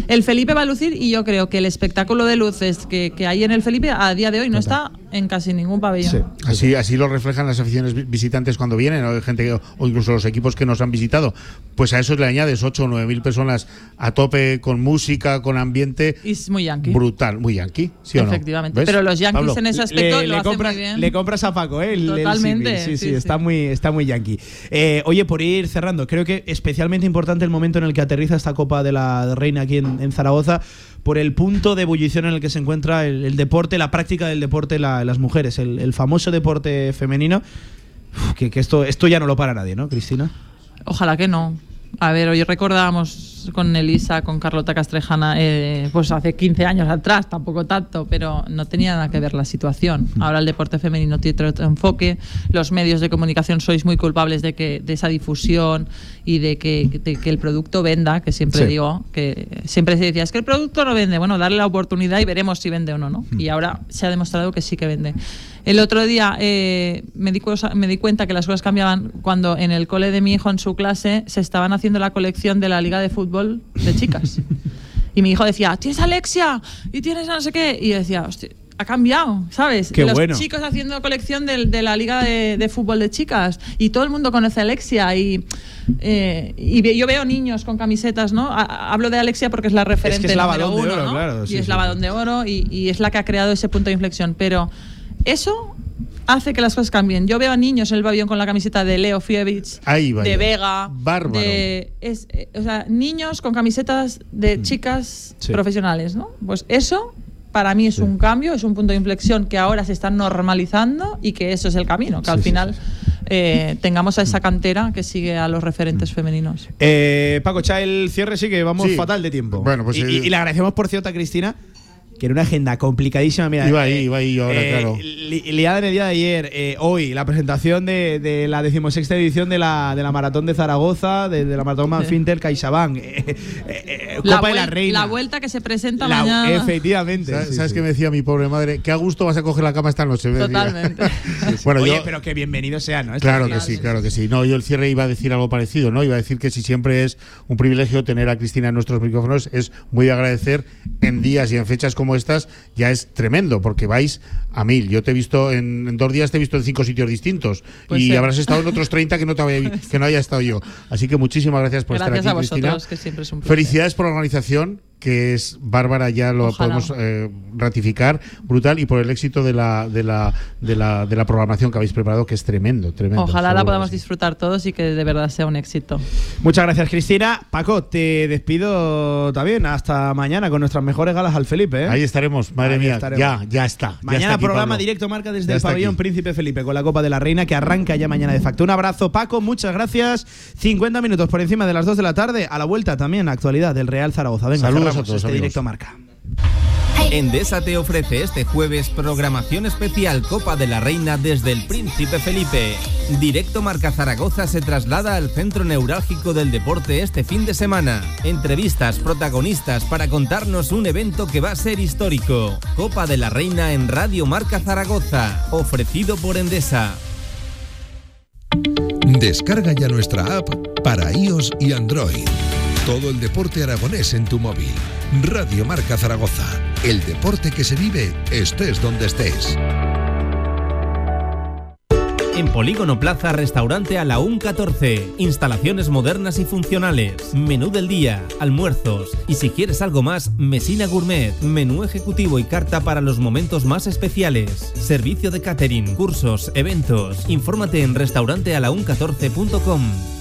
el Felipe va a lucir y yo creo que el espectáculo de luces que, que hay en el Felipe a día de hoy no está en casi ningún pabellón. Así, así lo reflejan las aficiones vi- visitantes cuando vienen, o gente o incluso los equipos que nos han visitado. Pues a eso le añades 8 o 9 mil personas a tope con música, con ambiente es muy yankee. brutal, muy yankee, ¿sí o no? Efectivamente. ¿Ves, Pero los yankees Pablo? en ese aspecto lo hacen compras, muy bien. le compras a Paco, ¿eh? El- el Totalmente, sí, sí, sí, está, Muy, está muy yankee. Eh, oye, por ir cerrando, creo que especialmente importante el momento en el que aterriza esta Copa de la Reina aquí en, en Zaragoza, por el punto de ebullición en el que se encuentra el, el deporte, la práctica del deporte la- las mujeres, el, el famoso deporte femenino. Uf, que que esto, esto ya no lo para nadie, ¿no, Cristina? Ojalá que no. A ver, hoy recordábamos con Elisa, con Carlota Castrejana, eh, pues hace 15 años atrás, tampoco tanto, pero no tenía nada que ver la situación. Ahora el deporte femenino tiene otro enfoque, los medios de comunicación sois muy culpables de que de esa difusión y de que, de que el producto venda, que siempre Sí. digo, que siempre se decía, es que el producto no vende, bueno, darle la oportunidad y veremos si vende o no, ¿no? Y ahora se ha demostrado que sí que vende. El otro día eh, me, di cosa- me di cuenta que las cosas cambiaban cuando en el cole de mi hijo, en su clase, se estaban haciendo la colección de la Liga de Fútbol de chicas. y mi hijo decía, ¿tienes Alexia? ¿Y tienes no sé qué? Y yo decía, hostia, ha cambiado, ¿sabes? Qué Los bueno. chicos haciendo colección de, la Liga de, de Fútbol de chicas. Y todo el mundo conoce a Alexia. Y, eh, y yo veo niños con camisetas, ¿no? Hablo de Alexia porque es la referente es la número balón de oro, ¿no? claro, Y es sí, la balón de oro y, y es la que ha creado ese punto de inflexión. Pero eso hace que las cosas cambien. Yo veo a niños en el pabellón con la camiseta de Leo Fievich, Ahí va de yo. Vega, Bárbaro. de es, eh, o sea, niños con camisetas de chicas Sí. profesionales, ¿no? Pues eso para mí es un cambio, es un punto de inflexión que ahora se está normalizando y que eso es el camino, que al final eh, tengamos a esa cantera que sigue a los referentes femeninos. Eh, Paco, echa el cierre, sí que vamos Sí. fatal de tiempo. Bueno, pues, y, y- y le agradecemos, por cierto, a Cristina, que era una agenda complicadísima. Mira, Iba ahí, eh, iba ahí yo ahora, eh, claro. li- liada en el día de ayer, eh, hoy, la presentación de, de la decimosexta edición de la, de la Maratón de Zaragoza, de, de la Maratón Manfinter CaixaBank, eh, eh, eh, Copa de la Reina. la vuelta que se presenta La- mañana. efectivamente. ¿Sabes, sí, sabes sí. qué me decía mi pobre madre? Qué a gusto vas a coger la cama esta noche. me. Totalmente. bueno, Oye, yo, pero que bienvenido sea, ¿no? Esto Claro que sí, claro que sí. No, yo el cierre iba a decir algo parecido, ¿no? Iba a decir que si siempre es un privilegio tener a Cristina en nuestros micrófonos, es muy de agradecer en días y en fechas como estas, ya es tremendo, porque vais a mil. Yo te he visto en, en dos días, te he visto en cinco sitios distintos Pues y sí. habrás estado en otros 30 que no, te había, que no haya estado yo. Así que muchísimas gracias por Gracias estar a aquí, Cristina. vosotros, que siempre es un placer. Felicidades por la organización que es bárbara, ya lo Ojalá. podemos eh, ratificar, brutal, y por el éxito de la, de, la, de, la, de la programación que habéis preparado, que es tremendo, tremendo. Ojalá la podamos disfrutar todos y que de verdad sea un éxito. Muchas gracias, Cristina. Paco, te despido también. Hasta mañana con nuestras mejores galas al Felipe. ¿eh? Ahí estaremos, madre Ahí mía, estaremos. ya, ya está. ya Mañana está aquí, programa Pablo. directo marca desde Ya el pabellón aquí. Príncipe Felipe con la Copa de la Reina que arranca ya mañana de facto. Un abrazo, Paco, muchas gracias. 50 minutos por encima de las 2 de la tarde. A la vuelta también, actualidad del Real Zaragoza. Venga, Saludos cerramos a todos, este amigos. directo marca. Endesa te ofrece este jueves programación especial Copa de la Reina desde el Príncipe Felipe. Directo Marca Zaragoza se traslada al centro neurálgico del deporte este fin de semana. Entrevistas, protagonistas para contarnos un evento que va a ser histórico. Copa de la Reina en Radio Marca Zaragoza, ofrecido por Endesa. Descarga ya nuestra app para iOS y Android. Todo el deporte aragonés en tu móvil. Radio Marca Zaragoza. El deporte que se vive estés donde estés. En Polígono Plaza, restaurante a la UN 14. Instalaciones modernas y funcionales. Menú del día, almuerzos. Y si quieres algo más, Mesina Gourmet. Menú ejecutivo y carta para los momentos más especiales. Servicio de catering, cursos, eventos. Infórmate en restaurantealaun14.com.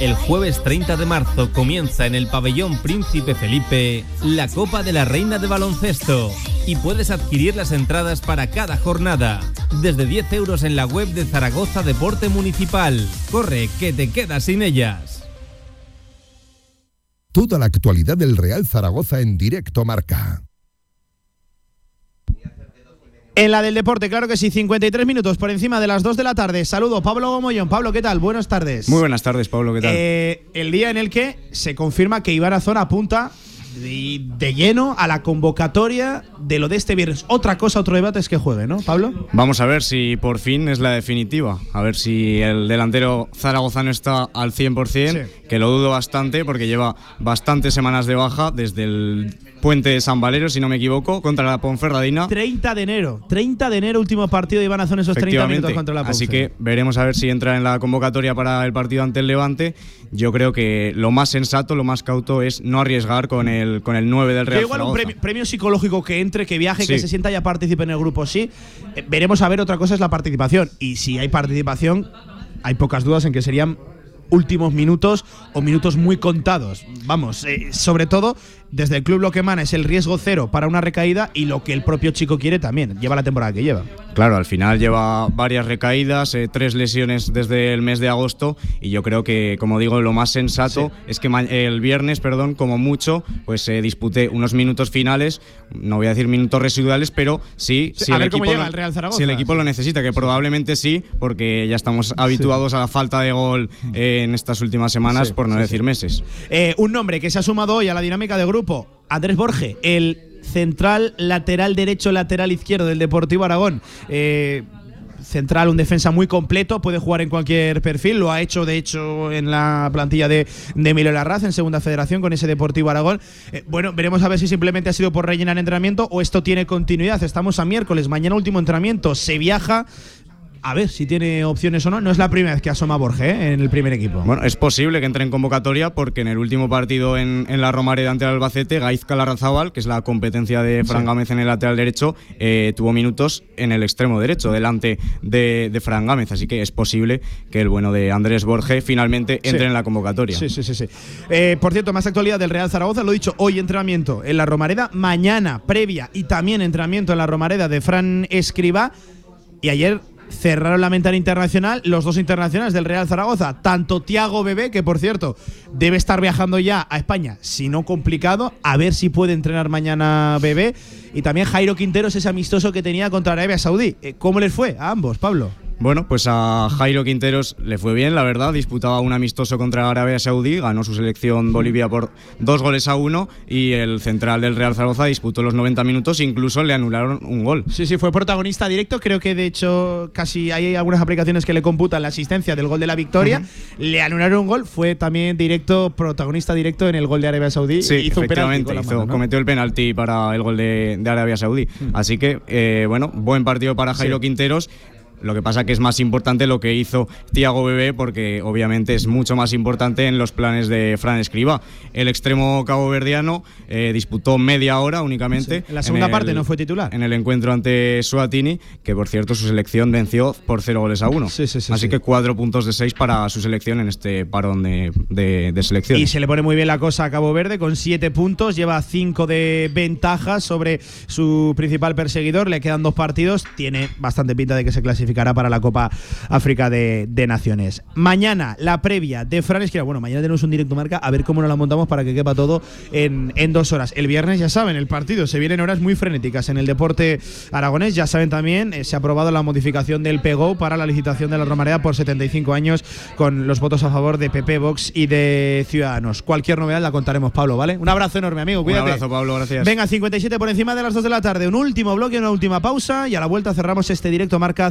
El jueves 30 de marzo comienza en el pabellón Príncipe Felipe la Copa de la Reina de Baloncesto y puedes adquirir las entradas para cada jornada desde 10 euros en la web de Zaragoza Deporte Municipal. Corre, que te quedas sin ellas. Toda la actualidad del Real Zaragoza en directo marca. En la del deporte, claro que sí, 53 minutos por encima de las 2 de la tarde. Saludo, Pablo Gomollón. Pablo, ¿qué tal? Buenas tardes. Muy buenas tardes, Pablo, ¿qué tal? Eh, el día en el que se confirma que Iván Azón apunta de, de lleno a la convocatoria de lo de este viernes. Otra cosa, otro debate es que juegue, ¿no, Pablo? Vamos a ver si por fin es la definitiva. A ver si el delantero zaragozano está al 100%, que lo dudo bastante porque lleva bastantes semanas de baja desde el puente de San Valero, si no me equivoco, contra la Ponferradina. 30 de enero. 30 de enero, último partido de Iván Azón, esos 30 minutos contra la Ponce. Así que veremos a ver si entra en la convocatoria para el partido ante el Levante. Yo creo que lo más sensato, lo más cauto es no arriesgar con el, con el 9 del Real igual un premio, premio psicológico que entre, que viaje, que se sienta ya participe en el grupo, sí. Eh, veremos a ver, otra cosa es la participación. Y si hay participación, hay pocas dudas en que serían últimos minutos o minutos muy contados. Vamos, eh, sobre todo desde el club lo que emana es el riesgo cero para una recaída y lo que el propio chico quiere también. Lleva la temporada que lleva. Claro, al final lleva varias recaídas, eh, tres lesiones desde el mes de agosto y yo creo que, como digo, lo más sensato es que el viernes, perdón, como mucho, pues se dispute unos minutos finales, no voy a decir minutos residuales, pero sí, Sí, si el equipo lo- el Real si el equipo lo necesita, que probablemente sí, porque ya estamos habituados a la falta de gol eh, en estas últimas semanas, Sí, por no sí, decir meses. Eh, un nombre que se ha sumado hoy a la dinámica de grupo, Andrés Borge, el central lateral derecho, lateral izquierdo del Deportivo Aragón. Eh, central, un defensa muy completo, puede jugar en cualquier perfil, lo ha hecho de hecho en la plantilla de, de Emilio Larraz en Segunda Federación con ese Deportivo Aragón. Eh, bueno, veremos a ver si simplemente ha sido por rellenar entrenamiento o esto tiene continuidad. Estamos a miércoles, mañana último entrenamiento, se viaja. A ver si tiene opciones o no. No es la primera vez que asoma Borge ¿eh? en el primer equipo. Bueno, es posible que entre en convocatoria porque en el último partido en, en la Romareda ante el Albacete, Gaizka Larrazábal, que es la competencia de Fran Sí. Gámez en el lateral derecho, eh, tuvo minutos en el extremo derecho, delante de, de Fran Gámez. Así que es posible que el bueno de Andrés Borge finalmente entre Sí. en la convocatoria. Sí, sí, sí. sí. Eh, por cierto, más actualidad del Real Zaragoza. Lo he dicho, hoy entrenamiento en la Romareda, mañana previa y también entrenamiento en la Romareda de Fran Escriba. Y ayer cerraron la ventana internacional los dos internacionales del Real Zaragoza, tanto Tiago Bebé, que por cierto debe estar viajando ya a España, si no complicado, a ver si puede entrenar mañana Bebé, y también Jairo Quinteros, ese amistoso que tenía contra Arabia Saudí. Eh, ¿Cómo les fue a ambos, Pablo? Bueno, pues a Jairo Quinteros le fue bien, la verdad. Disputaba un amistoso contra Arabia Saudí, ganó su selección Bolivia por dos goles a uno y el central del Real Zaragoza disputó los 90 minutos, incluso le anularon un gol. Sí, sí, fue protagonista directo. Creo que de hecho casi hay algunas aplicaciones que le computan la asistencia del gol de la victoria. Le anularon un gol, fue también directo, protagonista directo en el gol de Arabia Saudí. Sí, hizo un penalti efectivamente, con la hizo- mano, ¿no? Mm. cometió el penalti para el gol de, de Arabia Saudí. Así que, eh, bueno, buen partido para Jairo Sí. Quinteros. Lo que pasa que es más importante lo que hizo Tiago Bebé, porque obviamente es mucho más importante en los planes de Fran Escriba. El extremo caboverdiano eh, disputó media hora únicamente. Sí. En la segunda parte no fue titular. En el encuentro ante Suatini, que por cierto su selección venció por cero goles a uno. Así sí. que cuatro puntos de seis para su selección en este parón de, de, de selección. Y se le pone muy bien la cosa a Cabo Verde con siete puntos, lleva cinco de ventaja sobre su principal perseguidor, le quedan dos partidos, tiene bastante pinta de que se clasifica clasificará para la Copa África de, de Naciones. Mañana, la previa de Fran Esquira. Bueno, mañana tenemos un directo marca, a ver cómo nos la montamos para que quepa todo en, en dos horas. El viernes, ya saben, el partido se vienen horas muy frenéticas en el deporte aragonés. Ya saben también, eh, se ha aprobado la modificación del PEGO para la licitación de la Romareda por 75 años con los votos a favor de PP, Vox y de Ciudadanos. Cualquier novedad la contaremos, Pablo, ¿vale? Un abrazo enorme, amigo. Un abrazo, Pablo, gracias. Venga, 57 por encima de las 2 de la tarde. Un último bloque, una última pausa y a la vuelta cerramos este directo marca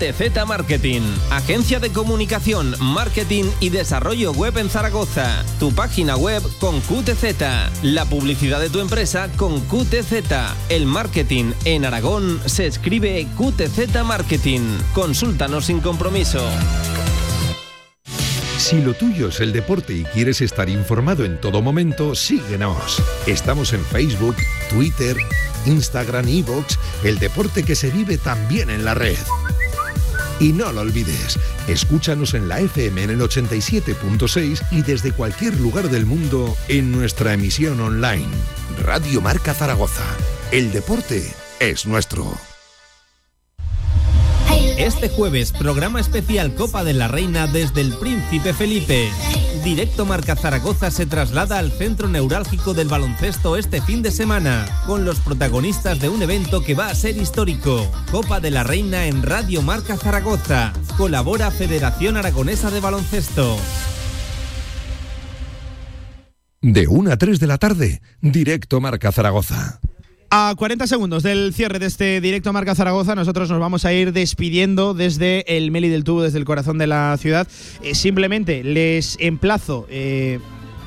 QTZ Marketing, agencia de comunicación, marketing y desarrollo web en Zaragoza. Tu página web con QTZ, la publicidad de tu empresa con QTZ. El marketing en Aragón se escribe QTZ Marketing. Consúltanos sin compromiso. Si lo tuyo es el deporte y quieres estar informado en todo momento, síguenos. Estamos en Facebook, Twitter, Instagram, Evox, el deporte que se vive también en la red. Y no lo olvides, escúchanos en la FM en el 87.6 y desde cualquier lugar del mundo en nuestra emisión online. Radio Marca Zaragoza. El deporte es nuestro. Este jueves, programa especial Copa de la Reina desde el Príncipe Felipe. Directo Marca Zaragoza se traslada al centro neurálgico del baloncesto este fin de semana, con los protagonistas de un evento que va a ser histórico. Copa de la Reina en Radio Marca Zaragoza. Colabora Federación Aragonesa de Baloncesto. De 1 a 3 de la tarde, directo Marca Zaragoza. A 40 segundos del cierre de este directo Marca Zaragoza, nosotros nos vamos a ir despidiendo desde el Meli del Tubo, desde el corazón de la ciudad. Eh, simplemente les emplazo eh,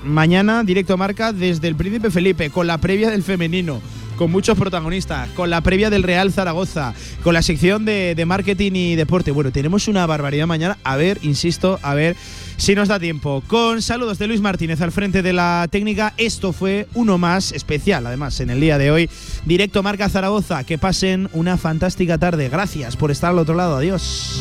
mañana directo Marca desde el Príncipe Felipe con la previa del femenino. Con muchos protagonistas, con la previa del Real Zaragoza, con la sección de, marketing y deporte. Bueno, tenemos una barbaridad mañana. A ver, insisto, a ver si nos da tiempo. Con saludos de Luis Martínez al frente de la técnica, esto fue uno más especial, además, en el día de hoy. Directo Marca Zaragoza, que pasen una fantástica tarde. Gracias por estar al otro lado. Adiós.